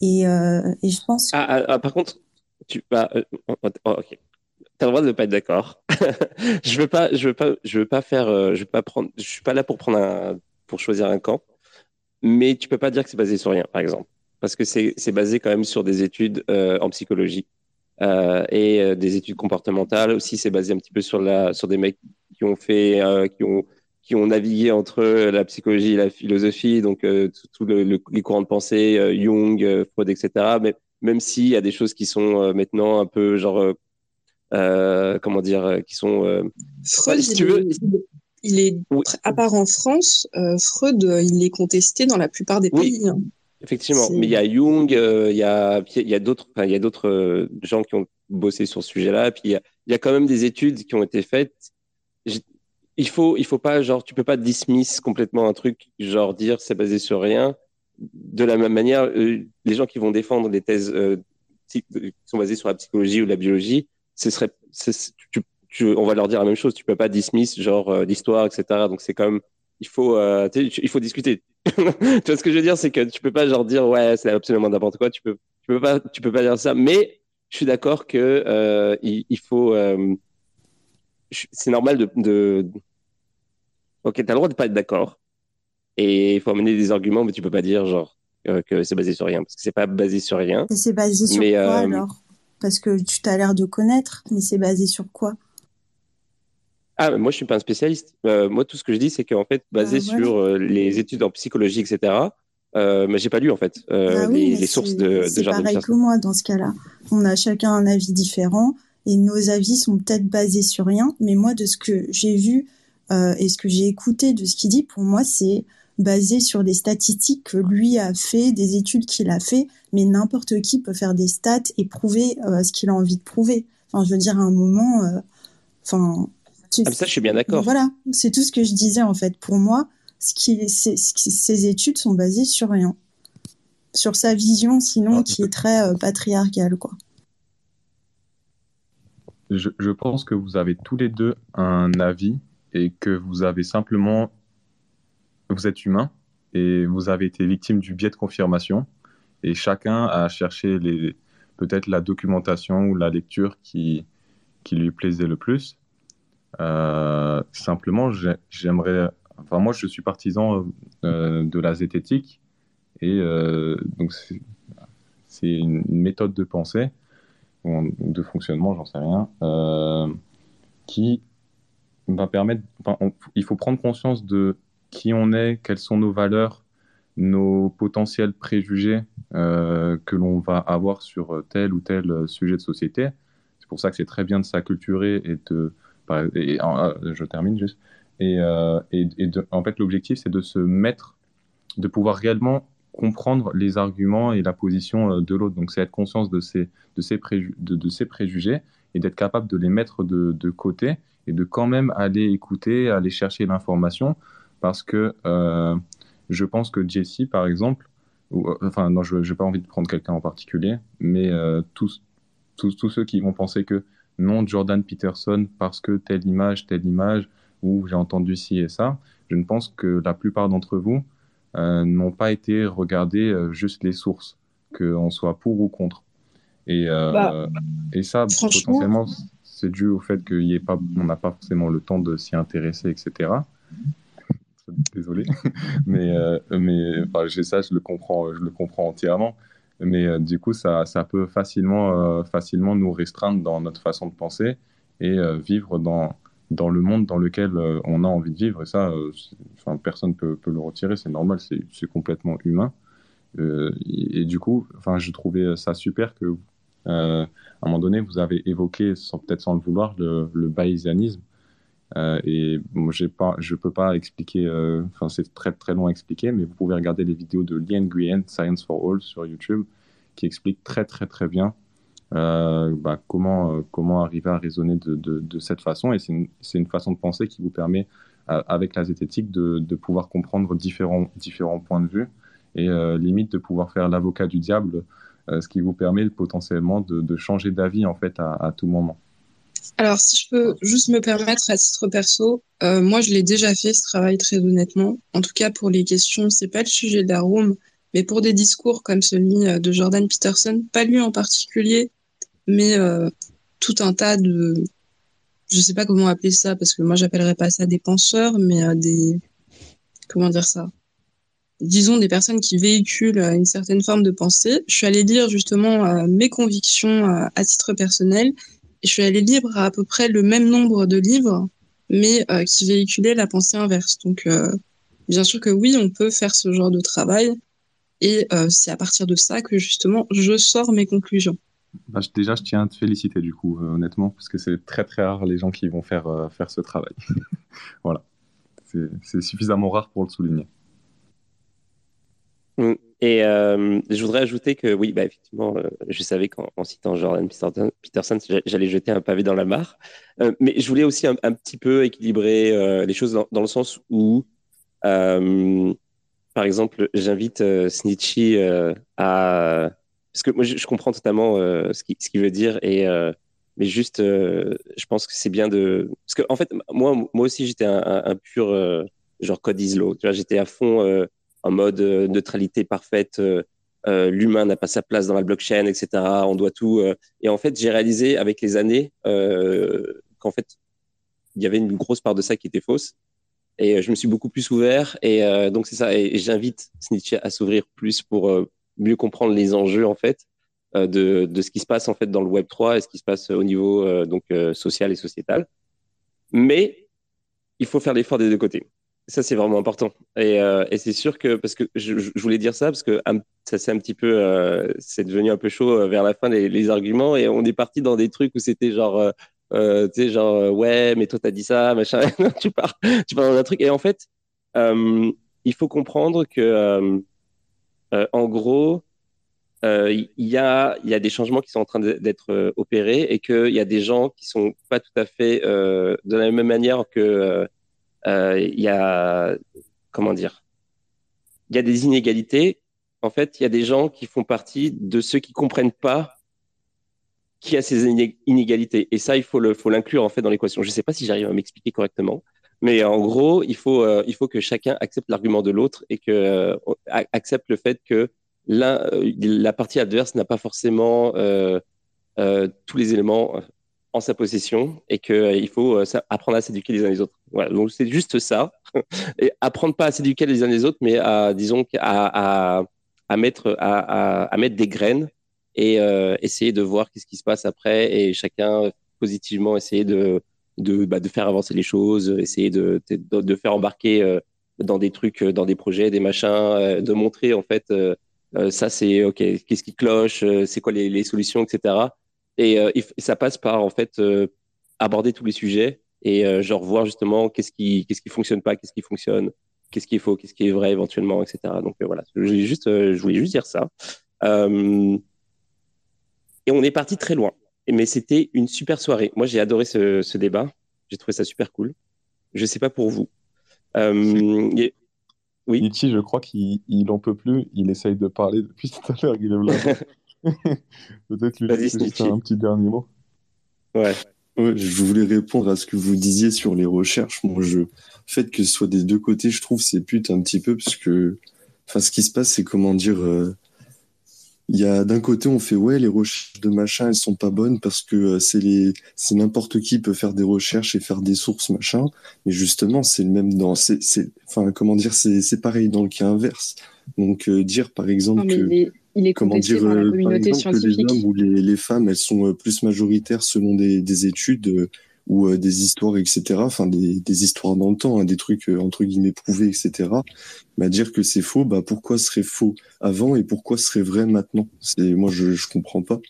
[SPEAKER 4] Et, euh, et je pense.
[SPEAKER 1] Ah, ah, ah, par contre, tu bah, euh, oh, ok. T'as le droit de ne pas être d'accord. je veux pas, je veux pas, je veux pas faire, je veux pas prendre, je suis pas là pour prendre un, pour choisir un camp. Mais tu peux pas dire que c'est basé sur rien, par exemple, parce que c'est, basé quand même sur des études en psychologie euh, et euh, des études comportementales aussi. C'est basé un petit peu sur la sur des mecs qui ont fait euh, qui ont qui ont navigué entre la psychologie et la philosophie, donc tous le, les courants de pensée, Jung, Freud, etc. Mais même s'il y a des choses qui sont maintenant un peu genre comment dire, qui sont
[SPEAKER 2] Freud, si tu veux. Il est, à part en France, Freud, il est contesté dans la plupart des pays. Hein.
[SPEAKER 1] Effectivement, mais il y a Jung, euh, il y a, y a d'autres, il y a d'autres euh, gens qui ont bossé sur ce sujet-là. Puis il y, a, il y a quand même des études qui ont été faites. Il faut, il faut pas, genre, tu peux pas dismiss complètement un truc, genre dire c'est basé sur rien. De la même manière, euh, les gens qui vont défendre des thèses qui sont basées sur la psychologie ou la biologie, ce serait, tu, tu, on va leur dire la même chose. Tu peux pas dismiss genre l'histoire, etc. Donc c'est même, il faut, il faut discuter tu vois ce que je veux dire, c'est que tu peux pas genre dire ouais c'est absolument n'importe quoi. Tu peux, tu peux pas, tu peux pas dire ça. Mais je suis d'accord que euh, il, il, faut, euh, c'est normal de, de, ok, tu as le droit de pas être d'accord. Et il faut amener des arguments, mais tu peux pas dire genre que c'est basé sur rien, parce que c'est pas basé sur rien.
[SPEAKER 3] c'est basé sur quoi alors? Parce que tu t'as l'air de connaître, mais c'est basé sur quoi?
[SPEAKER 1] Ah, moi, je suis pas un spécialiste. moi, tout ce que je dis, c'est qu'en fait, basé bah, sur les études en psychologie, etc., euh, mais j'ai pas lu en fait euh, ah les, sources de, de
[SPEAKER 3] C'est pareil que moi dans ce cas-là. On a chacun un avis différent et nos avis sont peut-être basés sur rien. Mais moi, de ce que j'ai vu euh, et ce que j'ai écouté de ce qu'il dit, pour moi, c'est basé sur des statistiques que lui a fait, des études qu'il a fait. Mais n'importe qui peut faire des stats et prouver euh, ce qu'il a envie de prouver. Enfin, je veux dire, à un moment, euh, enfin.
[SPEAKER 1] Ah, ça, je suis bien d'accord.
[SPEAKER 3] Voilà, c'est tout ce que je disais en fait. Pour moi, ce qui, ces études sont basées sur rien, sur sa vision, sinon ah, qui est très euh, patriarcale, quoi.
[SPEAKER 8] Je, je, pense que vous avez tous les deux un avis et que vous avez simplement, vous êtes humain et vous avez été victime du biais de confirmation et chacun a cherché les, peut-être la documentation ou la lecture qui, qui lui plaisait le plus. Euh, simplement, j'aimerais Enfin, moi, je suis partisan euh, de la zététique et euh, donc c'est une, méthode de pensée ou de fonctionnement, j'en sais rien, qui va permettre. il faut prendre conscience de qui on est, quelles sont nos valeurs, nos potentiels préjugés que l'on va avoir sur tel ou tel sujet de société. C'est pour ça que c'est très bien de s'acculturer et de. Et, je termine juste et, euh, en fait, l'objectif, c'est de se mettre, de pouvoir réellement comprendre les arguments et la position euh, de l'autre. Donc, c'est être conscience de ses, préjugés et d'être capable de les mettre de, côté et de quand même aller écouter, aller chercher l'information. Parce que euh, je pense que Jesse, par exemple, euh, enfin, non, je n'ai pas envie de prendre quelqu'un en particulier, mais euh, tous, tous ceux qui vont penser que non, Jordan Peterson, parce que telle image, telle image, ou j'ai entendu ci et ça. Je ne pense que la plupart d'entre vous euh, n'ont pas été regarder euh, juste les sources, qu'on soit pour ou contre. Et, euh, bah, et ça, potentiellement, c'est dû au fait qu'on n'a pas forcément le temps de s'y intéresser, etc. Désolé, mais, mais enfin, ça, je le comprends, je le comprends entièrement. Mais du coup, ça, ça peut facilement, facilement nous restreindre dans notre façon de penser et vivre dans, dans le monde dans lequel euh, on a envie de vivre. Et ça, euh, personne ne peut, le retirer, c'est normal, c'est complètement humain. Euh, et, du coup, je trouvais ça super que, à un moment donné, vous avez évoqué, peut-être sans le vouloir, le, le. Et bon, pas, je ne peux pas expliquer, enfin, c'est très très long à expliquer, mais vous pouvez regarder les vidéos de Lien Nguyen, Science for All, sur YouTube, qui explique très très très bien euh, bah, comment, euh, comment arriver à raisonner de, cette façon. Et c'est une, une, façon de penser qui vous permet, euh, avec la zététique, de, de, pouvoir comprendre différents, différents points de vue et limite de pouvoir faire l'avocat du diable, ce qui vous permet potentiellement de, changer d'avis en fait à, tout moment.
[SPEAKER 2] Alors, si je peux juste me permettre à titre perso, moi je l'ai déjà fait ce travail très honnêtement. En tout cas pour les questions, c'est pas le sujet de la room, mais pour des discours comme celui de Jordan Peterson, pas lui en particulier, mais euh, tout un tas de, je sais pas comment appeler ça, parce que moi j'appellerais pas ça des penseurs, mais euh, des, comment dire ça, disons des personnes qui véhiculent euh, une certaine forme de pensée. Je suis allée lire justement mes convictions à titre personnel, je suis allée lire à, à peu près le même nombre de livres, mais qui véhiculaient la pensée inverse. Donc bien sûr que oui, on peut faire ce genre de travail, et c'est à partir de ça que justement je sors mes conclusions.
[SPEAKER 8] Bah, déjà, je tiens à te féliciter, du coup, euh, honnêtement, parce que c'est très très rare les gens qui vont faire, euh, faire ce travail. voilà. C'est suffisamment rare pour le souligner.
[SPEAKER 1] Mm. Et euh, je voudrais ajouter que, oui, bah, effectivement, je savais qu'en citant Jordan Peterson, j'allais jeter un pavé dans la mare. mais je voulais aussi un, petit peu équilibrer les choses dans, le sens où, par exemple, j'invite Snitchy à parce que moi je, comprends totalement euh, ce qu'il veut dire et euh, mais juste euh, je pense que c'est bien de parce que en fait moi moi aussi j'étais un, un, pur genre code islo j'étais à fond en mode neutralité parfaite l'humain n'a pas sa place dans la blockchain etc on doit tout et en fait j'ai réalisé avec les années qu'en fait il y avait une grosse part de ça qui était fausse Et je me suis beaucoup plus ouvert. Et donc, c'est ça. Et, j'invite Snitch à s'ouvrir plus pour mieux comprendre les enjeux, en fait, de, de, ce qui se passe, en fait, dans le Web 3 et ce qui se passe au niveau, donc, social et sociétal. Mais il faut faire l'effort des deux côtés. Ça, c'est vraiment important. Et, euh, et c'est sûr que, parce que je, je, voulais dire ça, parce que ça c'est un petit peu, euh, c'est devenu un peu chaud euh, vers la fin, les, les, arguments, et on est parti dans des trucs où c'était genre, euh, euh tu sais, genre, ouais, mais toi, t'as dit ça, machin, tu pars, tu pars dans un truc. Et en fait, il faut comprendre que, en gros, il y, a, y a des changements qui sont en train d'être opérés et qu'il y a des gens qui sont pas tout à fait de la même manière que il y a comment dire Il y a des inégalités. En fait, il y a des gens qui font partie de ceux qui comprennent pas qui a ces inégalités. Et ça, il faut le, faut l'inclure en fait dans l'équation. Je ne sais pas si j'arrive à m'expliquer correctement, mais en gros, il faut, euh, il faut que chacun accepte l'argument de l'autre et que euh, accepte le fait que l'un, la partie adverse n'a pas forcément tous les éléments en sa possession et qu'il euh, faut euh, apprendre à s'éduquer les uns les autres. Voilà, donc c'est juste ça. et apprendre pas à s'éduquer les uns les autres, mais à, disons, à, à, à mettre, à, à, mettre des graines et euh, essayer de voir qu'est-ce qui se passe après et chacun positivement essayer de, de, bah, de faire avancer les choses, essayer de, de, de faire embarquer dans des trucs, dans des projets, des machins, de montrer en fait ça c'est ok, qu'est-ce qui cloche, c'est quoi les, les solutions, etc. Et euh, ça passe par en fait euh, aborder tous les sujets et euh, genre voir justement qu'est-ce qui qu'est-ce qui fonctionne pas, qu'est-ce qui fonctionne, qu'est-ce qui est faux, qu'est-ce qui est vrai éventuellement, etc. Donc voilà, je voulais juste je voulais juste dire ça. et on est parti très loin. Mais c'était une super soirée. Moi, j'ai adoré ce, ce débat. J'ai trouvé ça super cool. Je sais pas pour vous. Euh,
[SPEAKER 8] Oui. Je crois qu'il n'en peut plus. Il essaye de parler depuis tout à l'heure. Il est là. Peut-être lui laisser un petit dernier mot.
[SPEAKER 1] Ouais.
[SPEAKER 9] ouais. Je voulais répondre à ce que vous disiez sur les recherches. Mon jeu. Le fait que ce soit des deux côtés, je trouve, c'est pute un petit peu parce que, enfin, ce qui se passe, c'est comment dire. Euh, il y a d'un côté on fait ouais les recherches de machin elles sont pas bonnes parce que euh, c'est les c'est n'importe qui peut faire des recherches et faire des sources machin mais justement c'est le même dans c'est c'est enfin comment dire c'est c'est pareil dans le cas inverse donc euh, dire par exemple que
[SPEAKER 2] il est Comment dire, par la euh, scientifique.
[SPEAKER 9] Que les hommes ou les, les, femmes, elles sont euh, plus majoritaires selon des, des études euh, ou des histoires, etc. Enfin, des, des histoires dans le temps, hein, des trucs entre guillemets prouvés, etc. Mais à dire que c'est faux, bah pourquoi serait faux avant et pourquoi serait vrai maintenant? C'est moi, je je comprends pas.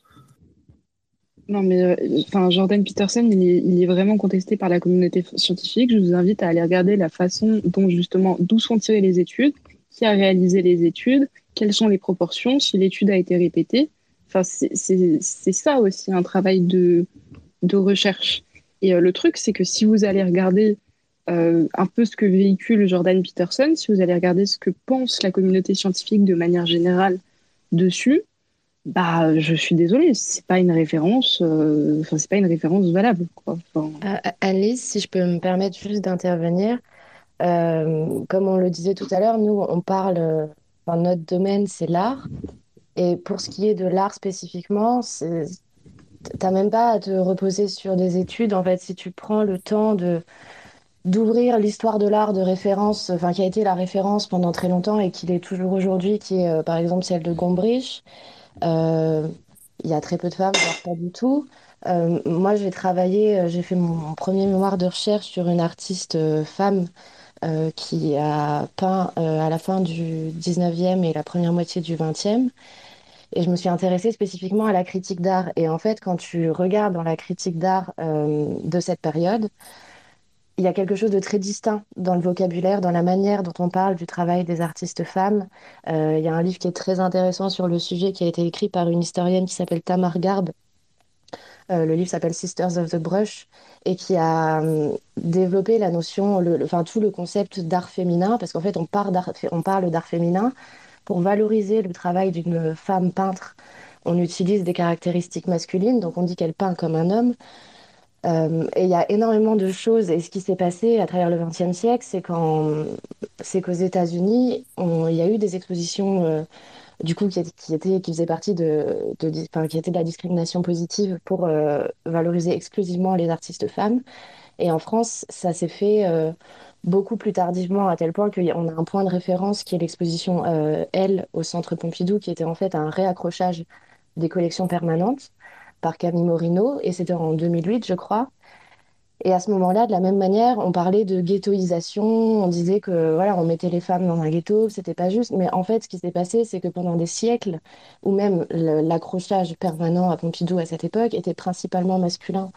[SPEAKER 2] Non, mais enfin, Jordan Peterson, il est, il est, vraiment contesté par la communauté scientifique. Je vous invite à aller regarder la façon dont justement d'où sont tirées les études, qui a réalisé les études, quelles sont les proportions, si l'étude a été répétée. Enfin, c'est ça aussi un travail de, de recherche. Et euh, le truc, c'est que si vous allez regarder euh, un peu ce que véhicule Jordan Peterson, si vous allez regarder ce que pense la communauté scientifique de manière générale dessus, bah, je suis désolée, c'est pas une référence, euh, c'est pas une référence valable.
[SPEAKER 5] Alice, si je peux me permettre juste d'intervenir, comme on le disait tout à l'heure, nous, on parle notre domaine, c'est l'art. Et pour ce qui est de l'art spécifiquement, tu n'as même pas à te reposer sur des études. En fait, si tu prends le temps de d'ouvrir l'histoire de l'art de référence, enfin qui a été la référence pendant très longtemps et qui l'est toujours aujourd'hui, qui est euh, par exemple celle de Gombrich. Euh, il y a très peu de femmes, pas du tout. Euh, moi, j'ai travaillé, j'ai fait mon, premier mémoire de recherche sur une artiste femme euh, qui a peint euh, à la fin du 19e et la première moitié du 20e. Et je me suis intéressée spécifiquement à la critique d'art. Et en fait, quand tu regardes dans la critique d'art euh, de cette période, il y a quelque chose de très distinct dans le vocabulaire, dans la manière dont on parle du travail des artistes femmes. il y a un livre qui est très intéressant sur le sujet qui a été écrit par une historienne qui s'appelle Tamar Garb, euh, le livre s'appelle Sisters of the Brush et qui a hum, développé la notion, enfin tout le concept d'art féminin, parce qu'en fait on, parle d'art féminin pour valoriser le travail d'une femme peintre. On utilise des caractéristiques masculines, donc on dit qu'elle peint comme un homme. Euh, et il y a énormément de choses. Et ce qui s'est passé à travers le XXe siècle, c'est qu'aux États-Unis, il y a eu des expositions euh, du coup, qui, était, qui faisait partie de, qui était de la discrimination positive pour euh, valoriser exclusivement les artistes femmes. Et en France, ça s'est fait euh, beaucoup plus tardivement, à tel point qu'on a un point de référence qui est l'exposition L au Centre Pompidou, qui était en fait un réaccrochage des collections permanentes par Camille Morino, et c'était en 2008, je crois. Et à ce moment-là, de la même manière, on parlait de ghettoisation, on disait que voilà, on mettait les femmes dans un ghetto, c'était pas juste. Mais en fait, ce qui s'est passé, c'est que pendant des siècles, ou même l'accrochage permanent à Pompidou à cette époque était principalement masculin.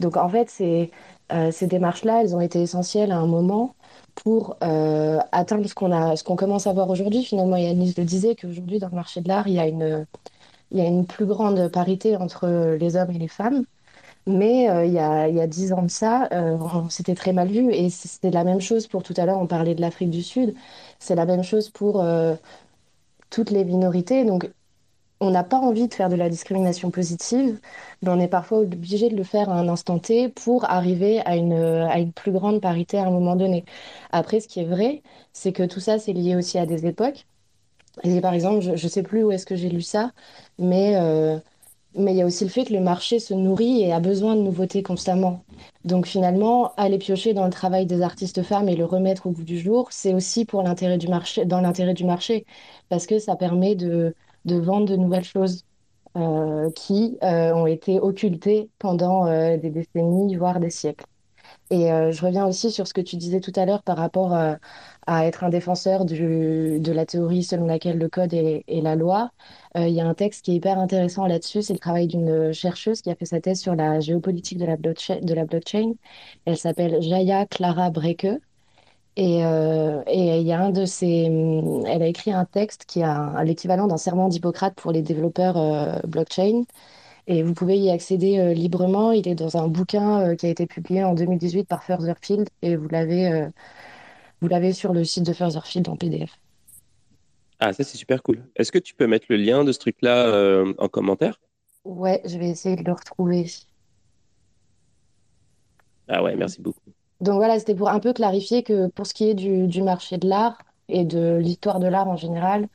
[SPEAKER 5] Donc en fait, ces, euh, ces démarches-là, elles ont été essentielles à un moment pour euh, atteindre ce qu'on a, commence à voir aujourd'hui. Finalement, Yannis le disait qu'aujourd'hui, dans le marché de l'art, il il y a une plus grande parité entre les hommes et les femmes. Mais euh, il y a dix ans de ça, euh, c'était très mal vu. Et c'était la même chose pour tout à l'heure, on parlait de l'Afrique du Sud. C'est la même chose pour euh, toutes les minorités. Donc, on n'a pas envie de faire de la discrimination positive, mais on est parfois obligé de le faire à un instant T pour arriver à une, à une plus grande parité à un moment donné. Après, ce qui est vrai, c'est que tout ça, c'est lié aussi à des époques. Par exemple, je ne sais plus où est-ce que j'ai lu ça, mais mais il y a aussi le fait que le marché se nourrit et a besoin de nouveautés constamment. Donc finalement, aller piocher dans le travail des artistes femmes et le remettre au bout du jour, c'est aussi pour l'intérêt du marché, dans l'intérêt du marché, parce que ça permet de, de vendre de nouvelles choses euh, qui euh, ont été occultées pendant euh, des décennies, voire des siècles. Et je reviens aussi sur ce que tu disais tout à l'heure par rapport à être un défenseur de la théorie selon laquelle le code est, la loi. Euh, il y a un texte qui est hyper intéressant là-dessus. C'est le travail d'une chercheuse qui a fait sa thèse sur la géopolitique de la, blockchain. Elle s'appelle Jaya Clara Breke. Et, euh, y a un de ces, elle a écrit un texte qui a l'équivalent d'un serment d'Hippocrate pour les développeurs euh, blockchain. Et vous pouvez y accéder librement. Il est dans un bouquin qui a été publié en 2018 par Furtherfield et vous l'avez, vous l'avez sur le site de Furtherfield en PDF.
[SPEAKER 1] Ah, ça, c'est super cool. Est-ce que tu peux mettre le lien de ce truc-là euh, en commentaire?
[SPEAKER 5] Ouais, je vais essayer de le retrouver.
[SPEAKER 1] Ah ouais, merci beaucoup.
[SPEAKER 5] Donc voilà, c'était pour un peu clarifier que pour ce qui est du, marché de l'art et de l'histoire de l'art en général,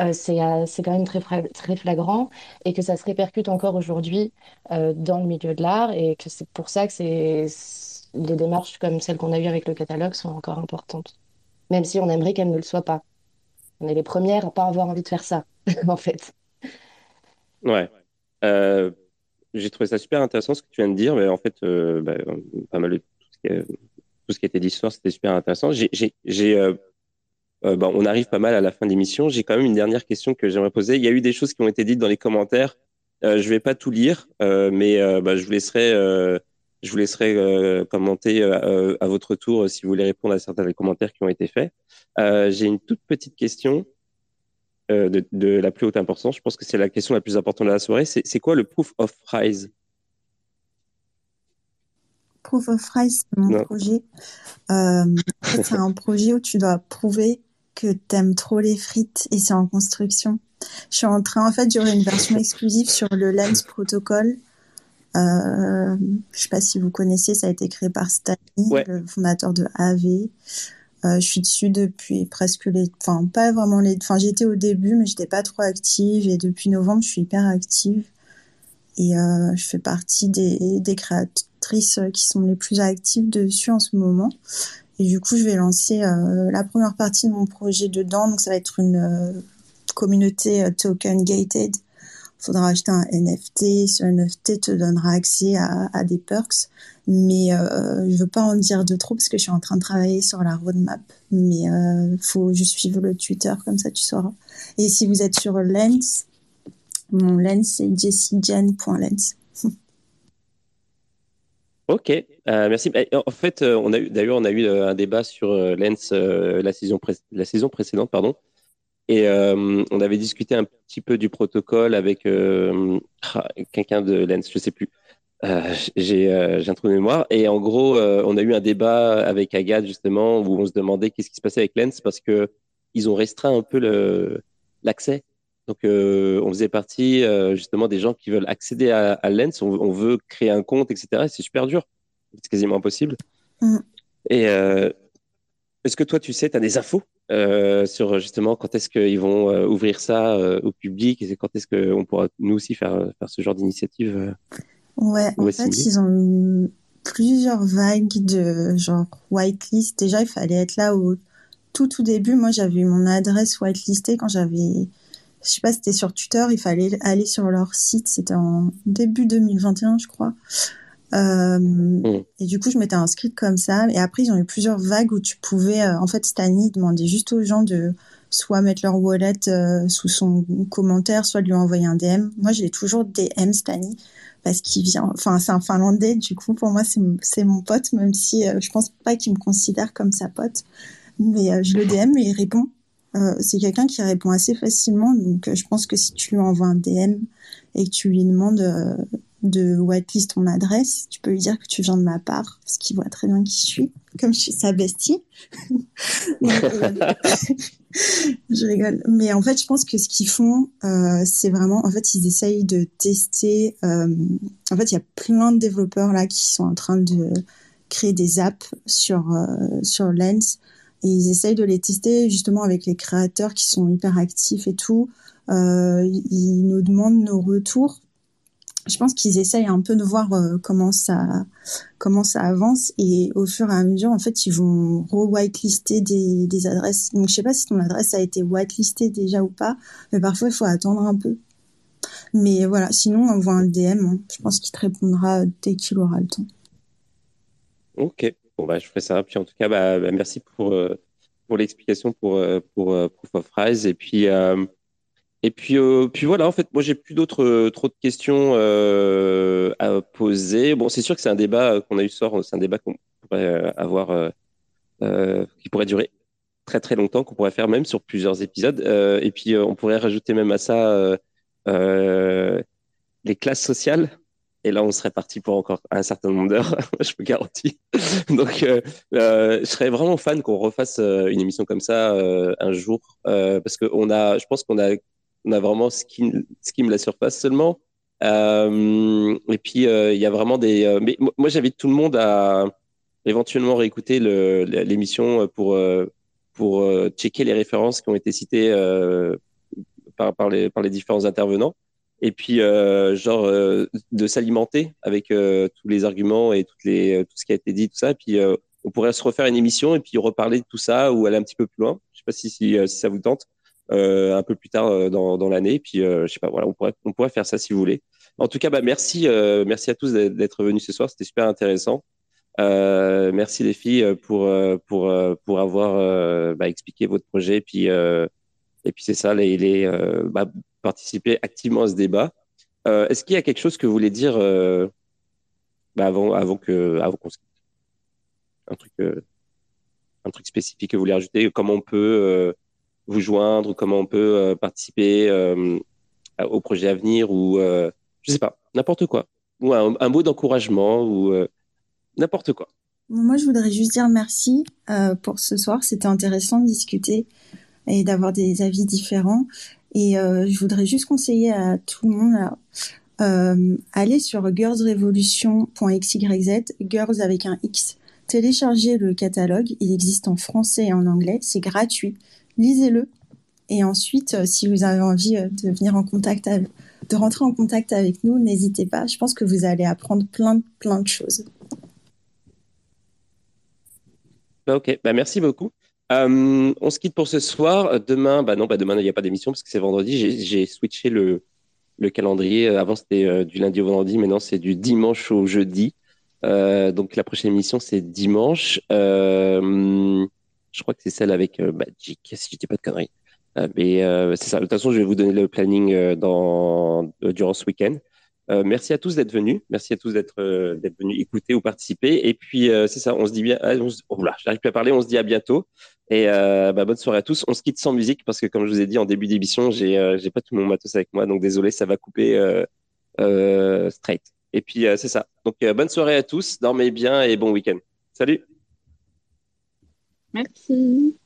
[SPEAKER 5] euh, c'est euh, c'est quand même très, flagrant et que ça se répercute encore aujourd'hui dans le milieu de l'art et que c'est pour ça que c'est les démarches comme celles qu'on a eues avec le catalogue sont encore importantes, même si on aimerait qu'elles ne le soient pas. On est les premières à pas avoir envie de faire ça, en fait.
[SPEAKER 1] Ouais. Euh, j'ai trouvé ça super intéressant ce que tu viens de dire, mais en fait, euh, bah, pas mal tout ce qui, tout ce qui était dit ce soir, c'était super intéressant. J'ai, euh, bon, on arrive pas mal à la fin de l'émission. J'ai quand même une dernière question que j'aimerais poser. Il y a eu des choses qui ont été dites dans les commentaires. je vais pas tout lire, mais bah, je vous laisserai je vous laisserai euh, commenter euh, à votre tour si vous voulez répondre à certains des commentaires qui ont été faits. Euh, j'ai une toute petite question de, la plus haute importance. Je pense que c'est la question la plus importante de la soirée. C'est quoi le proof of rise
[SPEAKER 3] Proof of rise, c'est mon projet. c'est un projet où tu dois prouver que tu aimes trop les frites et c'est en construction. Je suis en train, en fait, j'aurai une version exclusive sur le Lens Protocol euh, je sais pas si vous connaissez, ça a été créé par Stanley, le fondateur de AV. Euh, je suis dessus depuis presque les, enfin pas vraiment les, enfin j'étais au début mais j'étais pas trop active et depuis novembre je suis hyper active et euh, je fais partie des, des créatrices qui sont les plus actives dessus en ce moment. Et du coup je vais lancer euh, la première partie de mon projet dedans donc ça va être une euh, communauté token gated faudra acheter un NFT. Ce NFT te donnera accès à, des perks. Mais euh, je veux pas en dire de trop parce que je suis en train de travailler sur la roadmap. Mais euh, faut juste suivre le Twitter, comme ça tu sauras. Et si vous êtes sur Lens, mon Lens c'est jessijen.lens.
[SPEAKER 1] Ok, euh, merci. Eh, en fait, euh, on a eu d'ailleurs on a eu un débat sur Lens la saison la saison précédente, pardon. Et euh, on avait discuté un petit peu du protocole avec euh, ah, quelqu'un de Lens, je sais plus. Euh, j'ai un trou de mémoire. Et en gros, on a eu un débat avec Agathe justement où on se demandait qu'est-ce qui se passait avec Lens parce que ils ont restreint un peu l'accès. Donc, on faisait partie justement des gens qui veulent accéder à, à Lens. On, veut créer un compte, etc. C'est super dur. C'est quasiment impossible. Mm. Et est-ce que toi, tu sais, tu as des infos euh, sur justement quand est-ce qu'ils vont euh, ouvrir ça euh, au public? Et quand est-ce qu'on pourra nous aussi faire, faire ce genre d'initiative
[SPEAKER 3] Ouais, en fait, ils ont plusieurs vagues de genre whitelist. Déjà, il fallait être là au tout tout début. Moi, j'avais eu mon adresse whitelistée quand j'avais, je sais pas, c'était sur Twitter. Il fallait aller sur leur site. C'était en début 2021, je crois. Euh, mm. Et du coup, je m'étais inscrite comme ça. Et après, ils ont eu plusieurs vagues où tu pouvais, euh, en fait, Stani demandait juste aux gens de soit mettre leur wallet euh, sous son commentaire, soit de lui envoyer un DM. Moi, j'ai toujours DM Stani parce qu'il vient, enfin, c'est un Finlandais. Du coup, pour moi, c'est mon pote, même si je pense pas qu'il me considère comme sa pote. Mais je le DM et il répond. C'est quelqu'un qui répond assez facilement. Donc, je pense que si tu lui envoies un DM et que tu lui demandes de whitelist ton adresse, tu peux lui dire que tu viens de ma part, parce qu'il voit très bien qui je suis, comme je suis sa bestie. je rigole. Mais en fait, je pense que ce qu'ils font, euh, c'est vraiment, en fait, ils essayent de tester. Euh, en fait, il y a plein de développeurs là qui sont en train de créer des apps sur euh, sur Lens et ils essayent de les tester justement avec les créateurs qui sont hyper actifs et tout. ils nous demandent nos retours. Je pense qu'ils essayent un peu de voir euh, comment ça comment ça avance. Et au fur et à mesure en fait ils vont re-whitelister des, des adresses. Donc je sais pas si ton adresse a été whitelistée déjà ou pas mais parfois il faut attendre un peu. Mais voilà sinon on voit un DM hein. je pense qu'il te répondra dès qu'il aura le temps.
[SPEAKER 1] Ok bon bah je ferai ça puis en tout cas bah, bah merci pour euh, pour l'explication pour euh, pour Proof of et puis et puis, euh, puis voilà, en fait, moi, j'ai plus d'autres euh, trop de questions euh, à poser. Bon, c'est sûr que c'est un débat qu'on a eu soir, c'est un débat qu'on pourrait avoir, qui pourrait durer très très longtemps, qu'on pourrait faire même sur plusieurs épisodes. et puis, on pourrait rajouter même à ça les classes sociales. Et là, on serait parti pour encore un certain nombre d'heures, je peux garantir. Donc, je serais vraiment fan qu'on refasse une émission comme ça un jour, parce que on a, je pense qu'on a on a vraiment qui me la surface seulement. Euh, et puis, euh, il y a vraiment des. Euh, mais moi, j'invite tout le monde à éventuellement réécouter l'émission pour, pour checker les références qui ont été citées par, par, les, par les différents intervenants. Et puis, genre, de s'alimenter avec tous les arguments et toutes les, tout ce qui a été dit, tout ça. Et puis, on pourrait se refaire une émission et puis reparler de tout ça ou aller un petit peu plus loin. Je sais pas si, si, si ça vous tente. Euh, un peu plus tard euh, dans, dans l'année. Puis, euh, je sais pas, voilà, on pourrait, on pourrait faire ça si vous voulez. En tout cas, bah, merci, merci à tous d'être venus ce soir. C'était super intéressant. Euh, merci les filles pour pour pour avoir bah, expliqué votre projet. Puis et puis c'est ça, les, les bah, participer activement à ce débat. Est-ce qu'il y a quelque chose que vous voulez dire bah, avant avant que avant qu'on un truc un truc spécifique que vous voulez rajouter? Comment on peut vous joindre, comment on peut euh, participer euh, au projet à venir ou euh, je sais pas, n'importe quoi. Ou un, mot d'encouragement ou n'importe quoi.
[SPEAKER 3] Moi, je voudrais juste dire merci pour ce soir. C'était intéressant de discuter et d'avoir des avis différents. Et je voudrais juste conseiller à tout le monde euh, aller sur girlsrevolution.xyz, girls avec un X. Téléchargez le catalogue. Il existe en français et en anglais. C'est gratuit lisez-le. Et ensuite, euh, si vous avez envie euh, de venir en contact, de rentrer en contact avec nous, n'hésitez pas. Je pense que vous allez apprendre plein, plein de choses.
[SPEAKER 1] Ok, bah, merci beaucoup. Euh, on se quitte pour ce soir. Demain, bah non, bah demain il n'y a pas d'émission parce que c'est vendredi. J'ai switché le, le calendrier. Avant c'était du lundi au vendredi, maintenant c'est du dimanche au jeudi. donc la prochaine émission c'est dimanche. Je crois que c'est celle avec euh, Magic, si je dis pas de conneries. Euh, mais euh, c'est ça. De toute façon, je vais vous donner le planning durant ce week-end. merci à tous d'être venus. Merci à tous d'être d'être venus écouter ou participer. Et puis c'est ça. On se dit bien. Ah, oh là, j'arrive plus à parler. On se dit à bientôt. Et bah, bonne soirée à tous. On se quitte sans musique parce que comme je vous ai dit en début d'émission, j'ai j'ai pas tout mon matos avec moi, donc désolé, ça va couper straight. Et puis c'est ça. Donc bonne soirée à tous. Dormez bien et bon week-end. Salut.
[SPEAKER 2] Merci.